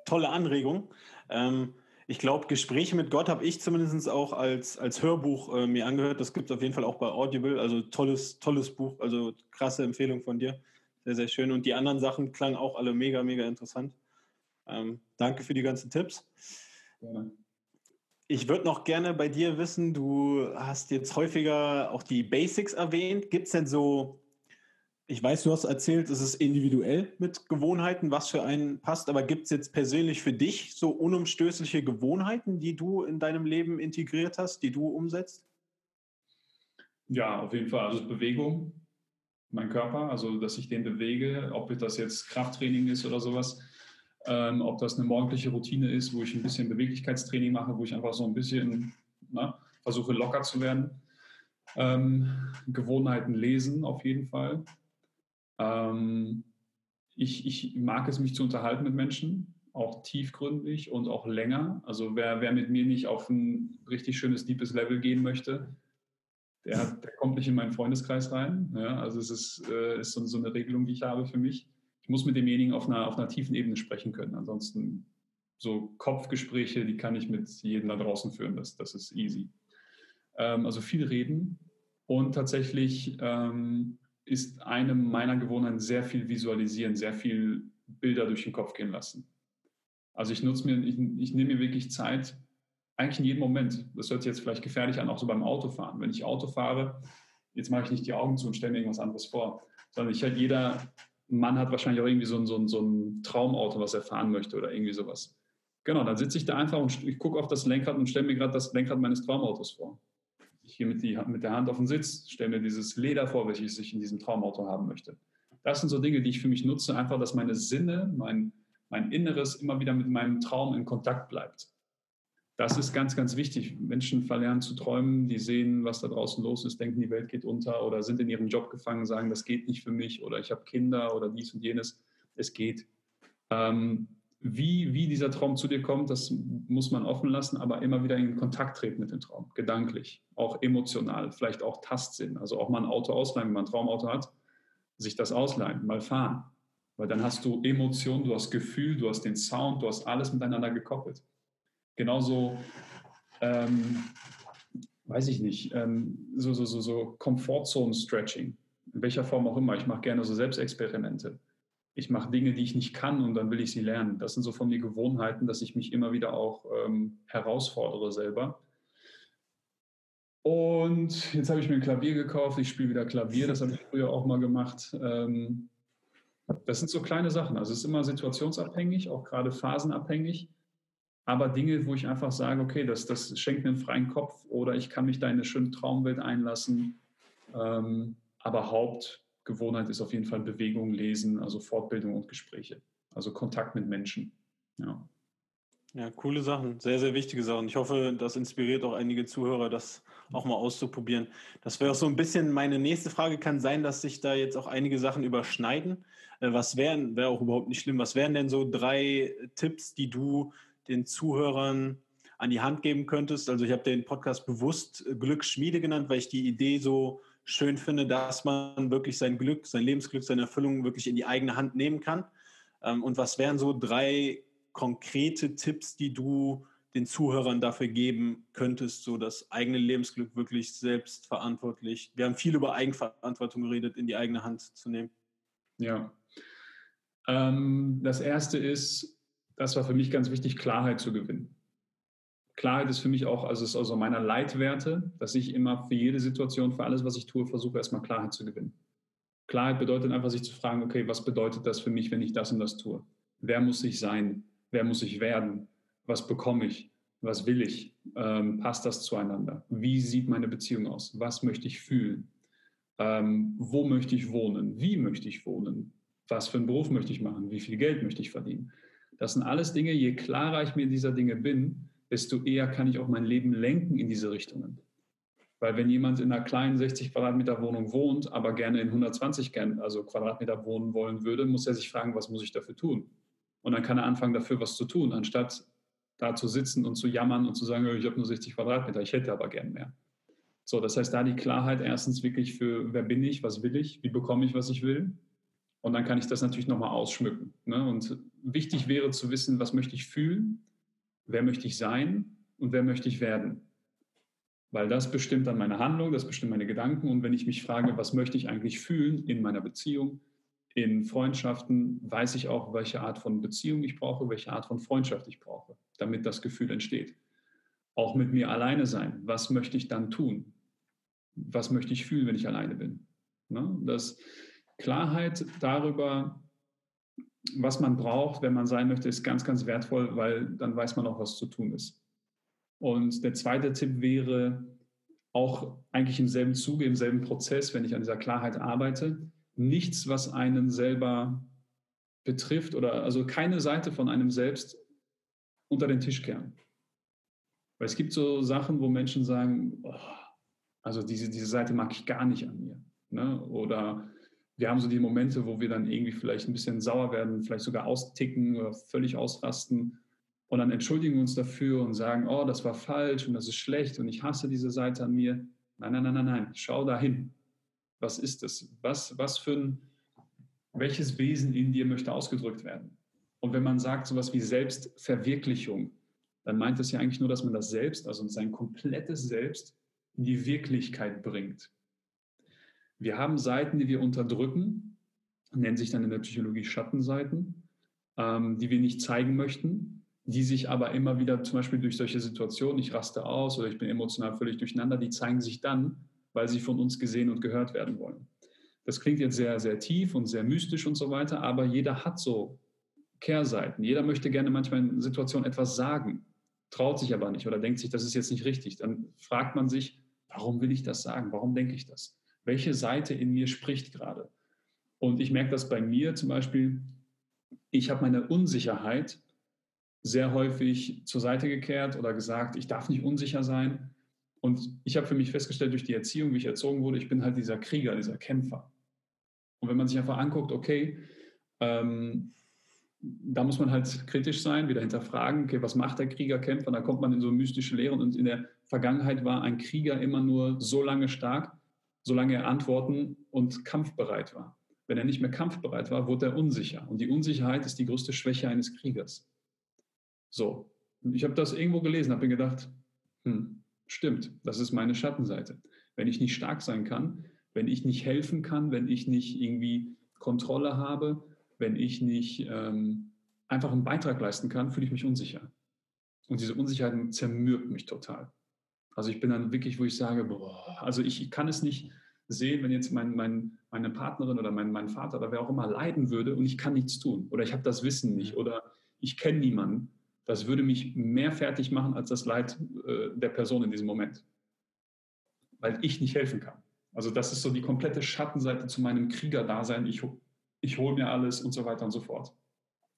tolle Anregungen. Ähm, ich glaube, Gespräche mit Gott habe ich zumindest auch als, als Hörbuch äh, mir angehört. Das gibt es auf jeden Fall auch bei Audible. Also tolles, tolles Buch. Also krasse Empfehlung von dir. Sehr, sehr schön. Und die anderen Sachen klangen auch alle mega, mega interessant. Ähm, danke für die ganzen Tipps. Gerne. Ich würde noch gerne bei dir wissen, du hast jetzt häufiger auch die Basics erwähnt. Gibt es denn so ich weiß, du hast erzählt, es ist individuell mit Gewohnheiten, was für einen passt, aber gibt es jetzt persönlich für dich so unumstößliche Gewohnheiten, die du in deinem Leben integriert hast, die du umsetzt? Ja, auf jeden Fall. Also Bewegung. mein Körper, also dass ich den bewege, ob das jetzt Krafttraining ist oder sowas, ähm, ob das eine morgendliche Routine ist, wo ich ein bisschen Beweglichkeitstraining mache, wo ich einfach so ein bisschen na, ne, versuche locker zu werden. Ähm, Gewohnheiten lesen auf jeden Fall. Ähm, ich, ich mag es, mich zu unterhalten mit Menschen, auch tiefgründig und auch länger. Also wer, wer mit mir nicht auf ein richtig schönes, deepes Level gehen möchte, der, der kommt nicht in meinen Freundeskreis rein. Ja, also es ist, äh, ist so, so, eine Regelung, die ich habe für mich. Ich muss mit demjenigen auf einer, auf einer tiefen Ebene sprechen können. Ansonsten so Kopfgespräche, die kann ich mit jedem da draußen führen. Das, das ist easy. Ähm, also viel reden und tatsächlich ähm, ist eine meiner Gewohnheiten sehr viel visualisieren, sehr viel Bilder durch den Kopf gehen lassen. Also ich nutze mir, ich, ich nehme mir wirklich Zeit, eigentlich in jedem Moment. Das hört sich jetzt vielleicht gefährlich an, auch so beim Autofahren. Wenn ich Auto fahre, jetzt mache ich nicht die Augen zu und stelle mir irgendwas anderes vor, sondern ich halt jeder Mann hat wahrscheinlich auch irgendwie so ein, so, ein, so ein Traumauto, was er fahren möchte oder irgendwie sowas. Genau, dann sitze ich da einfach und ich gucke auf das Lenkrad und stelle mir gerade das Lenkrad meines Traumautos vor. Ich gehe mit, die, mit der Hand auf den Sitz, stelle mir dieses Leder vor, welches ich in diesem Traumauto haben möchte. Das sind so Dinge, die ich für mich nutze, einfach, dass meine Sinne, mein, mein Inneres immer wieder mit meinem Traum in Kontakt bleibt. Das ist ganz, ganz wichtig. Menschen verlernen zu träumen, die sehen, was da draußen los ist, denken, die Welt geht unter oder sind in ihrem Job gefangen, sagen, das geht nicht für mich oder ich habe Kinder oder dies und jenes. Es geht. Ähm, wie, wie dieser Traum zu dir kommt, das muss man offen lassen, aber immer wieder in Kontakt treten mit dem Traum, gedanklich, auch emotional, vielleicht auch Tastsinn. Also auch mal ein Auto ausleihen, wenn man ein Traumauto hat, sich das ausleihen, mal fahren. Weil dann hast du Emotionen, du hast Gefühl, du hast den Sound, du hast alles miteinander gekoppelt. Genauso, ähm, weiß ich nicht, ähm, so, so, so, so Comfortzone-Stretching, in welcher Form auch immer. Ich mache gerne so Selbstexperimente ich mache Dinge, die ich nicht kann und dann will ich sie lernen. Das sind so von mir Gewohnheiten, dass ich mich immer wieder auch ähm, herausfordere selber. Und jetzt habe ich mir ein Klavier gekauft. Ich spiele wieder Klavier. Das habe ich früher auch mal gemacht. Ähm, das sind so kleine Sachen. Also es ist immer situationsabhängig, auch gerade phasenabhängig. Aber Dinge, wo ich einfach sage, okay, das, das schenkt mir einen freien Kopf oder ich kann mich da in eine schöne Traumwelt einlassen. Ähm, aber Haupt, Gewohnheit ist auf jeden Fall Bewegung, Lesen, also Fortbildung und Gespräche. Also Kontakt mit Menschen. Ja. Ja, coole Sachen, sehr, sehr wichtige Sachen. Ich hoffe, das inspiriert auch einige Zuhörer, das auch mal auszuprobieren. Das wäre auch so ein bisschen meine nächste Frage. Kann sein, dass sich da jetzt auch einige Sachen überschneiden. Äh, was wären, wäre auch überhaupt nicht schlimm, was wären denn so drei Tipps, die du den Zuhörern an die Hand geben könntest? Also ich habe den Podcast bewusst Glücksschmiede genannt, weil ich die Idee so schön finde, dass man wirklich sein Glück, sein Lebensglück, seine Erfüllung wirklich in die eigene Hand nehmen kann. Ähm, und was wären so drei konkrete Tipps, die du den Zuhörern dafür geben könntest, so das eigene Lebensglück wirklich selbstverantwortlich. Wir haben viel über Eigenverantwortung geredet, in die eigene Hand zu nehmen. Ja. Ähm, das erste ist, das war für mich ganz wichtig, Klarheit zu gewinnen. Klarheit ist für mich auch, also ist also meiner Leitwerte, dass ich immer für jede Situation, für alles, was ich tue, versuche erstmal Klarheit zu gewinnen. Klarheit bedeutet einfach, sich zu fragen, okay, was bedeutet das für mich, wenn ich das und das tue? Wer muss ich sein? Wer muss ich werden? Was bekomme ich? Was will ich? Ähm, passt das zueinander? Wie sieht meine Beziehung aus? Was möchte ich fühlen? Ähm, wo möchte ich wohnen? Wie möchte ich wohnen? Was für einen Beruf möchte ich machen? Wie viel Geld möchte ich verdienen? Das sind alles Dinge, je klarer ich mir dieser Dinge bin, desto eher kann ich auch mein Leben lenken in diese Richtungen. Weil wenn jemand in einer kleinen 60 Quadratmeter Wohnung wohnt, aber gerne in 120 also Quadratmeter wohnen wollen würde, muss er sich fragen, was muss ich dafür tun? Und dann kann er anfangen, dafür was zu tun, anstatt da zu sitzen und zu jammern und zu sagen, ich habe nur 60 Quadratmeter, ich hätte aber gern mehr. So, das heißt, da die Klarheit erstens wirklich für, wer bin ich, was will ich, wie bekomme ich, was ich will. Und dann kann ich das natürlich nochmal ausschmücken. Ne? Und wichtig wäre zu wissen, was möchte ich fühlen, wer möchte ich sein und wer möchte ich werden. Weil das bestimmt dann meine Handlung, das bestimmt meine Gedanken. Und wenn ich mich frage, was möchte ich eigentlich fühlen in meiner Beziehung, in Freundschaften, weiß ich auch, welche Art von Beziehung ich brauche, welche Art von Freundschaft ich brauche, damit das Gefühl entsteht. Auch mit mir alleine sein. Was möchte ich dann tun? Was möchte ich fühlen, wenn ich alleine bin? Ne? Das Klarheit darüber, was man braucht, wenn man sein möchte, ist ganz, ganz wertvoll, weil dann weiß man auch, was zu tun ist. Und der zweite Tipp wäre auch eigentlich im selben Zuge, im selben Prozess, wenn ich an dieser Klarheit arbeite, nichts, was einen selber betrifft oder also keine Seite von einem selbst unter den Tisch kehren. Weil es gibt so Sachen, wo Menschen sagen, oh, also diese, diese Seite mag ich gar nicht an mir. Ne? Oder wir haben so die Momente, wo wir dann irgendwie vielleicht ein bisschen sauer werden, vielleicht sogar austicken oder völlig ausrasten. Und dann entschuldigen wir uns dafür und sagen, oh, das war falsch und das ist schlecht und ich hasse diese Seite an mir. Nein, nein, nein, nein, nein. Schau dahin. Was ist es? Was, was für ein, welches Wesen in dir möchte ausgedrückt werden? Und wenn man sagt sowas wie Selbstverwirklichung, dann meint das ja eigentlich nur, dass man das Selbst, also sein komplettes Selbst, in die Wirklichkeit bringt. Wir haben Seiten, die wir unterdrücken, nennen sich dann in der Psychologie Schattenseiten, ähm, die wir nicht zeigen möchten, die sich aber immer wieder zum Beispiel durch solche Situationen, ich raste aus oder ich bin emotional völlig durcheinander, die zeigen sich dann, weil sie von uns gesehen und gehört werden wollen. Das klingt jetzt sehr, sehr tief und sehr mystisch und so weiter, aber jeder hat so Kehrseiten. Jeder möchte gerne manchmal in Situationen etwas sagen, traut sich aber nicht oder denkt sich, das ist jetzt nicht richtig. Dann fragt man sich, warum will ich das sagen? Warum denke ich das? Welche Seite in mir spricht gerade. Und ich merke das bei mir zum Beispiel, ich habe meine Unsicherheit sehr häufig zur Seite gekehrt oder gesagt, ich darf nicht unsicher sein. Und ich habe für mich festgestellt, durch die Erziehung, wie ich erzogen wurde, ich bin halt dieser Krieger, dieser Kämpfer. Und wenn man sich einfach anguckt, okay, ähm, da muss man halt kritisch sein, wieder hinterfragen, okay, was macht der Krieger, Kämpfer? Da kommt man in so mystische Lehren. Und in der Vergangenheit war ein Krieger immer nur so lange stark, solange er antworten und kampfbereit war. Wenn er nicht mehr kampfbereit war, wurde er unsicher. Und die Unsicherheit ist die größte Schwäche eines Kriegers. So, ich habe das irgendwo gelesen, habe mir gedacht, hm, stimmt, das ist meine Schattenseite. Wenn ich nicht stark sein kann, wenn ich nicht helfen kann, wenn ich nicht irgendwie Kontrolle habe, wenn ich nicht ähm, einfach einen Beitrag leisten kann, fühle ich mich unsicher. Und diese Unsicherheit zermürbt mich total. Also ich bin dann wirklich, wo ich sage, boah, also ich, ich kann es nicht sehen, wenn jetzt mein, mein, meine Partnerin oder mein, mein Vater oder wer auch immer leiden würde und ich kann nichts tun oder ich habe das Wissen nicht oder ich kenne niemanden, das würde mich mehr fertig machen als das Leid äh, der Person in diesem Moment, weil ich nicht helfen kann. Also das ist so die komplette Schattenseite zu meinem Kriegerdasein. Ich, ich hole mir alles und so weiter und so fort.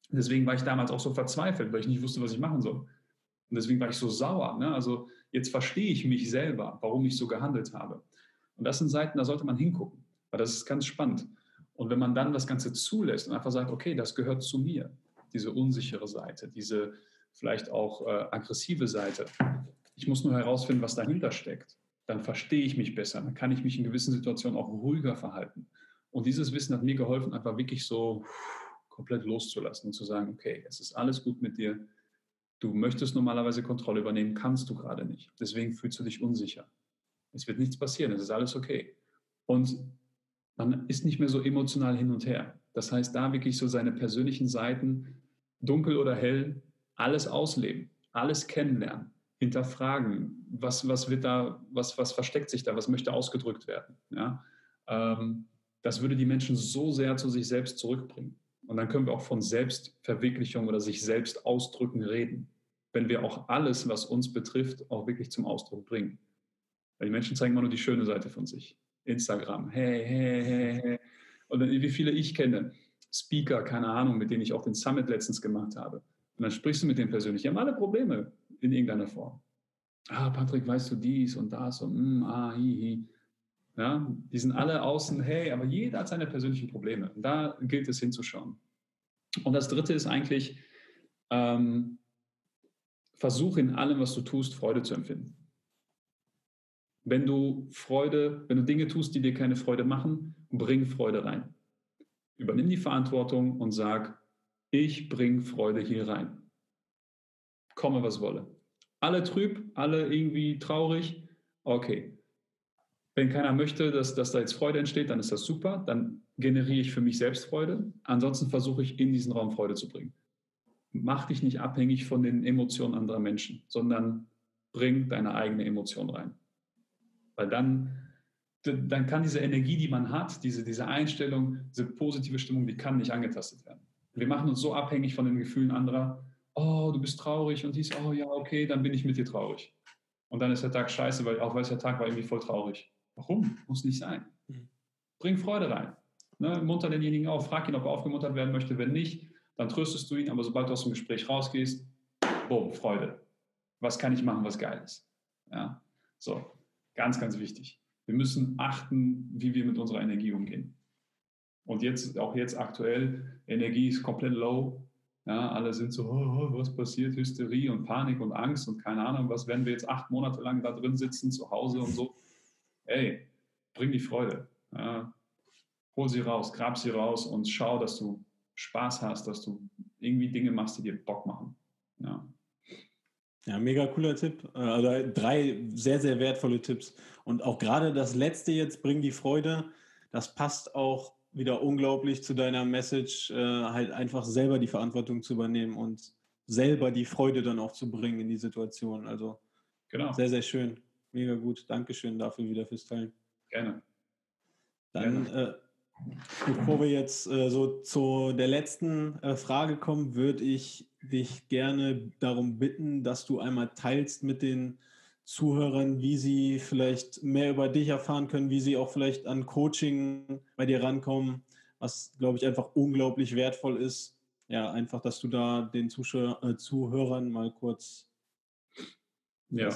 Deswegen war ich damals auch so verzweifelt, weil ich nicht wusste, was ich machen soll. Und deswegen war ich so sauer. Ne? Also jetzt verstehe ich mich selber, warum ich so gehandelt habe. Und das sind Seiten, da sollte man hingucken, weil das ist ganz spannend. Und wenn man dann das Ganze zulässt und einfach sagt, okay, das gehört zu mir, diese unsichere Seite, diese vielleicht auch äh, aggressive Seite, ich muss nur herausfinden, was dahinter steckt, dann verstehe ich mich besser, dann kann ich mich in gewissen Situationen auch ruhiger verhalten. Und dieses Wissen hat mir geholfen, einfach wirklich so komplett loszulassen und zu sagen, okay, es ist alles gut mit dir, Du möchtest normalerweise Kontrolle übernehmen, kannst du gerade nicht. Deswegen fühlst du dich unsicher. Es wird nichts passieren, es ist alles okay. Und man ist nicht mehr so emotional hin und her. Das heißt, da wirklich so seine persönlichen Seiten, dunkel oder hell, alles ausleben, alles kennenlernen, hinterfragen, was, was wird da, was, was versteckt sich da, was möchte ausgedrückt werden. Ja? Ähm, das würde die Menschen so sehr zu sich selbst zurückbringen. Und dann können wir auch von Selbstverwirklichung oder sich selbst ausdrücken reden wenn wir auch alles, was uns betrifft, auch wirklich zum Ausdruck bringen. Weil die Menschen zeigen immer nur die schöne Seite von sich. Instagram, hey, hey, hey, hey. Und wie viele ich kenne, Speaker, keine Ahnung, mit denen ich auch den Summit letztens gemacht habe. Und dann sprichst du mit denen persönlich. Die haben alle Probleme in irgendeiner Form. Ah, Patrick, weißt du dies und das und mm, ah, hi, hi. Ja, die sind alle außen, hey, aber jeder hat seine persönlichen Probleme. Und da gilt es hinzuschauen. Und das dritte ist eigentlich, ähm, versuche in allem, was du tust, Freude zu empfinden. Wenn du Freude, wenn du Dinge tust, die dir keine Freude machen, bring Freude rein. Übernimm die Verantwortung und sag, ich bringe Freude hier rein. Komme, was wolle. Alle trüb, alle irgendwie traurig, okay. Wenn keiner möchte, dass, dass da jetzt Freude entsteht, dann ist das super. Dann generiere ich für mich selbst Freude. Ansonsten versuche ich in diesen Raum Freude zu bringen mach dich nicht abhängig von den Emotionen anderer Menschen, sondern bring deine eigene Emotion rein. Weil dann, dann kann diese Energie, die man hat, diese, diese Einstellung, diese positive Stimmung, die kann nicht angetastet werden. Wir machen uns so abhängig von den Gefühlen anderer. Oh, du bist traurig und dies, oh ja, okay, dann bin ich mit dir traurig. Und dann ist der Tag scheiße, weil auch weil der Tag war irgendwie voll traurig. Warum? Muss nicht sein. Mhm. Bring Freude rein. Ne, munter denjenigen auf, frag ihn, ob er aufgemuntert werden möchte. Wenn nicht, dann tröstest du ihn, aber sobald du aus dem Gespräch rausgehst, boom, Freude. Was kann ich machen, was geil ist? Ja, so, ganz, ganz wichtig. Wir müssen achten, wie wir mit unserer Energie umgehen. Und jetzt, auch jetzt aktuell, Energie ist komplett low. Ja, alle sind so, oh, oh, was passiert, Hysterie und Panik und Angst und keine Ahnung, was, wenn wir jetzt acht Monate lang da drin sitzen, zu Hause und so. Ey, bring die Freude. Ja, hol sie raus, grab sie raus und schau, dass du Spaß hast, dass du irgendwie Dinge machst, die dir Bock machen. Ja. Ja, mega cooler Tipp. Also drei sehr, sehr wertvolle Tipps. Und auch gerade das letzte jetzt, bring die Freude, das passt auch wieder unglaublich zu deiner Message, äh, halt einfach selber die Verantwortung zu übernehmen und selber die Freude dann auch zu bringen in die Situation. Also genau. sehr, sehr schön. Mega gut. Dankeschön dafür wieder fürs Teilen. Gerne. Dann, Gerne. Äh, bevor wir jetzt äh, so zu der letzten äh, Frage kommen, würde ich dich gerne darum bitten, dass du einmal teilst mit den Zuhörern, wie sie vielleicht mehr über dich erfahren können, wie sie auch vielleicht an Coaching bei dir rankommen, was, glaube ich, einfach unglaublich wertvoll ist. Ja, einfach, dass du da den Zuschauer, äh, Zuhörern mal kurz. Ja.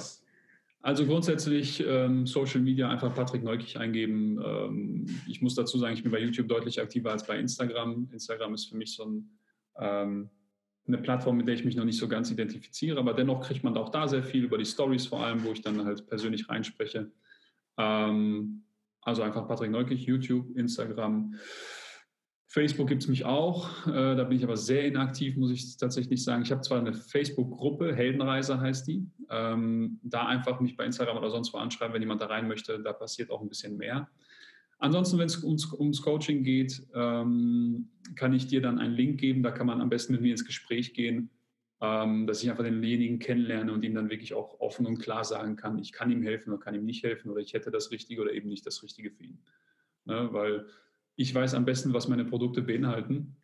Also grundsätzlich ähm, Social Media einfach Patrick Neukich eingeben. Ähm, ich muss dazu sagen, ich bin bei YouTube deutlich aktiver als bei Instagram. Instagram ist für mich so ein ähm, eine Plattform, mit der ich mich noch nicht so ganz identifiziere, aber dennoch kriegt man auch da sehr viel über die Stories vor allem, wo ich dann halt persönlich reinspreche. Ähm, also einfach Patrick Neukich, YouTube, Instagram. Facebook gibt es mich auch, äh, da bin ich aber sehr inaktiv, muss ich tatsächlich sagen. Ich habe zwar eine Facebook-Gruppe, Heldenreise heißt die, ähm, da einfach mich bei Instagram oder sonst wo anschreiben, wenn jemand da rein möchte, da passiert auch ein bisschen mehr. Ansonsten, wenn es ums, ums, Coaching geht, ähm, kann ich dir dann einen Link geben. Da kann man am besten mit mir ins Gespräch gehen, ähm, dass ich einfach denjenigen kennenlerne und ihm dann wirklich auch offen und klar sagen kann, ich kann ihm helfen oder kann ihm nicht helfen oder ich hätte das Richtige oder eben nicht das Richtige für ihn. Ne? Weil ich weiß am besten, was meine Produkte beinhalten.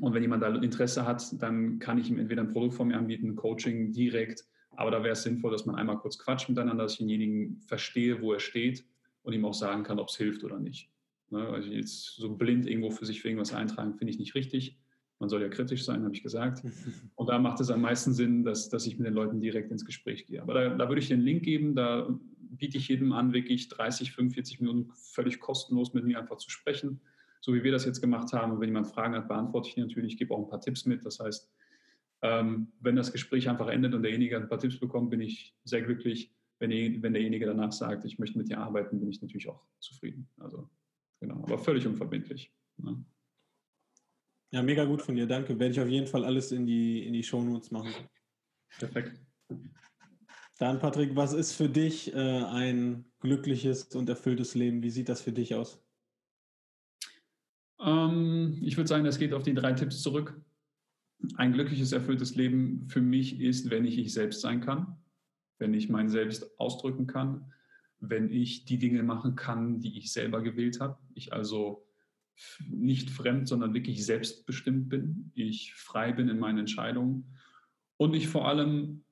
Und wenn jemand da Interesse hat, dann kann ich ihm entweder ein Produkt von mir anbieten, Coaching direkt. Aber da wäre es sinnvoll, dass man einmal kurz quatscht miteinander, dass ich denjenigen verstehe, wo er steht und ihm auch sagen kann, ob es hilft oder nicht. Ne? Also jetzt so blind irgendwo für sich für irgendwas eintragen, finde ich nicht richtig. Man soll ja kritisch sein, habe ich gesagt. Und da macht es am meisten Sinn, dass, dass ich mit den Leuten direkt ins Gespräch gehe. Aber da, da würde ich den Link geben, da biete ich jedem an, wirklich 30, 45 Minuten völlig kostenlos mit mir einfach zu sprechen, so wie wir das jetzt gemacht haben. Und wenn jemand Fragen hat, beantworte ich die natürlich, gebe auch ein paar Tipps mit. Das heißt, ähm, wenn das Gespräch einfach endet und derjenige ein paar Tipps bekommt, bin ich sehr glücklich wenn, wenn derjenige danach sagt, ich möchte mit dir arbeiten, bin ich natürlich auch zufrieden. Also genau, aber völlig unverbindlich. Ne? Ja, mega gut von dir, danke. Werde ich auf jeden Fall alles in die, in die Shownotes machen. Perfekt. Dann, Patrick, was ist für dich äh, ein glückliches und erfülltes Leben? Wie sieht das für dich aus? Ähm, ich würde sagen, das geht auf die drei Tipps zurück. Ein glückliches, erfülltes Leben für mich ist, wenn ich ich selbst sein kann wenn ich mein Selbst ausdrücken kann, wenn ich die Dinge machen kann, die ich selber gewählt habe. Ich also nicht fremd, sondern wirklich selbstbestimmt bin. Ich frei bin in meinen Entscheidungen und ich vor allem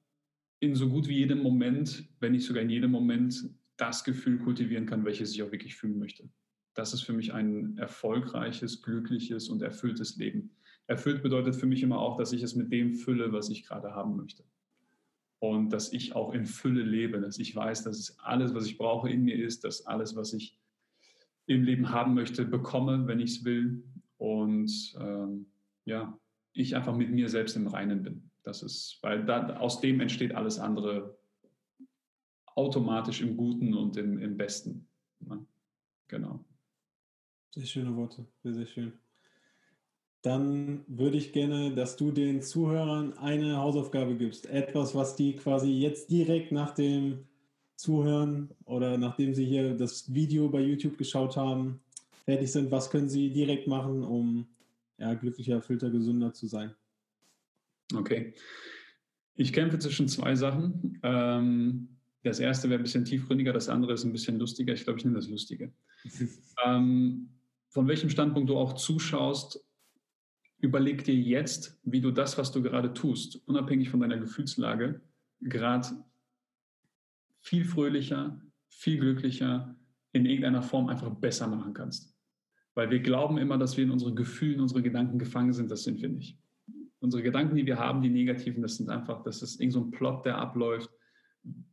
in so gut wie jedem Moment, wenn nicht sogar in jedem Moment, das Gefühl kultivieren kann, welches ich auch wirklich fühlen möchte. Das ist für mich ein erfolgreiches, glückliches und erfülltes Leben. Erfüllt bedeutet für mich immer auch, dass ich es mit dem fülle, was ich gerade haben möchte und dass ich auch in Fülle lebe, dass ich weiß, dass alles, was ich brauche, in mir ist, dass alles, was ich im Leben haben möchte, bekomme, wenn ich es will und ähm, ja, ich einfach mit mir selbst im Reinen bin. Das ist, weil da, aus dem entsteht alles andere automatisch im Guten und im, im Besten. Ne? genau. Sehr schöne Worte, sehr, sehr schön dann würde ich gerne, dass du den Zuhörern eine Hausaufgabe gibst. Etwas, was die quasi jetzt direkt nach dem Zuhören oder nachdem sie hier das Video bei YouTube geschaut haben, fertig sind. Was können sie direkt machen, um ja, glücklicher, erfüllter, gesünder zu sein? Okay. Ich kämpfe zwischen zwei Sachen. Ähm, das erste wäre ein bisschen tiefgründiger, das andere ist ein bisschen lustiger. Ich glaube, ich nehme das Lustige. ähm, von welchem Standpunkt du auch zuschaust, überleg dir jetzt, wie du das, was du gerade tust, unabhängig von deiner Gefühlslage, gerade viel fröhlicher, viel glücklicher, in irgendeiner Form einfach besser machen kannst. Weil wir glauben immer, dass wir in unseren Gefühlen, unsere Gedanken gefangen sind. Das sind wir nicht. Unsere Gedanken, die wir haben, die negativen, das sind einfach, das ist irgend so ein Plot, der abläuft.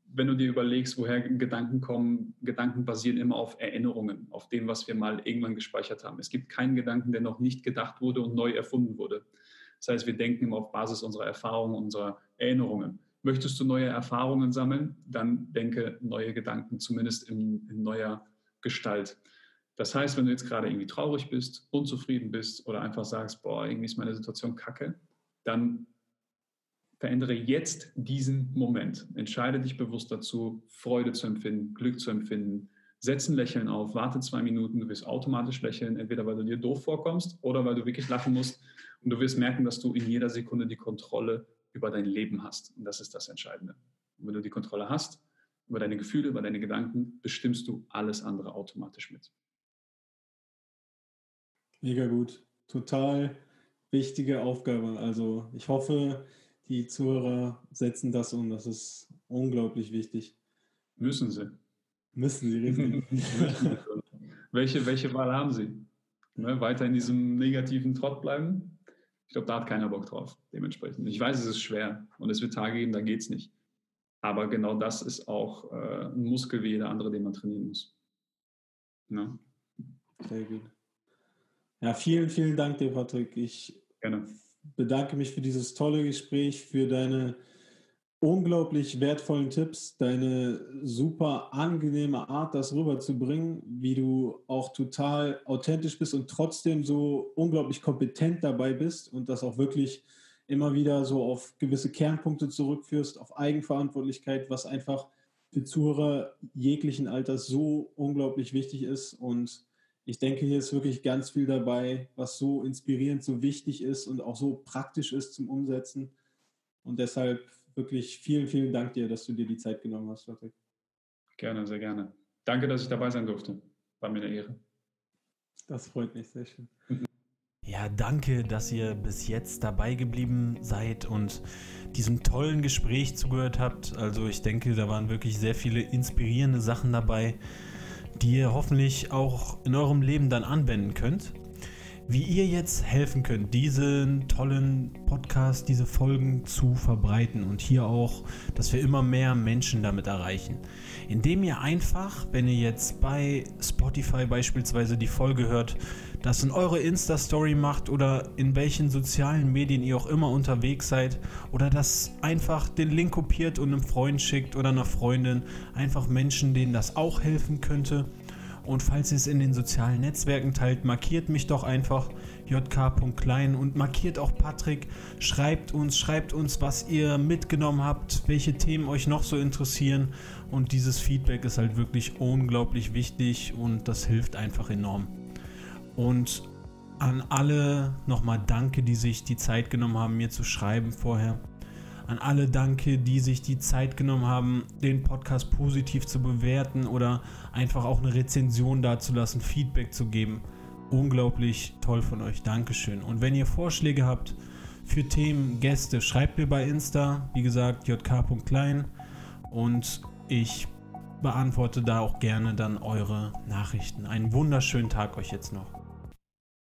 Wenn du dir überlegst, woher Gedanken kommen, Gedanken basieren immer auf Erinnerungen, auf dem, was wir mal irgendwann gespeichert haben. Es gibt keinen Gedanken, der noch nicht gedacht wurde und neu erfunden wurde. Das heißt, wir denken immer auf Basis unserer Erfahrungen, unserer Erinnerungen. Möchtest du neue Erfahrungen sammeln, dann denke neue Gedanken, zumindest in, in neuer Gestalt. Das heißt, wenn du jetzt gerade irgendwie traurig bist, unzufrieden bist oder einfach sagst, boah, irgendwie ist meine Situation kacke, dann verändere jetzt diesen Moment. Entscheide dich bewusst dazu, Freude zu empfinden, Glück zu empfinden. Setz ein Lächeln auf, warte zwei Minuten, du wirst automatisch lächeln, entweder weil du dir doof vorkommst oder weil du wirklich lachen musst. Und du wirst merken, dass du in jeder Sekunde die Kontrolle über dein Leben hast. Und das ist das Entscheidende. Und wenn du die Kontrolle hast, über deine Gefühle, über deine Gedanken, bestimmst du alles andere automatisch mit. Mega gut. Total wichtige Aufgabe. Also ich hoffe, die Zuhörer setzen das um. Das ist unglaublich wichtig. Müssen sie. Müssen sie, richtig. welche, welche Wahl haben sie? Ne, weiter in diesem negativen Trott bleiben? Ich glaube, da hat keiner Bock drauf, dementsprechend. Ich weiß, es ist schwer und es wird Tage geben, da geht es nicht. Aber genau das ist auch äh, ein Muskel wie jeder andere, den man trainieren muss. Ne? Sehr gut. Ja, vielen, vielen Dank dir, Patrick. Ich Gerne. bedanke mich für dieses tolle Gespräch, für deine unglaublich wertvollen Tipps, deine super angenehme Art, das rüberzubringen, wie du auch total authentisch bist und trotzdem so unglaublich kompetent dabei bist und das auch wirklich immer wieder so auf gewisse Kernpunkte zurückführst, auf Eigenverantwortlichkeit, was einfach für Zuhörer jeglichen Alters so unglaublich wichtig ist und ich denke, hier ist wirklich ganz viel dabei, was so inspirierend, so wichtig ist und auch so praktisch ist zum Umsetzen. Und deshalb wirklich vielen, vielen Dank dir, dass du dir die Zeit genommen hast, Patrick. Gerne, sehr gerne. Danke, dass ich dabei sein durfte. War mir eine Ehre. Das freut mich sehr schön. Ja, danke, dass ihr bis jetzt dabei geblieben seid und diesem tollen Gespräch zugehört habt. Also ich denke, da waren wirklich sehr viele inspirierende Sachen dabei die ihr hoffentlich auch in eurem Leben dann anwenden könnt. Wie ihr jetzt helfen könnt, diesen tollen Podcast, diese Folgen zu verbreiten und hier auch, dass wir immer mehr Menschen damit erreichen. Indem ihr einfach, wenn ihr jetzt bei Spotify beispielsweise die Folge hört, das in eure Insta-Story macht oder in welchen sozialen Medien ihr auch immer unterwegs seid oder das einfach den Link kopiert und einem Freund schickt oder einer Freundin, einfach Menschen, denen das auch helfen könnte. Und falls ihr es in den sozialen Netzwerken teilt, markiert mich doch einfach jk.klein und markiert auch Patrick. Schreibt uns, schreibt uns, was ihr mitgenommen habt, welche Themen euch noch so interessieren. Und dieses Feedback ist halt wirklich unglaublich wichtig und das hilft einfach enorm. Und an alle nochmal danke, die sich die Zeit genommen haben, mir zu schreiben vorher. An alle danke, die sich die Zeit genommen haben, den Podcast positiv zu bewerten oder einfach auch eine Rezension dazulassen, Feedback zu geben. Unglaublich toll von euch. Dankeschön. Und wenn ihr Vorschläge habt für Themen, Gäste, schreibt mir bei Insta, wie gesagt, jk.klein. Und ich beantworte da auch gerne dann eure Nachrichten. Einen wunderschönen Tag euch jetzt noch.